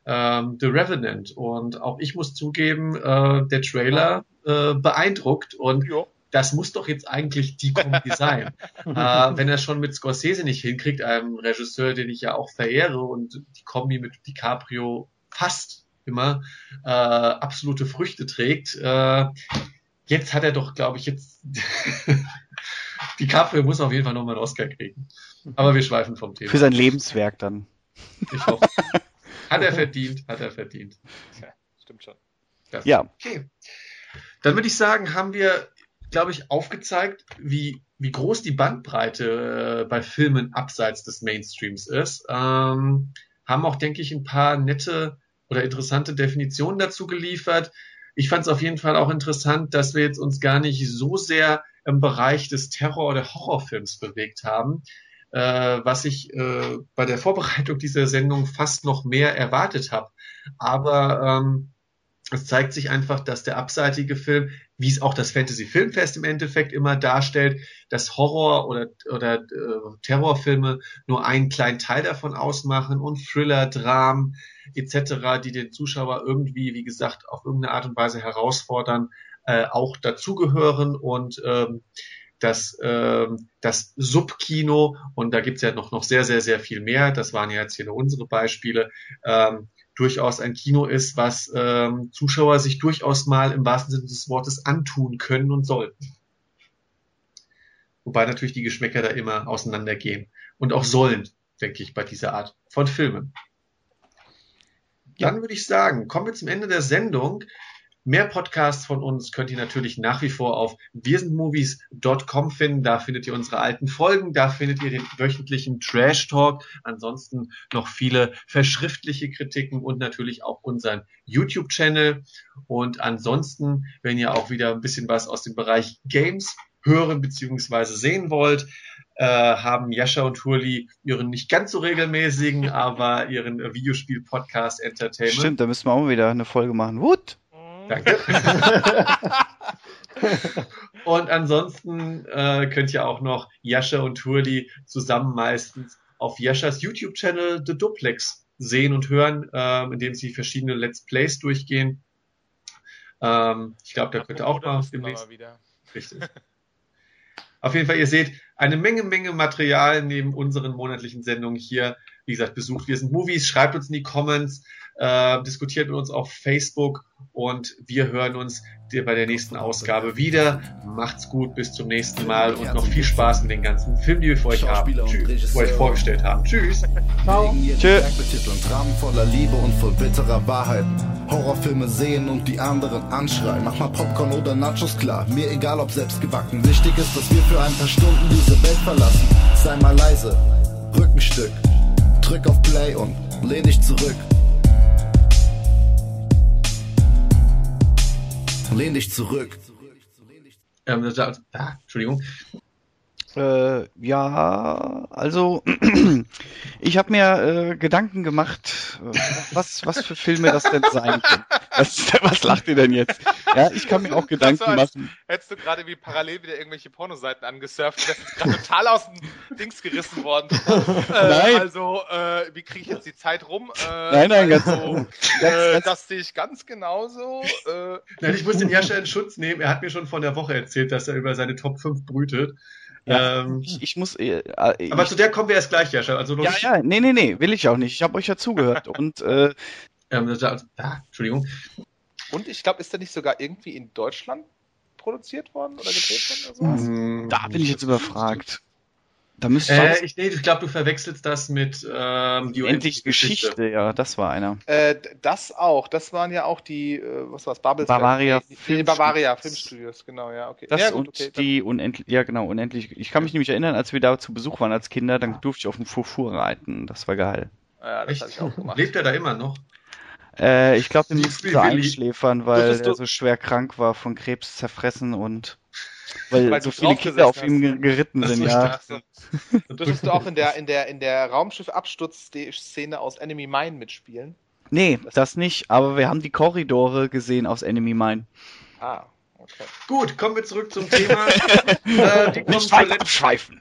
ähm, The Revenant. Und auch ich muss zugeben, äh, der Trailer äh, beeindruckt und jo. Das muss doch jetzt eigentlich die Kombi sein. [LAUGHS] äh, wenn er schon mit Scorsese nicht hinkriegt, einem Regisseur, den ich ja auch verehre und die Kombi mit DiCaprio fast immer äh, absolute Früchte trägt. Äh, jetzt hat er doch, glaube ich, jetzt [LAUGHS] die Kaffee muss auf jeden Fall nochmal einen Oscar kriegen. Aber wir schweifen vom Thema. Für sein Lebenswerk dann. Ich hoffe. [LAUGHS] Hat er verdient, hat er verdient. Ja, stimmt schon. Das, ja. Okay. Dann würde ich sagen, haben wir, glaube ich, aufgezeigt, wie, wie groß die Bandbreite äh, bei Filmen abseits des Mainstreams ist. Ähm, haben auch, denke ich, ein paar nette oder interessante Definitionen dazu geliefert. Ich fand es auf jeden Fall auch interessant, dass wir jetzt uns gar nicht so sehr im Bereich des Terror- oder Horrorfilms bewegt haben, äh, was ich äh, bei der Vorbereitung dieser Sendung fast noch mehr erwartet habe. Aber ähm, es zeigt sich einfach, dass der abseitige Film, wie es auch das Fantasy Filmfest im Endeffekt immer darstellt, dass Horror oder, oder äh, Terrorfilme nur einen kleinen Teil davon ausmachen und Thriller, Dramen etc., die den Zuschauer irgendwie, wie gesagt, auf irgendeine Art und Weise herausfordern, äh, auch dazugehören und ähm, das, ähm, das Subkino, und da gibt's ja noch, noch sehr, sehr, sehr viel mehr, das waren ja jetzt hier nur unsere Beispiele, ähm, durchaus ein Kino ist, was ähm, Zuschauer sich durchaus mal im wahrsten Sinne des Wortes antun können und sollten. Wobei natürlich die Geschmäcker da immer auseinandergehen und auch sollen, denke ich, bei dieser Art von Filmen. Dann würde ich sagen, kommen wir zum Ende der Sendung. Mehr Podcasts von uns könnt ihr natürlich nach wie vor auf wirsindmovies.com finden. Da findet ihr unsere alten Folgen, da findet ihr den wöchentlichen Trash Talk. Ansonsten noch viele verschriftliche Kritiken und natürlich auch unseren YouTube-Channel. Und ansonsten, wenn ihr auch wieder ein bisschen was aus dem Bereich Games hören bzw. sehen wollt, äh, haben Jascha und Hurli ihren nicht ganz so regelmäßigen, aber ihren Videospiel-Podcast Entertainment. Stimmt, da müssen wir auch wieder eine Folge machen. Wut! Danke. [LAUGHS] und ansonsten äh, könnt ihr auch noch Jascha und Turli zusammen meistens auf Jaschas YouTube-Channel The Duplex sehen und hören, äh, indem sie verschiedene Let's Plays durchgehen. Ähm, ich glaube, da könnt ihr auch mal demnächst. Richtig. [LAUGHS] Auf jeden Fall, ihr seht eine Menge, Menge Material neben unseren monatlichen Sendungen hier. Wie gesagt, besucht wir sind Movies, schreibt uns in die Comments, äh, diskutiert mit uns auf Facebook und wir hören uns bei der nächsten Ausgabe wieder. Macht's gut, bis zum nächsten Mal und noch viel Spaß mit den ganzen Filmen, die wir für euch haben. Tschüss, für euch vorgestellt haben. Tschüss. Ciao. Tschüss. Rahmen voller Liebe und voll bitterer Wahrheit. Horrorfilme sehen und die anderen anschreien. Mach mal Popcorn oder Nachos klar, mir egal ob selbst gebacken. Wichtig ist, dass wir für ein paar Stunden diese Welt verlassen. Sei mal leise, Rückenstück, drück auf Play und lehn dich zurück. Lehn dich zurück. Ähm, das, ah, Entschuldigung. Äh, ja, also [CLEARS THROAT] ich habe mir äh, Gedanken gemacht, äh, was, was für Filme das denn sein können. Was, [LAUGHS] was lacht ihr denn jetzt? Ja, ich kann mir auch Gedanken so, machen. Hättest du gerade wie parallel wieder irgendwelche Pornoseiten angesurft, das ist gerade total aus dem Dings gerissen worden. [LAUGHS] Äh, nein. Also, äh, wie kriege ich jetzt die Zeit rum? Äh, nein, nein, also, [LAUGHS] ganz, ganz, Das sehe ich ganz genauso. nein, ich muss den Herrscher in Schutz nehmen. Er hat mir schon vor der Woche erzählt, dass er über seine Top 5 brütet. Ja, ähm, ich, ich, muss. Äh, äh aber zu der kommen wir erst gleich, Jascha. Also ja, ja, nee, nee, nee, will ich auch nicht. Ich habe euch ja zugehört. [LAUGHS] und äh, ähm, also, ah, Entschuldigung. Und ich glaube, ist der nicht sogar irgendwie in Deutschland produziert worden oder gedreht worden oder sowas? Da bin ich jetzt überfragt. Da müsste äh, ich, nee, ich glaube, du verwechselst das mit ähm, die Endlich Geschichte. Geschichte. Ja, das war einer. Äh, das auch. Das waren ja auch die, äh, was war es, Babelsberg? Bavaria die, die, Bavaria Filmstudios, genau, ja, okay. Das ja, gut, und okay, die unendlich, ja genau, unendlich. Ich kann mich nämlich erinnern, als wir da zu Besuch waren als Kinder, dann durfte ich auf dem Furfur reiten. Das war geil. Ja, das habe ich auch gemacht. Lebt er da immer noch? Äh, ich glaube, den musste einschläfern, weil er so schwer krank war, von Krebs zerfressen und weil, Weil so viele Kinder auf ihm geritten sind, ja. Und durftest du auch in der, in der, in der Raumschiff-Absturz-Szene aus Enemy Mine mitspielen? Nee, das, nicht, aber wir haben die Korridore gesehen aus Enemy Mine. Ah, okay. Gut, kommen wir zurück zum Thema. [LAUGHS] äh, die Nicht weiter abschweifen.